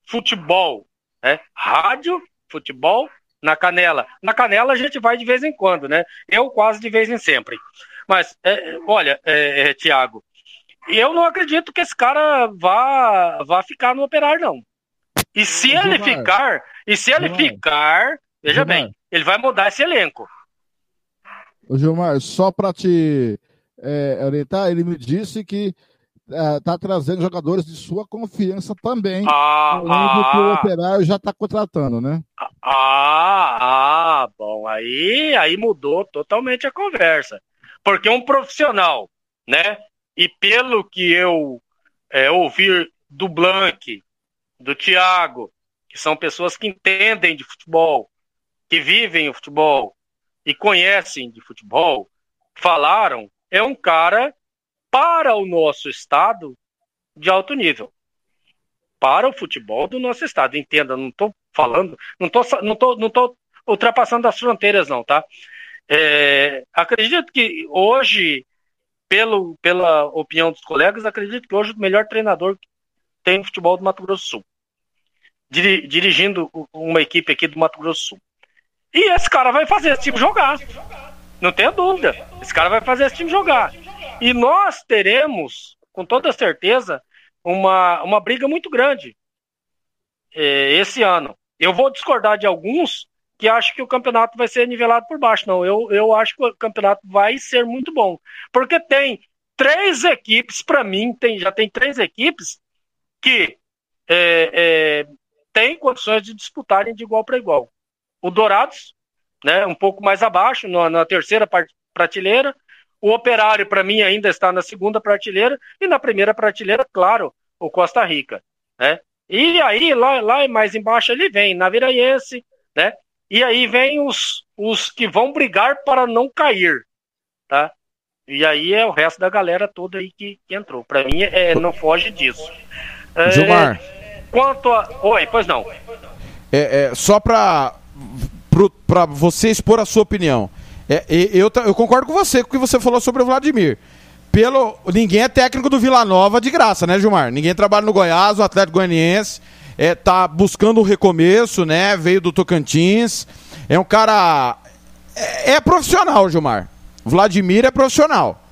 futebol, né? Rádio, futebol, na canela. Na canela a gente vai de vez em quando, né? Eu quase de vez em sempre. Mas, é, olha, é, é, Tiago, eu não acredito que esse cara vá, vá ficar no operário, não. E se Gilmar. ele ficar, e se ele Gilmar. ficar, veja Gilmar. bem, ele vai mudar esse elenco. Ô Gilmar, só para te é, orientar, ele me disse que está é, trazendo jogadores de sua confiança também. Ah, além ah, que o Operário já está contratando, né? Ah, ah, bom, aí, aí mudou totalmente a conversa. Porque um profissional, né? E pelo que eu é, ouvir do Blank, do Thiago, que são pessoas que entendem de futebol, que vivem o futebol e conhecem de futebol, falaram, é um cara para o nosso estado de alto nível. Para o futebol do nosso estado. Entenda, não estou falando, não estou não tô, não tô ultrapassando as fronteiras, não, tá? É, acredito que hoje, pelo, pela opinião dos colegas, acredito que hoje o melhor treinador tem no futebol do Mato Grosso do Sul. Dirigindo uma equipe aqui do Mato Grosso do Sul. E esse cara vai fazer esse time jogar. Não tenha dúvida. Esse cara vai fazer esse time jogar. E nós teremos, com toda certeza, uma, uma briga muito grande é, esse ano. Eu vou discordar de alguns que acham que o campeonato vai ser nivelado por baixo. Não, eu, eu acho que o campeonato vai ser muito bom. Porque tem três equipes, para mim, tem, já tem três equipes que é, é, têm condições de disputarem de igual para igual. O Dourados, né, um pouco mais abaixo, na, na terceira prateleira, o Operário, para mim, ainda está na segunda prateleira. E na primeira prateleira, claro, o Costa Rica. Né? E aí, lá, lá mais embaixo, ele vem Naviraense, né? E aí vem os, os que vão brigar para não cair, tá? E aí é o resto da galera toda aí que, que entrou. Para mim, é, não foge disso. Gilmar. É, quanto a... Oi, pois não. É, é só para você expor a sua opinião. É, eu, eu concordo com você com o que você falou sobre o Vladimir. Pelo, ninguém é técnico do Vila Nova de graça, né, Gilmar? Ninguém trabalha no Goiás, o Atlético Goianiense. É, tá buscando um recomeço, né? Veio do Tocantins. É um cara. É, é profissional, Gilmar. Vladimir é profissional.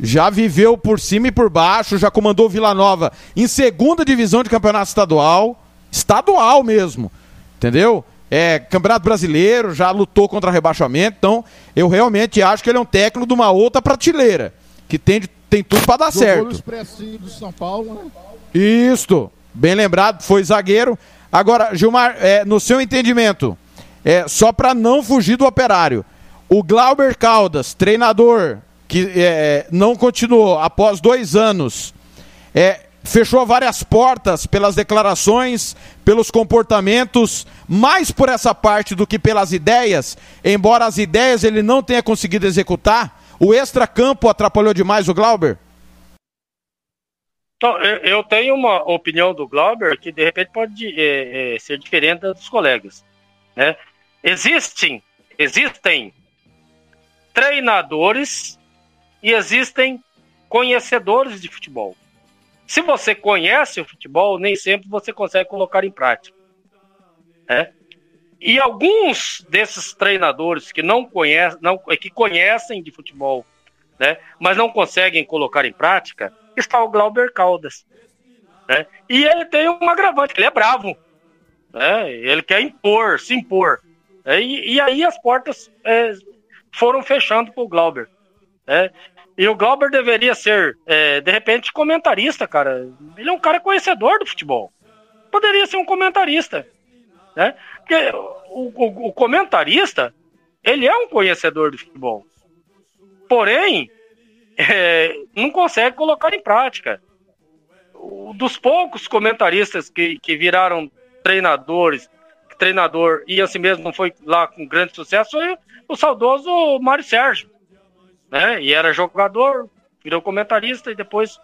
Já viveu por cima e por baixo, já comandou Vila Nova em segunda divisão de campeonato estadual. Estadual mesmo. Entendeu? É, Campeonato Brasileiro, já lutou contra rebaixamento, então eu realmente acho que ele é um técnico de uma outra prateleira, que tem, tem tudo para dar Jogou certo. Do São Paulo, né? Isto, bem lembrado, foi zagueiro. Agora, Gilmar, é, no seu entendimento, é, só para não fugir do operário, o Glauber Caldas, treinador, que é, não continuou após dois anos, é, fechou várias portas pelas declarações, pelos comportamentos, mais por essa parte do que pelas ideias, embora as ideias ele não tenha conseguido executar, o extra-campo atrapalhou demais o Glauber? Então, eu tenho uma opinião do Glauber que de repente pode é, é, ser diferente dos colegas. Né? Existem, existem treinadores e existem conhecedores de futebol. Se você conhece o futebol, nem sempre você consegue colocar em prática. Né? E alguns desses treinadores que não conhecem, não, que conhecem de futebol, né, mas não conseguem colocar em prática, está o Glauber Caldas. Né? E ele tem um agravante, ele é bravo. Né? Ele quer impor, se impor. Né? E, e, aí as portas é, foram fechando para o Glauber. Né? E o Glauber deveria ser, é, de repente, comentarista, cara. Ele é um cara conhecedor do futebol. Poderia ser um comentarista. Né? Porque o, o, o comentarista, ele é um conhecedor do futebol. Porém, é, não consegue colocar em prática. O, dos poucos comentaristas que, que viraram treinadores, treinador e assim mesmo não foi lá com grande sucesso foi o saudoso Mário Sérgio, né? E era jogador, virou comentarista e depois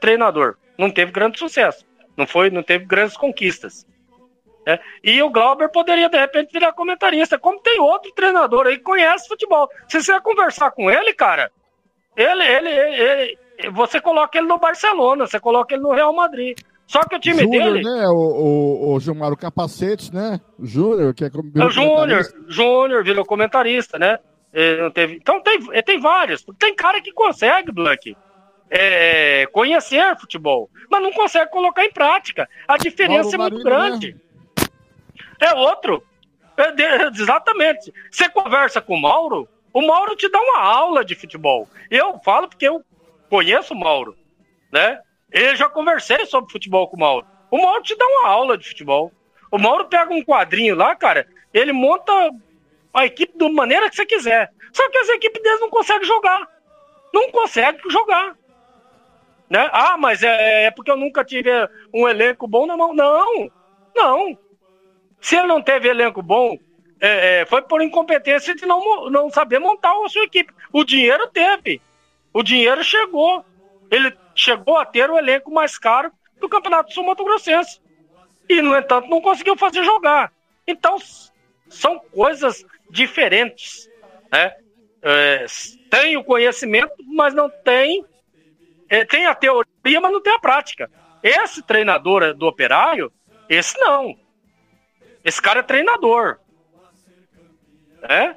treinador. Não teve grande sucesso, não foi, não teve grandes conquistas. Né? E o Glauber poderia de repente virar comentarista, como tem outro treinador aí que conhece futebol. Se você conversar com ele, cara, ele, ele, ele, ele você coloca ele no Barcelona, você coloca ele no Real Madrid. Só que o time Júnior, dele. né? O, o, o Gilmar, o Capacete, né? O Júnior, que é como. É o Júnior, Júnior virou comentarista, né? Ele não teve... Então tem, ele tem vários. Tem cara que consegue, Blank, é, conhecer futebol, mas não consegue colocar em prática. A diferença Mauro é muito grande. É outro. É exatamente. Você conversa com o Mauro, o Mauro te dá uma aula de futebol. Eu falo porque eu conheço o Mauro, né? Eu já conversei sobre futebol com o Mauro. O Mauro te dá uma aula de futebol. O Mauro pega um quadrinho lá, cara, ele monta a equipe da maneira que você quiser. Só que as equipes deles não conseguem jogar. Não conseguem jogar. Né? Ah, mas é, é porque eu nunca tive um elenco bom na mão. Não, não. Se ele não teve elenco bom, é, é, foi por incompetência de não, não saber montar a sua equipe. O dinheiro teve. O dinheiro chegou. Ele chegou a ter o elenco mais caro do Campeonato Sul Mato Grossense. E, no entanto, não conseguiu fazer jogar. Então, são coisas diferentes. Né? É, tem o conhecimento, mas não tem. é, tem a teoria, mas não tem a prática. Esse treinador do operário, esse não. Esse cara é treinador. Né?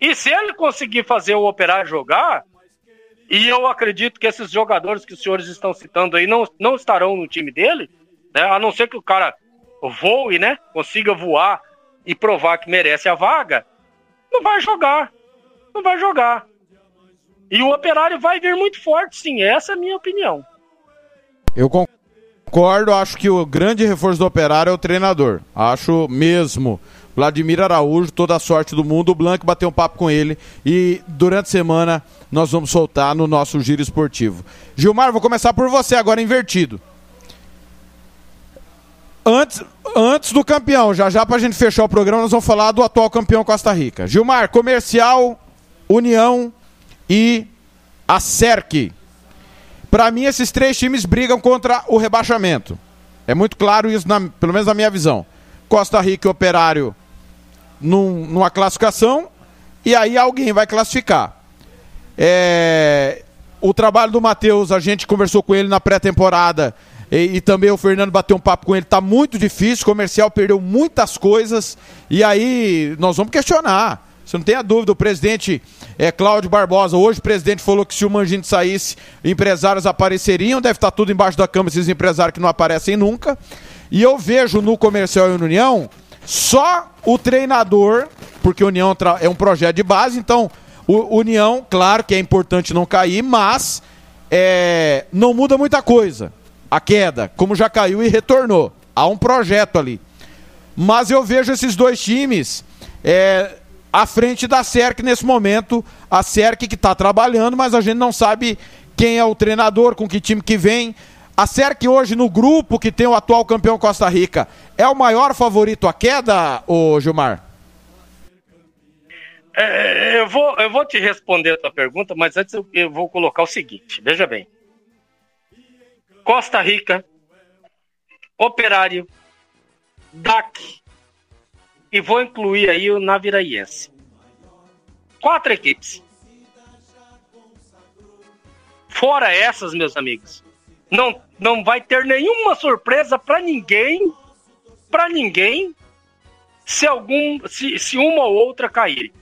E se ele conseguir fazer o operário jogar, e eu acredito que esses jogadores que os senhores estão citando aí não, não estarão no time dele, né? A não ser que o cara voe, né? Consiga voar e provar que merece a vaga, não vai jogar. Não vai jogar. E o operário vai vir muito forte, sim. Essa é a minha opinião. Eu concordo, acho que o grande reforço do operário é o treinador. Acho mesmo. Vladimir Araújo, toda a sorte do mundo. O Blanc bateu um papo com ele e durante a semana nós vamos soltar no nosso giro esportivo. Gilmar, vou começar por você agora invertido. Antes, antes do campeão, já já pra gente fechar o programa, nós vamos falar do atual campeão Costa Rica. Gilmar, Comercial, União e a SERC. Pra mim, esses três times brigam contra o rebaixamento. É muito claro isso, na- pelo menos na minha visão. Costa Rica e Operário num- numa classificação, e aí alguém vai classificar. É, o trabalho do Matheus, a gente conversou com ele na pré-temporada, e, e também o Fernando bateu um papo com ele, tá muito difícil, o comercial perdeu muitas coisas, e aí nós vamos questionar. Você não tem a dúvida, o presidente é, Cláudio Barbosa, hoje o presidente falou que se o Mangini saísse, empresários apareceriam, deve estar tudo embaixo da cama esses empresários que não aparecem nunca. E eu vejo no Comercial e no União só o treinador, porque União é um projeto de base, então o União, claro que é importante não cair, mas é, não muda muita coisa. A queda, como já caiu e retornou. Há um projeto ali. Mas eu vejo esses dois times é, à frente da SERC nesse momento. A SERC que está trabalhando, mas a gente não sabe quem é o treinador, com que time que vem. A SERC hoje no grupo que tem o atual campeão Costa Rica é o maior favorito à queda, ô Gilmar? É, eu, vou, eu vou te responder a tua pergunta, mas antes eu, eu vou colocar o seguinte: veja bem. Costa Rica, Operário, DAC e vou incluir aí o Naviraense. Quatro equipes. Fora essas, meus amigos, não, não vai ter nenhuma surpresa para ninguém, para ninguém, se algum, se, se uma ou outra cair.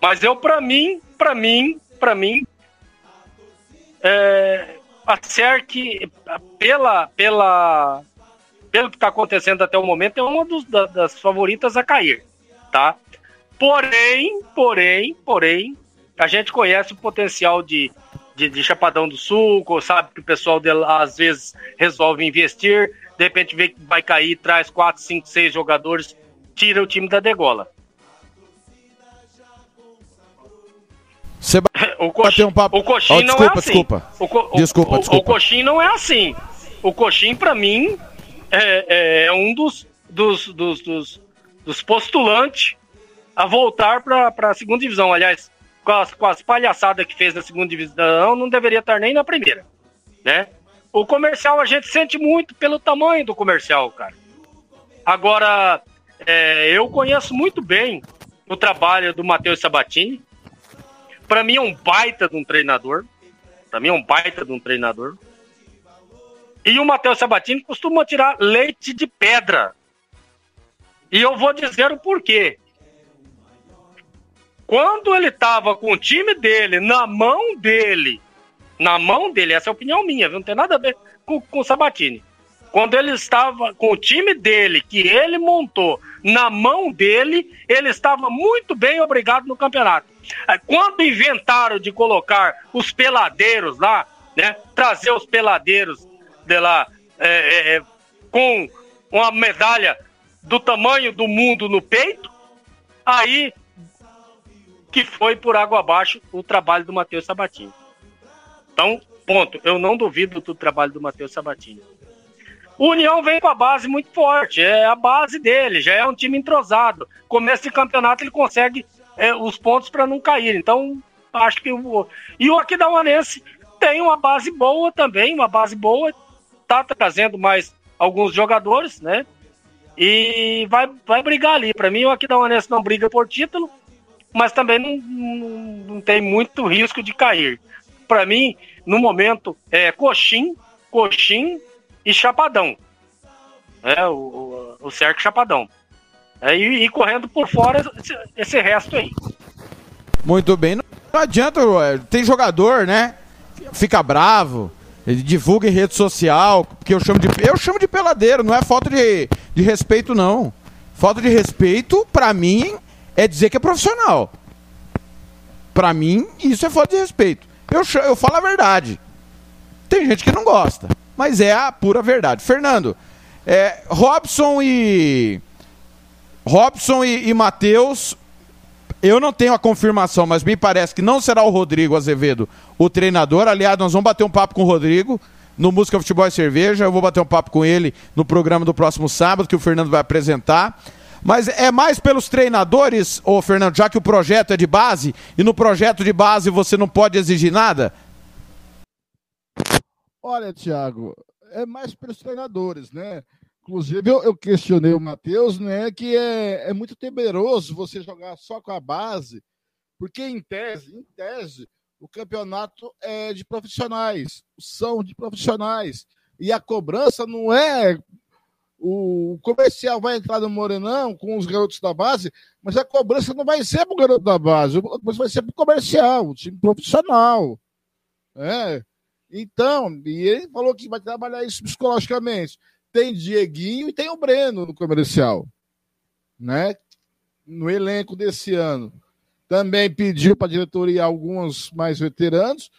Mas eu, para mim, para mim, para mim, é, a SERC, pela, pela, pelo que está acontecendo até o momento, é uma dos, da- das favoritas a cair, tá? Porém, porém, porém, a gente conhece o potencial de, de, de Chapadão do Sul, sabe que o pessoal dela, às vezes resolve investir, de repente vê que vai cair, traz 4, 5, 6 jogadores, tira o time da degola. Você O coxim, um papo. o coxim Oh, não desculpa, é assim. desculpa. O, co- Desculpa, o- desculpa. O coxim não é assim. O coxim, pra mim, é, é um dos dos, dos, dos, dos postulantes a voltar para a segunda divisão. Aliás, com as, com as palhaçadas que fez na segunda divisão, não deveria estar nem na primeira, né? O comercial a gente sente muito pelo tamanho do comercial, cara. Agora, é, eu conheço muito bem o trabalho do Matheus Sabatini. Para mim é um baita de um treinador. Para mim é um baita de um treinador. E o Matheus Sabatini costuma tirar leite de pedra. E eu vou dizer o porquê. Quando ele estava com o time dele na mão dele, na mão dele, essa é a opinião minha, não tem nada a ver com, com o Sabatini. Quando ele estava com o time dele, que ele montou na mão dele, ele estava muito bem obrigado no campeonato. É, quando inventaram de colocar os peladeiros lá, né? Trazer os peladeiros de lá é, é, é, com uma medalha do tamanho do mundo no peito, aí que foi por água abaixo o trabalho do Matheus Sabatini. Então, ponto. Eu não duvido do trabalho do Matheus Sabatini. O União vem com a base muito forte, é a base dele, já é um time entrosado. Começo de campeonato ele consegue é, os pontos para não cair. Então, acho que o. E o Aquidauanense tem uma base boa também, uma base boa, tá trazendo mais alguns jogadores, né? E vai, vai brigar ali. Para mim, o Aquidauanense não briga por título, mas também não, não, não tem muito risco de cair. Para mim, no momento, é Coxim, Coxim e Chapadão. É, o, o, o Cerco Chapadão. É, e, e, correndo por fora esse, esse, resto aí. Muito bem. Não, não adianta, tem jogador, né? Fica bravo, ele divulga em rede social, porque eu chamo de. Eu chamo de peladeiro, não é falta de, de respeito, não. Falta de respeito, pra mim, é dizer que é profissional. Pra mim, isso é falta de respeito. Eu, eu falo a verdade. Tem gente que não gosta mas é a pura verdade. Fernando, é, Robson e. Robson e, e Matheus, eu não tenho a confirmação, mas me parece que não será o Rodrigo Azevedo o treinador. Aliás, nós vamos bater um papo com o Rodrigo no Música Futebol e Cerveja. Eu vou bater um papo com ele no programa do próximo sábado, que o Fernando vai apresentar. Mas é mais pelos treinadores, ô Fernando, já que o projeto é de base, e no projeto de base você não pode exigir nada? Olha, Thiago, é mais pelos treinadores, né? Inclusive, eu, eu questionei o Matheus, né? Que é, é muito temeroso você jogar só com a base, porque em tese, em tese, o campeonato é de profissionais, são de profissionais. E a cobrança não é. O comercial vai entrar no Morenão com os garotos da base, mas a cobrança não vai ser para o garoto da base, mas vai ser para o comercial, o time profissional. É. Então, e ele falou que vai trabalhar isso psicologicamente. Tem Dieguinho e tem o Breno no comercial, né? No elenco desse ano. Também pediu para a diretoria alguns mais veteranos,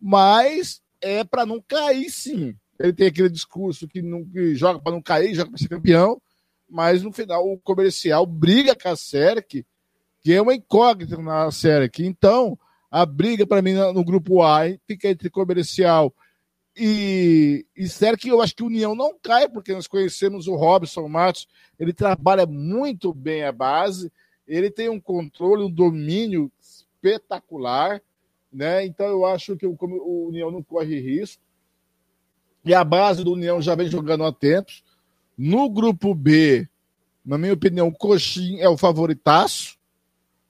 mas é para não cair, sim. Ele tem aquele discurso que, não, que joga para não cair, joga para ser campeão, mas no final o comercial briga com a SERC, que é uma incógnita na SERC. Então, a briga para mim no grupo A fica entre comercial e, e sério que eu acho que o União não cai, porque nós conhecemos o Robson Matos, ele trabalha muito bem a base, ele tem um controle, um domínio espetacular, né? Então eu acho que o, o União não corre risco. E a base do União já vem jogando há tempos. No grupo B, na minha opinião, o Coxim é o favoritaço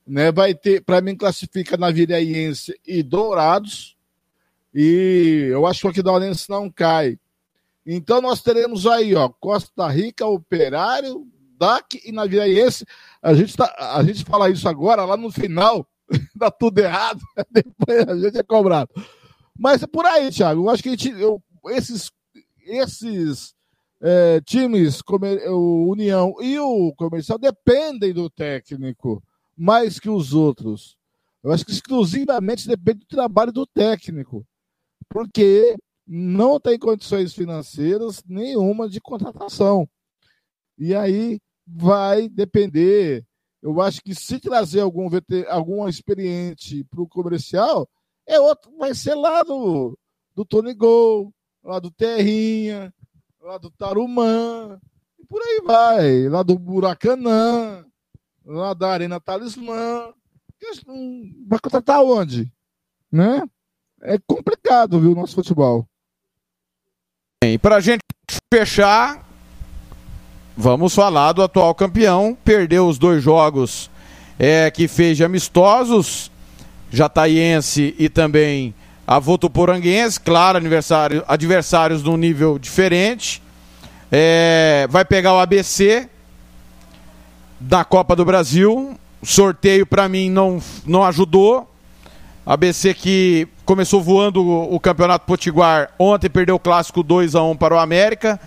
né? Vai ter, para mim, classifica Naviraense e Dourados. E eu acho que o Aquidauanense não cai. Então nós teremos aí, ó, Costa Rica, Operário, DAC e Naviraense. A gente, tá, a gente fala isso agora, lá no final, dá tudo errado, depois a gente é cobrado. Mas é por aí, Thiago. Eu acho que gente, eu, esses, esses é, times, como o União e o Comercial, dependem do técnico mais que os outros. Eu acho que exclusivamente depende do trabalho do técnico, porque não tem condições financeiras nenhuma de contratação. E aí vai depender. Eu acho que se trazer algum, algum experiente para o comercial, é outro, vai ser lá do, do Tony Gol, lá do Terrinha, lá do Tarumã. por aí vai. Lá do Buracanã, lá da Arena Talismã. Vai contratar onde? Né? É complicado, viu, o nosso futebol. E pra gente fechar, vamos falar do atual campeão. Perdeu os dois jogos é, que fez de amistosos, Jataiense e também a Votuporanguense, claro, adversário, adversários de um nível diferente. É, vai pegar o ABC da Copa do Brasil. Sorteio para mim não, não ajudou. ABC que começou voando o, Campeonato Potiguar ontem perdeu o clássico 2 a 1 para o América.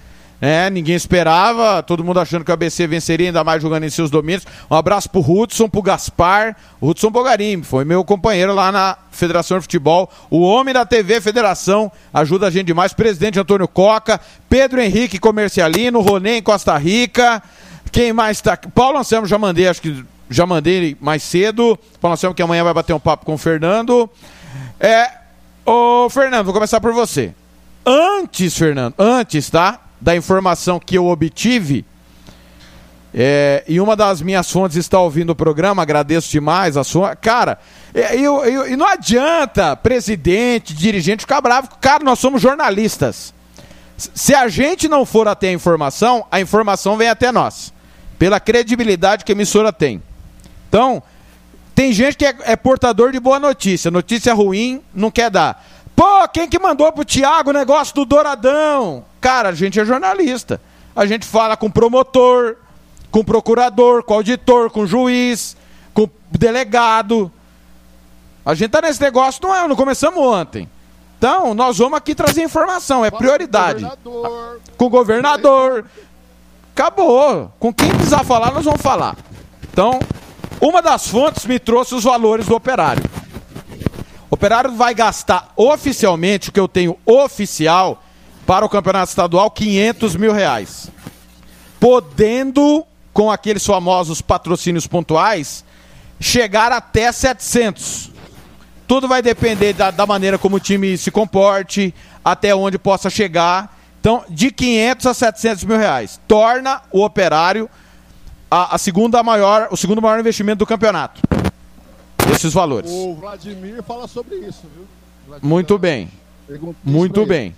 É, ninguém esperava, todo mundo achando que o ABC venceria, ainda mais jogando em seus domínios. Um abraço pro Hudson, pro Gaspar, Hudson Bogarim, foi meu companheiro lá na Federação de Futebol, o homem da TV Federação, ajuda a gente demais. Presidente Antônio Coca, Pedro Henrique Comercialino, Ronê em Costa Rica. Quem mais tá? Paulo Anselmo já mandei, acho que já mandei mais cedo. Paulo Anselmo que amanhã vai bater um papo com o Fernando. É, ô Fernando, vou começar por você. Antes, Fernando, antes, tá? da informação que eu obtive, é, e uma das minhas fontes está ouvindo o programa, agradeço demais a sua. Cara, é, eu, eu, e não adianta presidente, dirigente ficar bravo. Cara, nós somos jornalistas. Se a gente não for até a informação, a informação vem até nós. Pela credibilidade que a emissora tem. Então, tem gente que é, é portador de boa notícia. Notícia ruim, não quer dar. Pô, quem que mandou pro Thiago o negócio do Douradão? Cara, a gente é jornalista. A gente fala com promotor, com procurador, com auditor, com juiz, com delegado. A gente tá nesse negócio, não é? Não começamos ontem. Então, nós vamos aqui trazer informação, é prioridade. Com o governador. Com o governador. Acabou. Com quem precisar falar, nós vamos falar. Então, uma das fontes me trouxe os valores do operário. O operário vai gastar oficialmente, o que eu tenho oficial, para o campeonato estadual 500 mil reais. Podendo, com aqueles famosos patrocínios pontuais, chegar até 700. Tudo vai depender da, da maneira como o time se comporte, até onde possa chegar. Então, de 500 a 700 mil reais. Torna o operário a, a segunda maior, o segundo maior investimento do campeonato. Esses valores. O Vladimir fala sobre isso, viu? Vladimir Muito bem. Muito bem.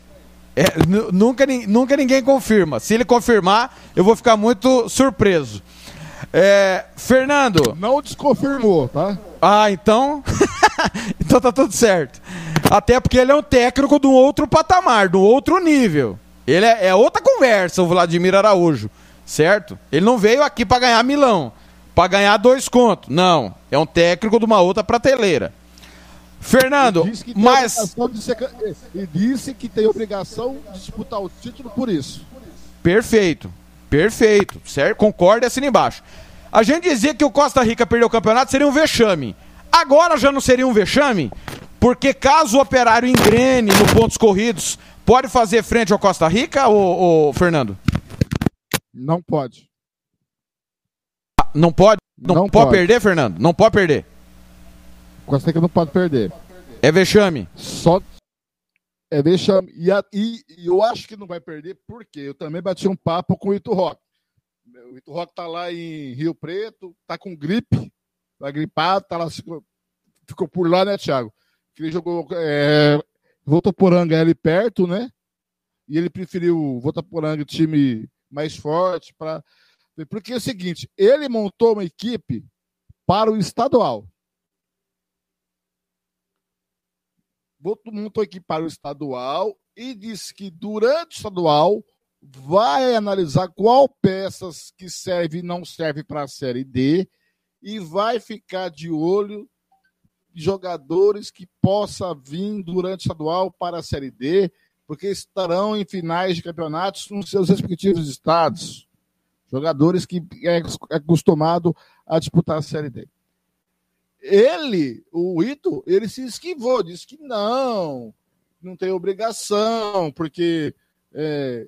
É, nunca, nunca ninguém confirma. Se ele confirmar, eu vou ficar muito surpreso. É, Fernando. Não desconfirmou, tá? Ah, então. então tá tudo certo. Até porque ele é um técnico de um outro patamar, de um outro nível. Ele é, é outra conversa, o Vladimir Araújo. Certo? Ele não veio aqui para ganhar milão, para ganhar dois contos. Não. É um técnico de uma outra prateleira. Fernando, mas. E disse que tem obrigação de disputar o título por isso. Perfeito. Perfeito. Certo? Concorda e assina embaixo. A gente dizia que o Costa Rica perder o campeonato seria um vexame. Agora já não seria um vexame? Porque caso o operário engrene no pontos corridos, pode fazer frente ao Costa Rica, ou, ou Fernando? Não pode. Ah, não pode? Não, não pode, pode perder, Fernando? Não pode perder. Costa Rica não pode perder. É vexame. Só é vexame. E, a, e, e, eu acho que não vai perder, porque eu também bati um papo com o Ito Rock. O Ito Rock tá lá em Rio Preto, tá com gripe, tá gripado, tá lá, ficou, por lá, né, Thiago? Ele jogou é, Votoporanga ali perto, né? E ele preferiu Votoporanga, time mais forte, para porque é o seguinte, ele montou uma equipe para o estadual. montou aqui para o estadual e disse que durante o estadual vai analisar qual peças que serve e não serve para a Série D e vai ficar de olho jogadores que possa vir durante o estadual para a Série D, porque estarão em finais de campeonatos nos seus respectivos estados. Jogadores que é acostumado a disputar a Série D. Ele, o Ito, ele se esquivou, disse que não, não tem obrigação, porque é,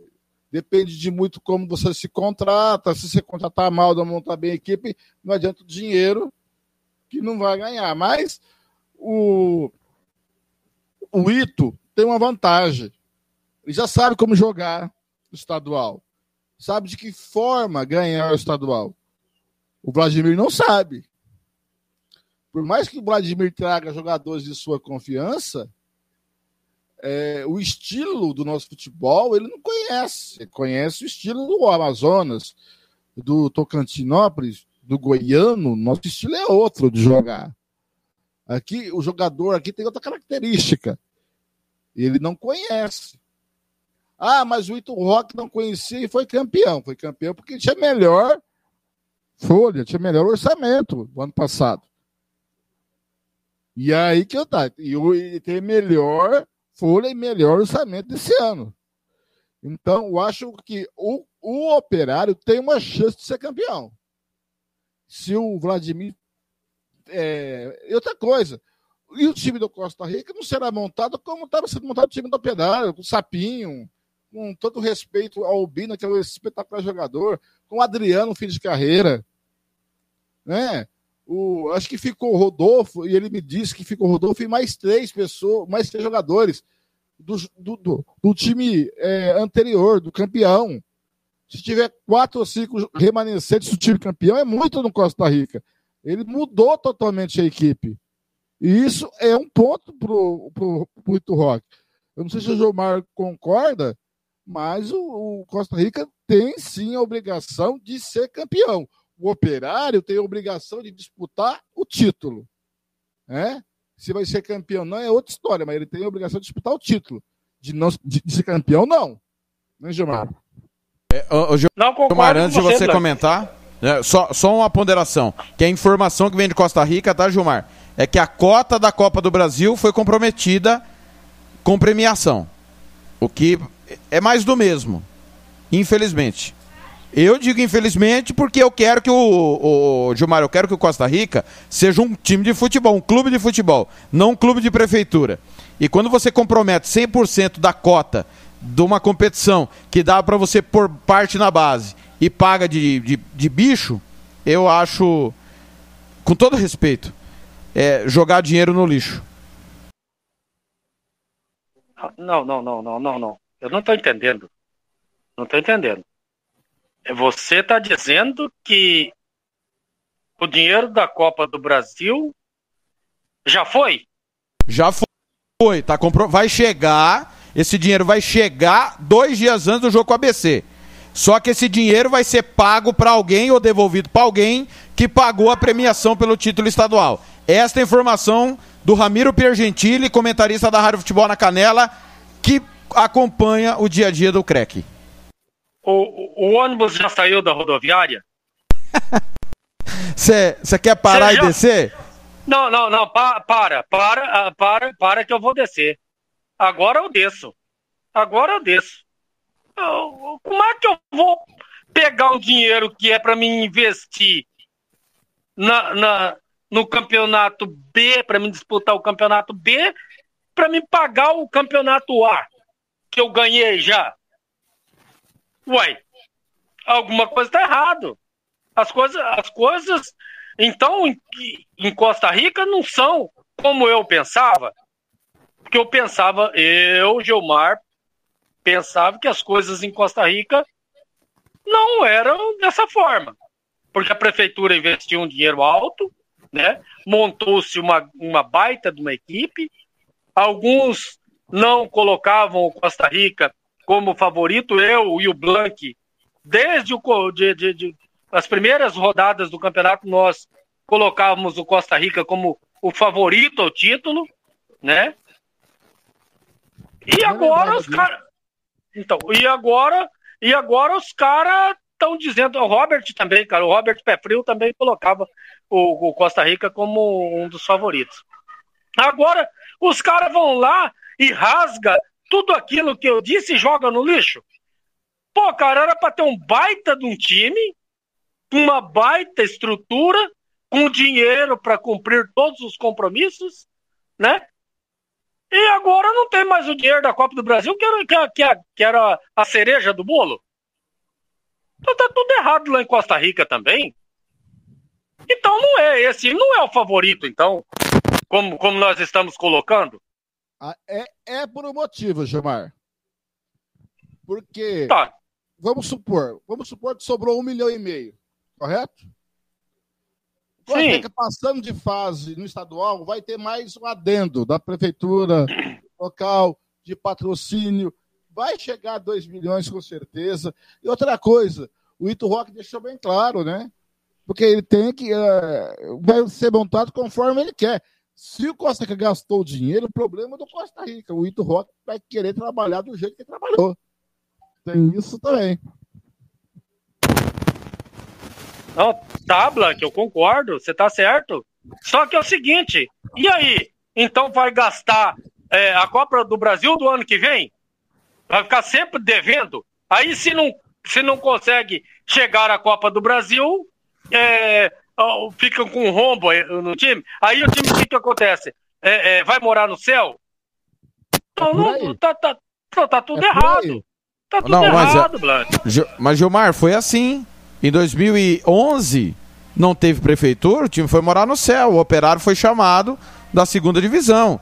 depende de muito como você se contrata. Se você contratar mal, não montar bem a equipe, não adianta o dinheiro que não vai ganhar. Mas o, o Ito tem uma vantagem. Ele já sabe como jogar estadual. sabe de que forma ganhar o estadual. O Vladimir não sabe. Por mais que o Vladimir traga jogadores de sua confiança, é, o estilo do nosso futebol ele não conhece. Ele conhece o estilo do Amazonas, do Tocantinópolis, do Goiano. Nosso estilo é outro de jogar. Aqui, o jogador aqui tem outra característica. Ele não conhece. Ah, mas o Ito Rock não conhecia e foi campeão. Foi campeão porque tinha melhor folha, tinha melhor orçamento no ano passado. E aí que eu tá. E tem melhor folha e melhor orçamento desse ano. Então, eu acho que o, o operário tem uma chance de ser campeão. Se o Vladimir. É... Outra coisa, e o time do Costa Rica não será montado como estava sendo montado o time do Operário, com o Sapinho, com todo respeito ao Albino, que é um espetacular jogador, com o Adriano, fim de carreira. Né? O, acho que ficou o Rodolfo, e ele me disse que ficou o Rodolfo e mais três pessoas, mais três jogadores do, do, do, do time é, anterior, do campeão. Se tiver quatro ou cinco remanescentes do time campeão, é muito no Costa Rica. Ele mudou totalmente a equipe. E isso é um ponto para o Ito Rock. Eu não sei se o Gilmar concorda, mas o, o, Costa Rica tem sim a obrigação de ser campeão. O operário tem a obrigação de disputar o título. Né? Se vai ser campeão não é outra história, mas ele tem a obrigação de disputar o título. De, não, de, de ser campeão, não. Né, Gilmar? É, o, o Gilmar, antes de você, você comentar, é, só, só uma ponderação, que a informação que vem de Costa Rica, tá, Gilmar? É que a cota da Copa do Brasil foi comprometida com premiação. O que é mais do mesmo. Infelizmente. Eu digo infelizmente porque eu quero que o, o Gilmar, eu quero que o Costa Rica seja um time de futebol, um clube de futebol, não um clube de prefeitura. E quando você compromete 100% da cota de uma competição que dá para você pôr parte na base e paga de, de, de, bicho, eu acho, com todo respeito, é jogar dinheiro no lixo. Não, não, não, não, não, não. Eu não estou entendendo. Não estou entendendo. Você está dizendo que o dinheiro da Copa do Brasil já foi? Já foi, tá compro... vai chegar, esse dinheiro vai chegar dois dias antes do jogo com a ABC. Só que esse dinheiro vai ser pago para alguém ou devolvido para alguém que pagou a premiação pelo título estadual. Esta é informação do Ramiro Piergentili, comentarista da Rádio Futebol na Canela, que acompanha o dia a dia do CREC. O, o ônibus já saiu da rodoviária? Você quer parar e descer? Não, não, não, pa, para, para, ah, para, para que eu vou descer. Agora eu desço. Agora eu desço. Eu, como é que eu vou pegar o dinheiro que é para mim investir na, na, no campeonato B, para mim disputar o campeonato B, para me pagar o campeonato A? Que eu ganhei já. Uai, alguma coisa está errado. As coisas, as coisas, então, em, em Costa Rica não são como eu pensava. Porque eu pensava, eu, Gilmar, pensava que as coisas em Costa Rica não eram dessa forma. Porque a prefeitura investiu um dinheiro alto, né? montou-se uma, uma baita de uma equipe, alguns não colocavam o Costa Rica como favorito, eu e o Blank, desde o, de, de, de, as primeiras rodadas do campeonato, nós colocávamos o Costa Rica como o favorito ao título, né? E agora os caras. Então, e agora, e agora os caras estão dizendo, o Robert também, cara, o Robert Pé Frio também colocava o, o Costa Rica como um dos favoritos. Agora, os caras vão lá e rasga tudo aquilo que eu disse e joga no lixo? Pô, cara, era para ter um baita de um time, uma baita estrutura, com dinheiro para cumprir todos os compromissos, né? E agora não tem mais o dinheiro da Copa do Brasil, que era, que, que era a cereja do bolo. Então tá tudo errado lá em Costa Rica também. Então não é esse, não é o favorito, então, como, como nós estamos colocando. Ah, é, é por um motivo, Gilmar. Porque tá. vamos supor, vamos supor que sobrou um milhão e meio, correto? Sim. Rica passando de fase no estadual, vai ter mais um adendo da prefeitura local, de patrocínio. Vai chegar a 2 milhões com certeza. E outra coisa, o Ito Rock deixou bem claro, né? Porque ele tem que. eh, vai ser montado conforme ele quer. Se o Costa Rica gastou dinheiro, o problema é do Costa Rica. O Ito Rock vai querer trabalhar do jeito que trabalhou. Tem isso também. Não, tá, Blank, eu concordo, você tá certo. Só que é o seguinte, e aí? Então vai gastar é, a Copa do Brasil do ano que vem? Vai ficar sempre devendo? Aí se não, se não consegue chegar à Copa do Brasil, é, ó, fica com um rombo no time. Aí o time, o que, que acontece? É, é, vai morar no céu? Não, não, tá, tá, não, tá tudo errado. Tá tudo Não, mas, errado, é- Blank. Gil- mas Gilmar, foi assim. Em 2011, não teve prefeitura, o time foi morar no céu. O operário foi chamado da segunda divisão.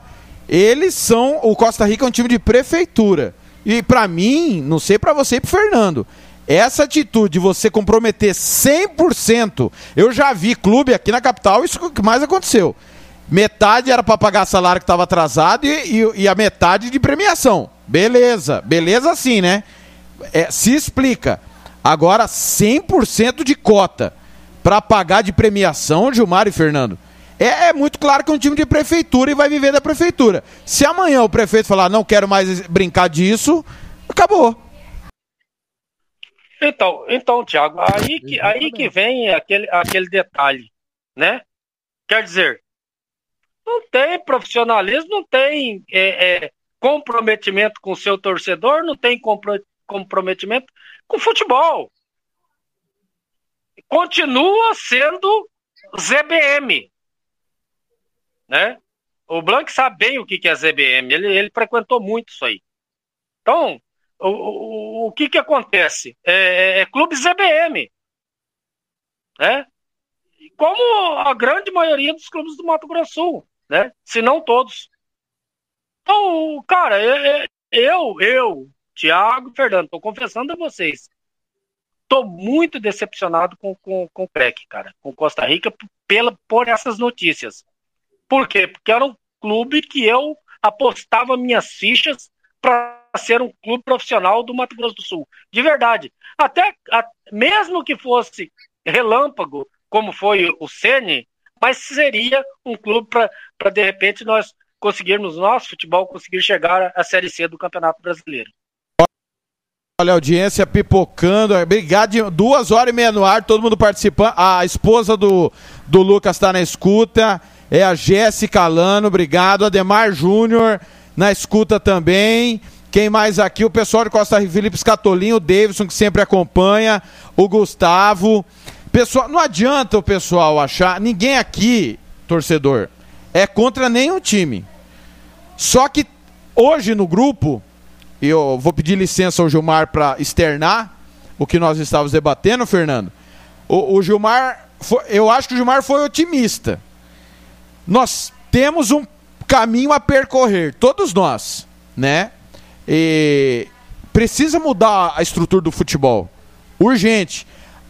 Eles são. O Costa Rica é um time de prefeitura. E pra mim, não sei pra você e pro Fernando. Essa atitude de você comprometer 100%, eu já vi clube aqui na capital, isso que mais aconteceu. Metade era pra pagar salário que estava atrasado e, e- e a metade de premiação. Beleza, beleza sim, né? É, se explica. Agora, 100% de cota para pagar de premiação, Gilmar e Fernando. É, é muito claro que é um time de prefeitura e vai viver da prefeitura. Se amanhã o prefeito falar, não quero mais brincar disso, acabou. Então, então, Thiago, aí que, aí que vem aquele, aquele detalhe, né? Quer dizer, não tem profissionalismo, não tem é, é, comprometimento com o seu torcedor, não tem compro- comprometimento com o futebol. Continua sendo ZBM, né? O Blanc sabe bem o que que é ZBM, ele, ele frequentou muito isso aí. Então, o, o, o que que acontece? É, é- é clube ZBM, né? Como a grande maioria dos clubes do Mato Grosso Sul, né? Se não todos. Então, cara, é- é- eu, eu, Thiago, Fernando, tô confessando a vocês, tô muito decepcionado com, com, com o CREC, cara, com Costa Rica, pela, por essas notícias. Por quê? Porque era um clube que eu apostava minhas fichas para ser um clube profissional do Mato Grosso do Sul. De verdade. Até a- mesmo que fosse relâmpago, como foi o Sene, mas seria um clube para de repente nós conseguirmos nosso futebol conseguir chegar à Série C do Campeonato Brasileiro. Olha audiência pipocando. Obrigado. Duas horas e meia no ar, todo mundo participando. A esposa do, do Lucas está na escuta. É a Jéssica Lano, obrigado. Ademar Júnior na escuta também. Quem mais aqui? O pessoal de Costa Rica, Felipe Scatolin, o Davidson, que sempre acompanha, o Gustavo. Pessoal, não adianta o pessoal achar. Ninguém aqui, torcedor, é contra nenhum time. Só que hoje no grupo, eu vou pedir licença ao Gilmar para externar o que nós estávamos debatendo, Fernando. O, o Gilmar, foi- eu acho que o Gilmar foi otimista. Nós temos um caminho a percorrer, todos nós, né? E precisa mudar a estrutura do futebol. Urgente.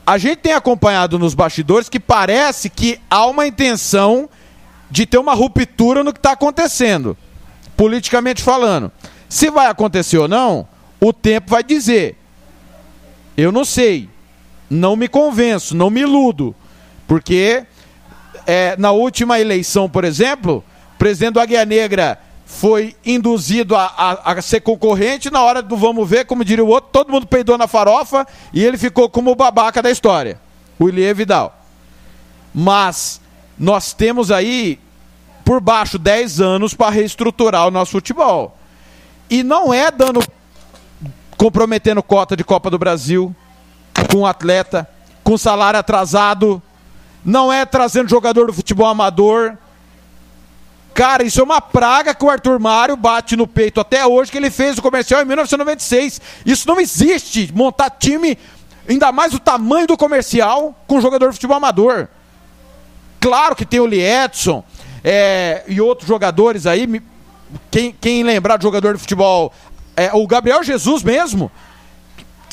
A gente tem acompanhado nos bastidores que parece que há uma intenção de ter uma ruptura no que está acontecendo, politicamente falando. Se vai acontecer ou não, o tempo vai dizer. Eu não sei. Não me convenço, não me iludo. Porque é, na última eleição, por exemplo, o presidente do Águia Negra foi induzido a, a- a ser concorrente, na hora do vamos ver, como diria o outro, todo mundo peidou na farofa e ele ficou como o babaca da história, o Ilie Vidal. Mas nós temos aí, por baixo, 10 anos para reestruturar o nosso futebol. E não é dando comprometendo cota de Copa do Brasil com o atleta, com salário atrasado, não é trazendo jogador do futebol amador. Cara, isso é uma praga que o Arthur Mário bate no peito até hoje, que ele fez o comercial em 1996. Isso não existe, montar time, ainda mais o tamanho do comercial, com jogador de futebol amador. Claro que tem o Liedson é, e outros jogadores aí. Quem, quem lembrar de jogador de futebol, é, o Gabriel Jesus mesmo,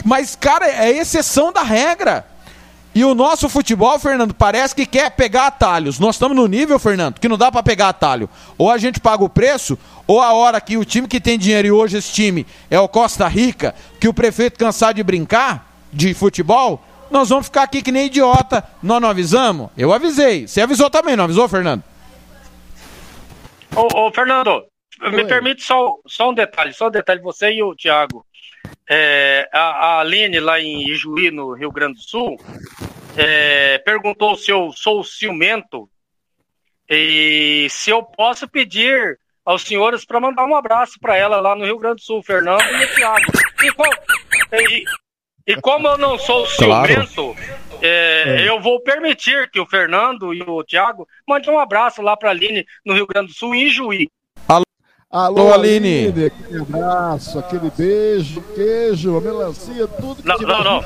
Mas, cara, é exceção da regra. E o nosso futebol, Fernando, parece que quer pegar atalhos. Nós estamos no nível, Fernando, que não dá para pegar atalho. Ou a gente paga o preço, ou a hora que o time que tem dinheiro e hoje esse time é o Costa Rica, que o prefeito cansar de brincar de futebol, nós vamos ficar aqui que nem idiota. Nós não avisamos? Eu avisei. Você avisou também, não avisou, Fernando? Ô, ô Fernando, me permite só, só um detalhe, só um detalhe, você e o Thiago. É, a, a Aline, lá em Ijuí, no Rio Grande do Sul, é, perguntou se eu sou ciumento e se eu posso pedir aos senhores para mandar um abraço para ela lá no Rio Grande do Sul, Fernando e o Thiago. E, com, e, e, como eu não sou ciumento, claro. é, é. eu vou permitir que o Fernando e o Thiago mandem um abraço lá para a Aline no Rio Grande do Sul, em Juí. Alô, Alô Aline. Aline. Aquele abraço, aquele beijo, queijo, a melancia, tudo que não, não, não.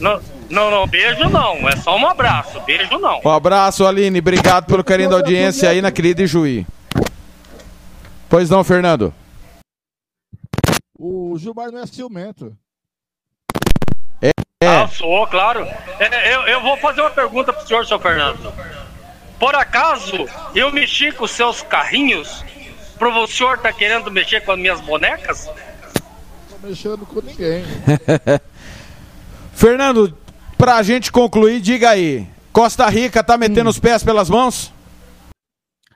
não, não, não, beijo não, é só um abraço, beijo não. Um abraço, Aline, obrigado pelo carinho da audiência aí na querida Ijuí. Pois não, Fernando? O Gilmar não é ciumento. É. é. Ah, sou, claro. É, eu, eu vou fazer uma pergunta pro senhor, senhor Fernando. Por acaso eu mexi com seus carrinhos pro senhor tá querendo mexer com as minhas bonecas? Não tô mexendo com ninguém. Fernando, pra gente concluir, diga aí. Costa Rica tá metendo hum. os pés pelas mãos?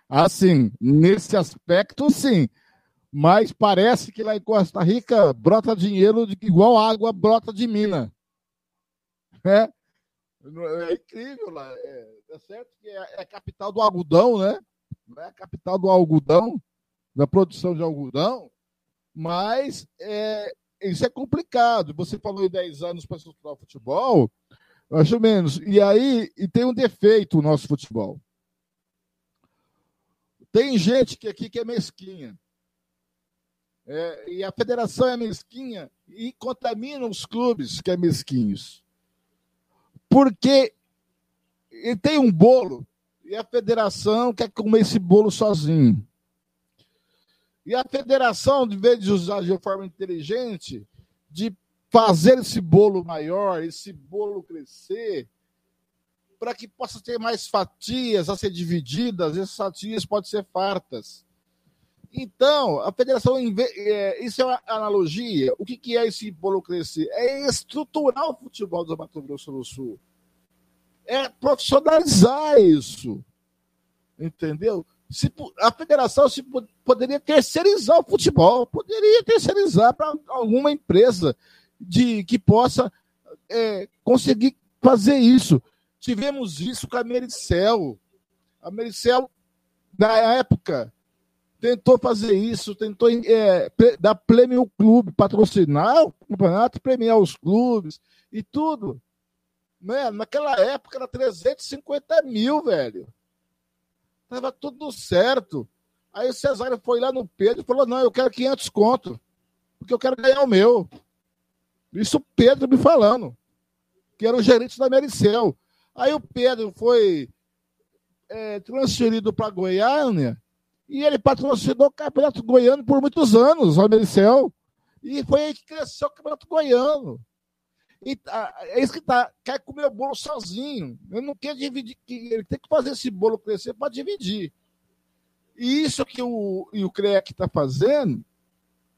Assim, nesse aspecto, sim. Mas parece que lá em Costa Rica brota dinheiro de, igual água brota de mina. É, é incrível lá. É, é certo que é, é, a capital do algodão, né? Não é a capital do algodão, da produção de algodão, mas é, isso é complicado. Você falou em 10 anos para estruturar o futebol, ou menos. E aí e tem um defeito o nosso futebol. Tem gente que aqui que é mesquinha. É, e a federação é mesquinha e contamina os clubes que é mesquinhos. Porque ele tem um bolo e a federação quer comer esse bolo sozinho. E a federação, de vez de usar de forma inteligente, de fazer esse bolo maior, esse bolo crescer, para que possa ter mais fatias a ser divididas, essas fatias podem ser fartas. Então, a federação, é, isso é uma analogia. O que, que é esse bolo crescer? É estruturar o futebol do Mato Grosso do Sul. É profissionalizar isso. Entendeu? Se, a federação se, poderia terceirizar o futebol, poderia terceirizar para alguma empresa de que possa é, conseguir fazer isso. Tivemos isso com a Mericel. A Mericel, na época, tentou fazer isso, tentou é, dar prêmio ao clube, patrocinar o campeonato, premiar os clubes e tudo. Né? Naquela época era 350 mil, velho. Tava tudo certo. Aí o Cesário foi lá no Pedro e falou: não, eu quero 500 conto, porque eu quero ganhar o meu. Isso o Pedro me falando, que era o gerente da Mericel. Aí o Pedro foi é, transferido para Goiânia e ele patrocinou o Campeonato Goiano por muitos anos, a Mericel. E foi aí que cresceu o Campeonato Goiano. E, tá, é isso que tá. Quer comer o bolo sozinho. Ele não quer dividir. Ele tem que fazer esse bolo crescer para dividir. E isso que o, e o CREAC está fazendo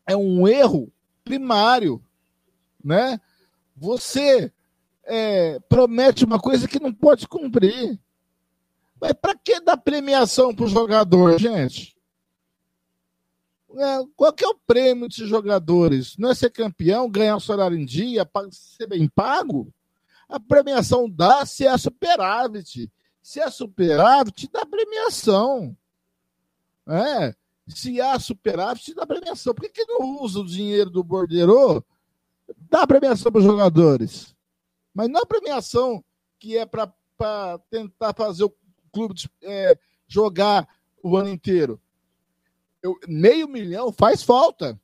é um erro primário. Né? Você é, promete uma coisa que não pode cumprir. Mas para que dar premiação para o jogador, gente? É, qual que é o prêmio desses jogadores? Não é ser campeão, ganhar o salário em dia, ser bem pago? A premiação dá se é superávit. Se é superávit, dá premiação. É. Se há superávit, dá premiação. Por que, que não usa o dinheiro do bordeiro? Dá premiação para os jogadores. Mas não a premiação que é para tentar fazer o clube é, jogar o ano inteiro eu, meio milhão faz falta.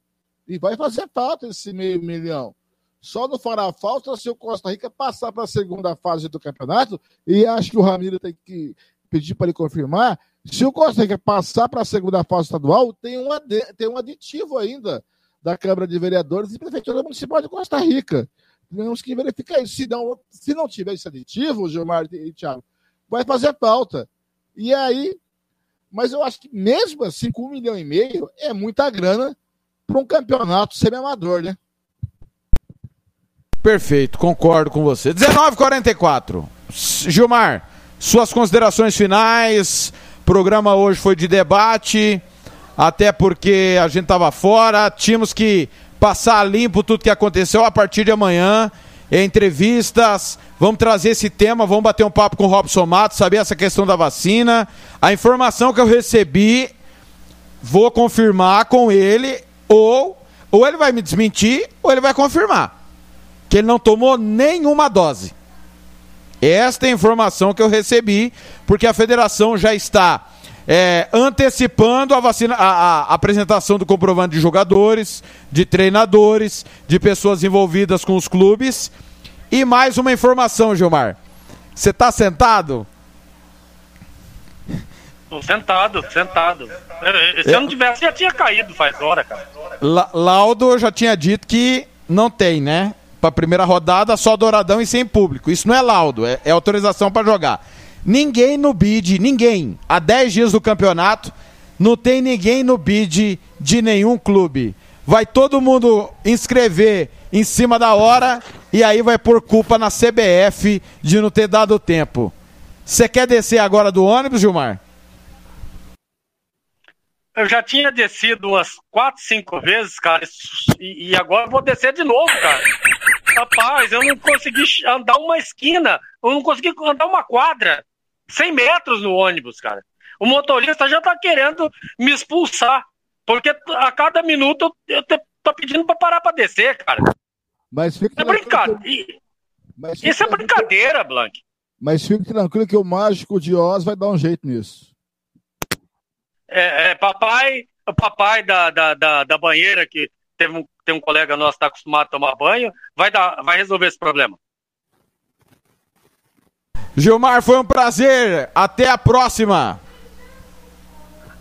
E vai fazer falta esse meio milhão. Só não fará falta se o Costa Rica passar para a segunda fase do campeonato. E acho que o Ramiro tem que pedir para ele confirmar. Se o Costa Rica passar para a segunda fase estadual, tem um, tem um aditivo ainda da Câmara de Vereadores e Prefeitura Municipal de Costa Rica. Temos que verificar isso. Se não, se não tiver esse aditivo, Gilmar e Thiago, vai fazer falta. E aí, mas eu acho que mesmo assim, com um milhão e meio, é muita grana para um campeonato semi-amador, né? Perfeito, concordo com você. 19h44. Gilmar, suas considerações finais. O programa hoje foi de debate, até porque a gente estava fora. Tínhamos que passar limpo tudo que aconteceu a partir de amanhã. Entrevistas, vamos trazer esse tema, vamos bater um papo com o Robson Matos, saber essa questão da vacina. A informação que eu recebi, vou confirmar com ele, ou, ou ele vai me desmentir, ou ele vai confirmar. Que ele não tomou nenhuma dose. Esta é a informação que eu recebi, porque a federação já está é, antecipando a vacina, a, a, apresentação do comprovante de jogadores, de treinadores, de pessoas envolvidas com os clubes. E mais uma informação, Gilmar. Você está sentado? Tô sentado, sentado. Se eu não tivesse, já tinha caído faz hora, cara. La Laudo já tinha dito que não tem, né? Para primeira rodada, só douradão e sem público. Isso não é laudo, é, é autorização para jogar. Ninguém no bid, ninguém. Há 10 dias do campeonato, não tem ninguém no bid de nenhum clube. Vai todo mundo inscrever em cima da hora e aí vai por culpa na CBF de não ter dado tempo. Você quer descer agora do ônibus, Gilmar? Eu já tinha descido umas 4, 5 vezes, cara, e, e agora vou descer de novo, cara. Rapaz, eu não consegui andar uma esquina, eu não consegui andar uma quadra. 100 metros no ônibus, cara. O motorista já tá querendo me expulsar, porque a cada minuto eu, tô pedindo para parar para descer, cara. Mas fica é brincadeira. Que... Isso é brincadeira, Blank. Mas fique tranquilo que o mágico de Oz vai dar um jeito nisso. É, é papai, o papai da, da, da, da banheira que teve um, tem um colega nosso que está acostumado a tomar banho, vai, dar, vai resolver esse problema. Gilmar, foi um prazer. Até a próxima.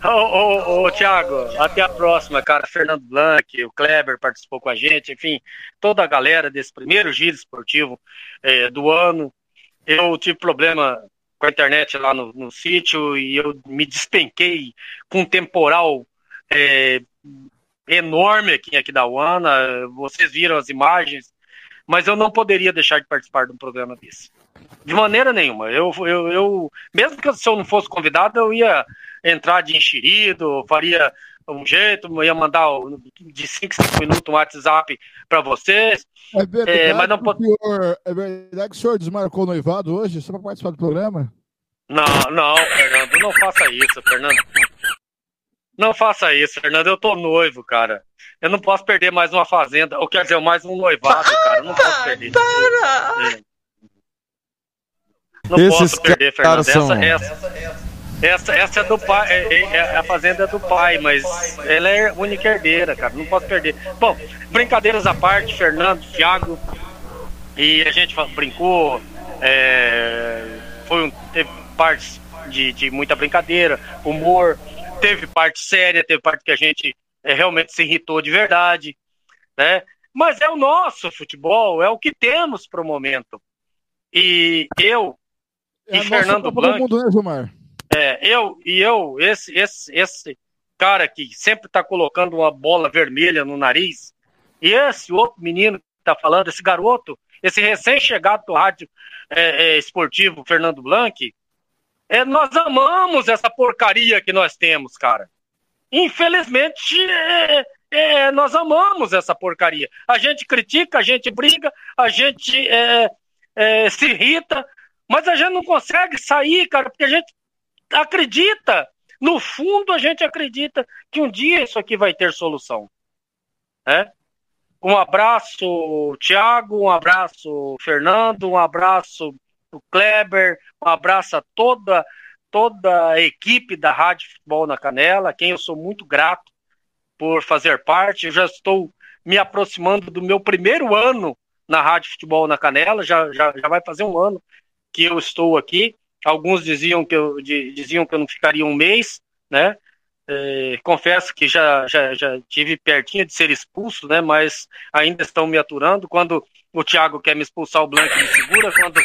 Ô, ô, Thiago, até a próxima, cara. Fernando Blanc, o Kleber participou com a gente, enfim, toda a galera desse primeiro giro esportivo é, do ano. Eu tive problema com a internet lá no, no sítio e eu me despenquei com um temporal é, enorme aqui, aqui da UANA. Vocês viram as imagens, mas eu não poderia deixar de participar de um programa desse. De maneira nenhuma. Eu, eu, eu mesmo que se eu não fosse convidado, eu ia entrar de enxerido, faria um jeito, ia mandar de 5 5 minutos um WhatsApp para vocês. É verdade, é, mas não pode... senhor, é verdade que o senhor desmarcou o noivado hoje só para participar do programa? Não, não, Fernando, não faça isso, Fernando. Não faça isso, Fernando. Eu tô noivo, cara. Eu não posso perder mais uma fazenda, ou quer dizer, mais um noivado, cara. Eu não posso perder. Para! É. Não Esses posso perder, Fernando. São... Essa, essa, essa, essa, é do pai, é, é, é, a fazenda é do pai, mas ela é única herdeira, cara. Não posso perder. Bom, brincadeiras à parte, Fernando, Thiago, e a gente brincou, é, foi um, teve partes de, de muita brincadeira, humor, teve parte séria, teve parte que a gente é, realmente se irritou de verdade, né? Mas é o nosso futebol, é o que temos para o momento. E eu é e Fernando Blanc. Mundo, né, Gilmar? É, eu e eu, esse, esse, esse cara que sempre está colocando uma bola vermelha no nariz, e esse outro menino que está falando, esse garoto, esse recém-chegado do rádio é, é, esportivo Fernando Blanc, é, nós amamos essa porcaria que nós temos, cara. Infelizmente, é, é, nós amamos essa porcaria. A gente critica, a gente briga, a gente é, é, se irrita, mas a gente não consegue sair, cara, porque a gente acredita. No fundo, a gente acredita que um dia isso aqui vai ter solução. Né? Um abraço, Thiago, um abraço, Fernando, um abraço, Kleber, um abraço a toda, toda a equipe da Rádio Futebol na Canela, a quem eu sou muito grato por fazer parte. Eu já estou me aproximando do meu primeiro ano na Rádio Futebol na Canela, já, já, já vai fazer um ano que eu estou aqui. Alguns diziam que eu, diziam que eu não ficaria um mês, né? É, confesso que já, já, já tive pertinho de ser expulso, né? Mas ainda estão me aturando. Quando o Thiago quer me expulsar, o Blanc me segura. Quando,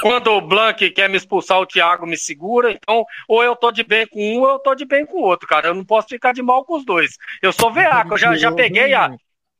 quando o Blanc quer me expulsar, o Thiago me segura. Então, ou eu tô de bem com um, ou eu tô de bem com o outro, cara. Eu não posso ficar de mal com os dois. Eu sou veaco, eu já, já peguei a.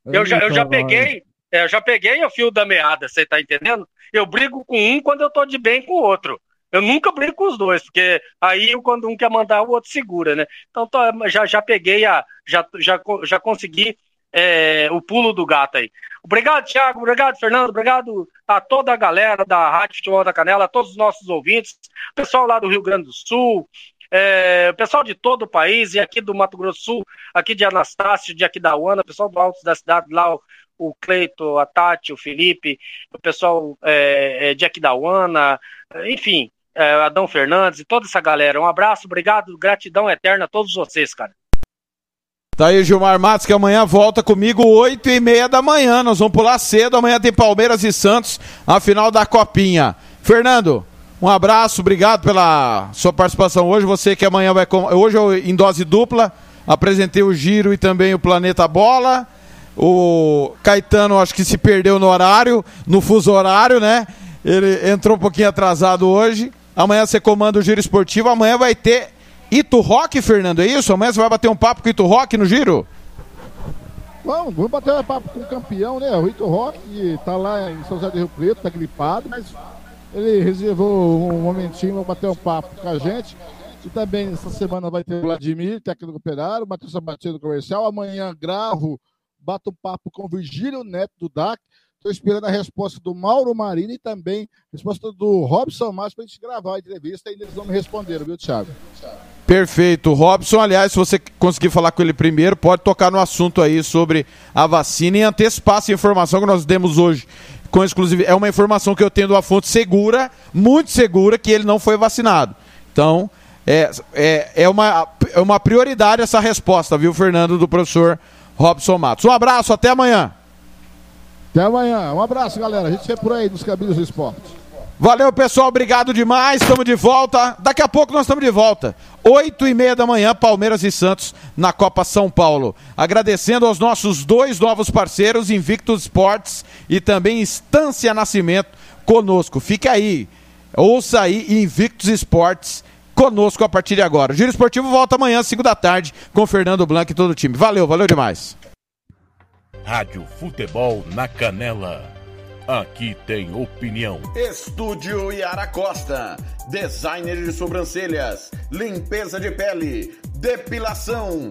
Eu já, eu já peguei. É, eu já peguei o fio da meada, você tá entendendo? Eu brigo com um quando eu tô de bem com o outro. Eu nunca brigo com os dois, porque aí quando um quer mandar, o outro segura, né? Então tô, já, já peguei a. Já, já, já consegui é, o pulo do gato aí. Obrigado, Thiago. Obrigado, Fernando. Obrigado a toda a galera da Rádio Futebol da Canela, a todos os nossos ouvintes, pessoal lá do Rio Grande do Sul, é, pessoal de todo o país e aqui do Mato Grosso do Sul, aqui de Anastácio, de Aquidauana, pessoal do Alto da cidade lá, o, Cleito, a Tati, o Felipe, o pessoal é, é de Aquidauana, enfim, é, Adão Fernandes e toda essa galera. Um abraço, obrigado, gratidão eterna a todos vocês, cara. Tá aí Gilmar Matos, que amanhã volta comigo, 8 e meia da manhã. Nós vamos pular cedo. Amanhã tem Palmeiras e Santos, a final da Copinha. Fernando, um abraço, obrigado pela sua participação hoje. Você que amanhã vai. Hoje eu, em dose dupla, apresentei o Giro e também o Planeta Bola. O Caetano, acho que se perdeu no horário, no fuso horário, né? Ele entrou um pouquinho atrasado hoje. Amanhã você comanda o Giro Esportivo. Amanhã vai ter Ito Rock, Fernando, é isso? Amanhã você vai bater um papo com o Ito Rock no Giro? Vamos, vamos bater um papo com o campeão, né? O Ito Rock tá lá em São José do Rio Preto, tá gripado, mas ele reservou um momentinho para bater um papo com a gente. E também essa semana vai ter o Vladimir, técnico operário, Matheus Sabatino comercial. Amanhã gravo, bato um papo com Virgílio Neto do DAC. Estou esperando a resposta do Mauro Marini e também a resposta do Robson Márcio para a gente gravar a entrevista e eles vão me responder, viu, Thiago? Perfeito. Robson, aliás, se você conseguir falar com ele primeiro, pode tocar no assunto aí sobre a vacina e antecipar essa informação que nós demos hoje com exclusividade. É uma informação que eu tenho de uma fonte segura, muito segura, que ele não foi vacinado. Então, é, é, é, uma, é uma prioridade essa resposta, viu, Fernando, do professor Robson Matos. Um abraço, até amanhã. Até amanhã. Um abraço, galera. A gente vê por aí nos caminhos do esporte. Valeu, pessoal. Obrigado demais. Estamos de volta. Daqui a pouco nós estamos de volta. Oito e meia da manhã, Palmeiras e Santos na Copa São Paulo. Agradecendo aos nossos dois novos parceiros, Invictus Sports e também Estância Nascimento, conosco. Fique aí. Ouça aí Invictus Sports conosco a partir de agora. O Giro Esportivo volta amanhã, cinco da tarde, com Fernando Blanc e todo o time. Valeu, valeu demais. Rádio Futebol na Canela. Aqui tem opinião. Estúdio Yara Costa. Designer de sobrancelhas. Limpeza de pele. Depilação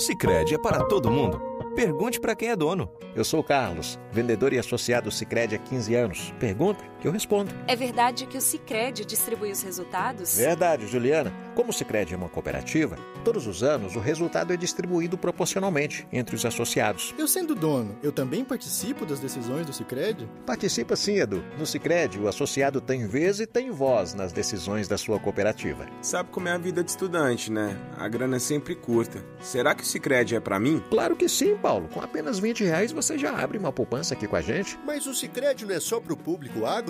Sicredi é para todo mundo. Pergunte para quem é dono. Eu sou o Carlos, vendedor e associado Sicredi há 15 anos. Pergunta que eu respondo. É verdade que o Sicredi distribui os resultados? Verdade, Juliana. Como o Sicredi é uma cooperativa, todos os anos o resultado é distribuído proporcionalmente entre os associados. Eu sendo dono, eu também participo das decisões do Sicredi? Participa sim, Edu. No Sicredi, o associado tem vez e tem voz nas decisões da sua cooperativa. Sabe como é a vida de estudante, né? A grana é sempre curta. Será que o Sicredi é para mim? Claro que sim, Paulo. Com apenas 20 reais você já abre uma poupança aqui com a gente. Mas o Sicredi não é só para o público agro?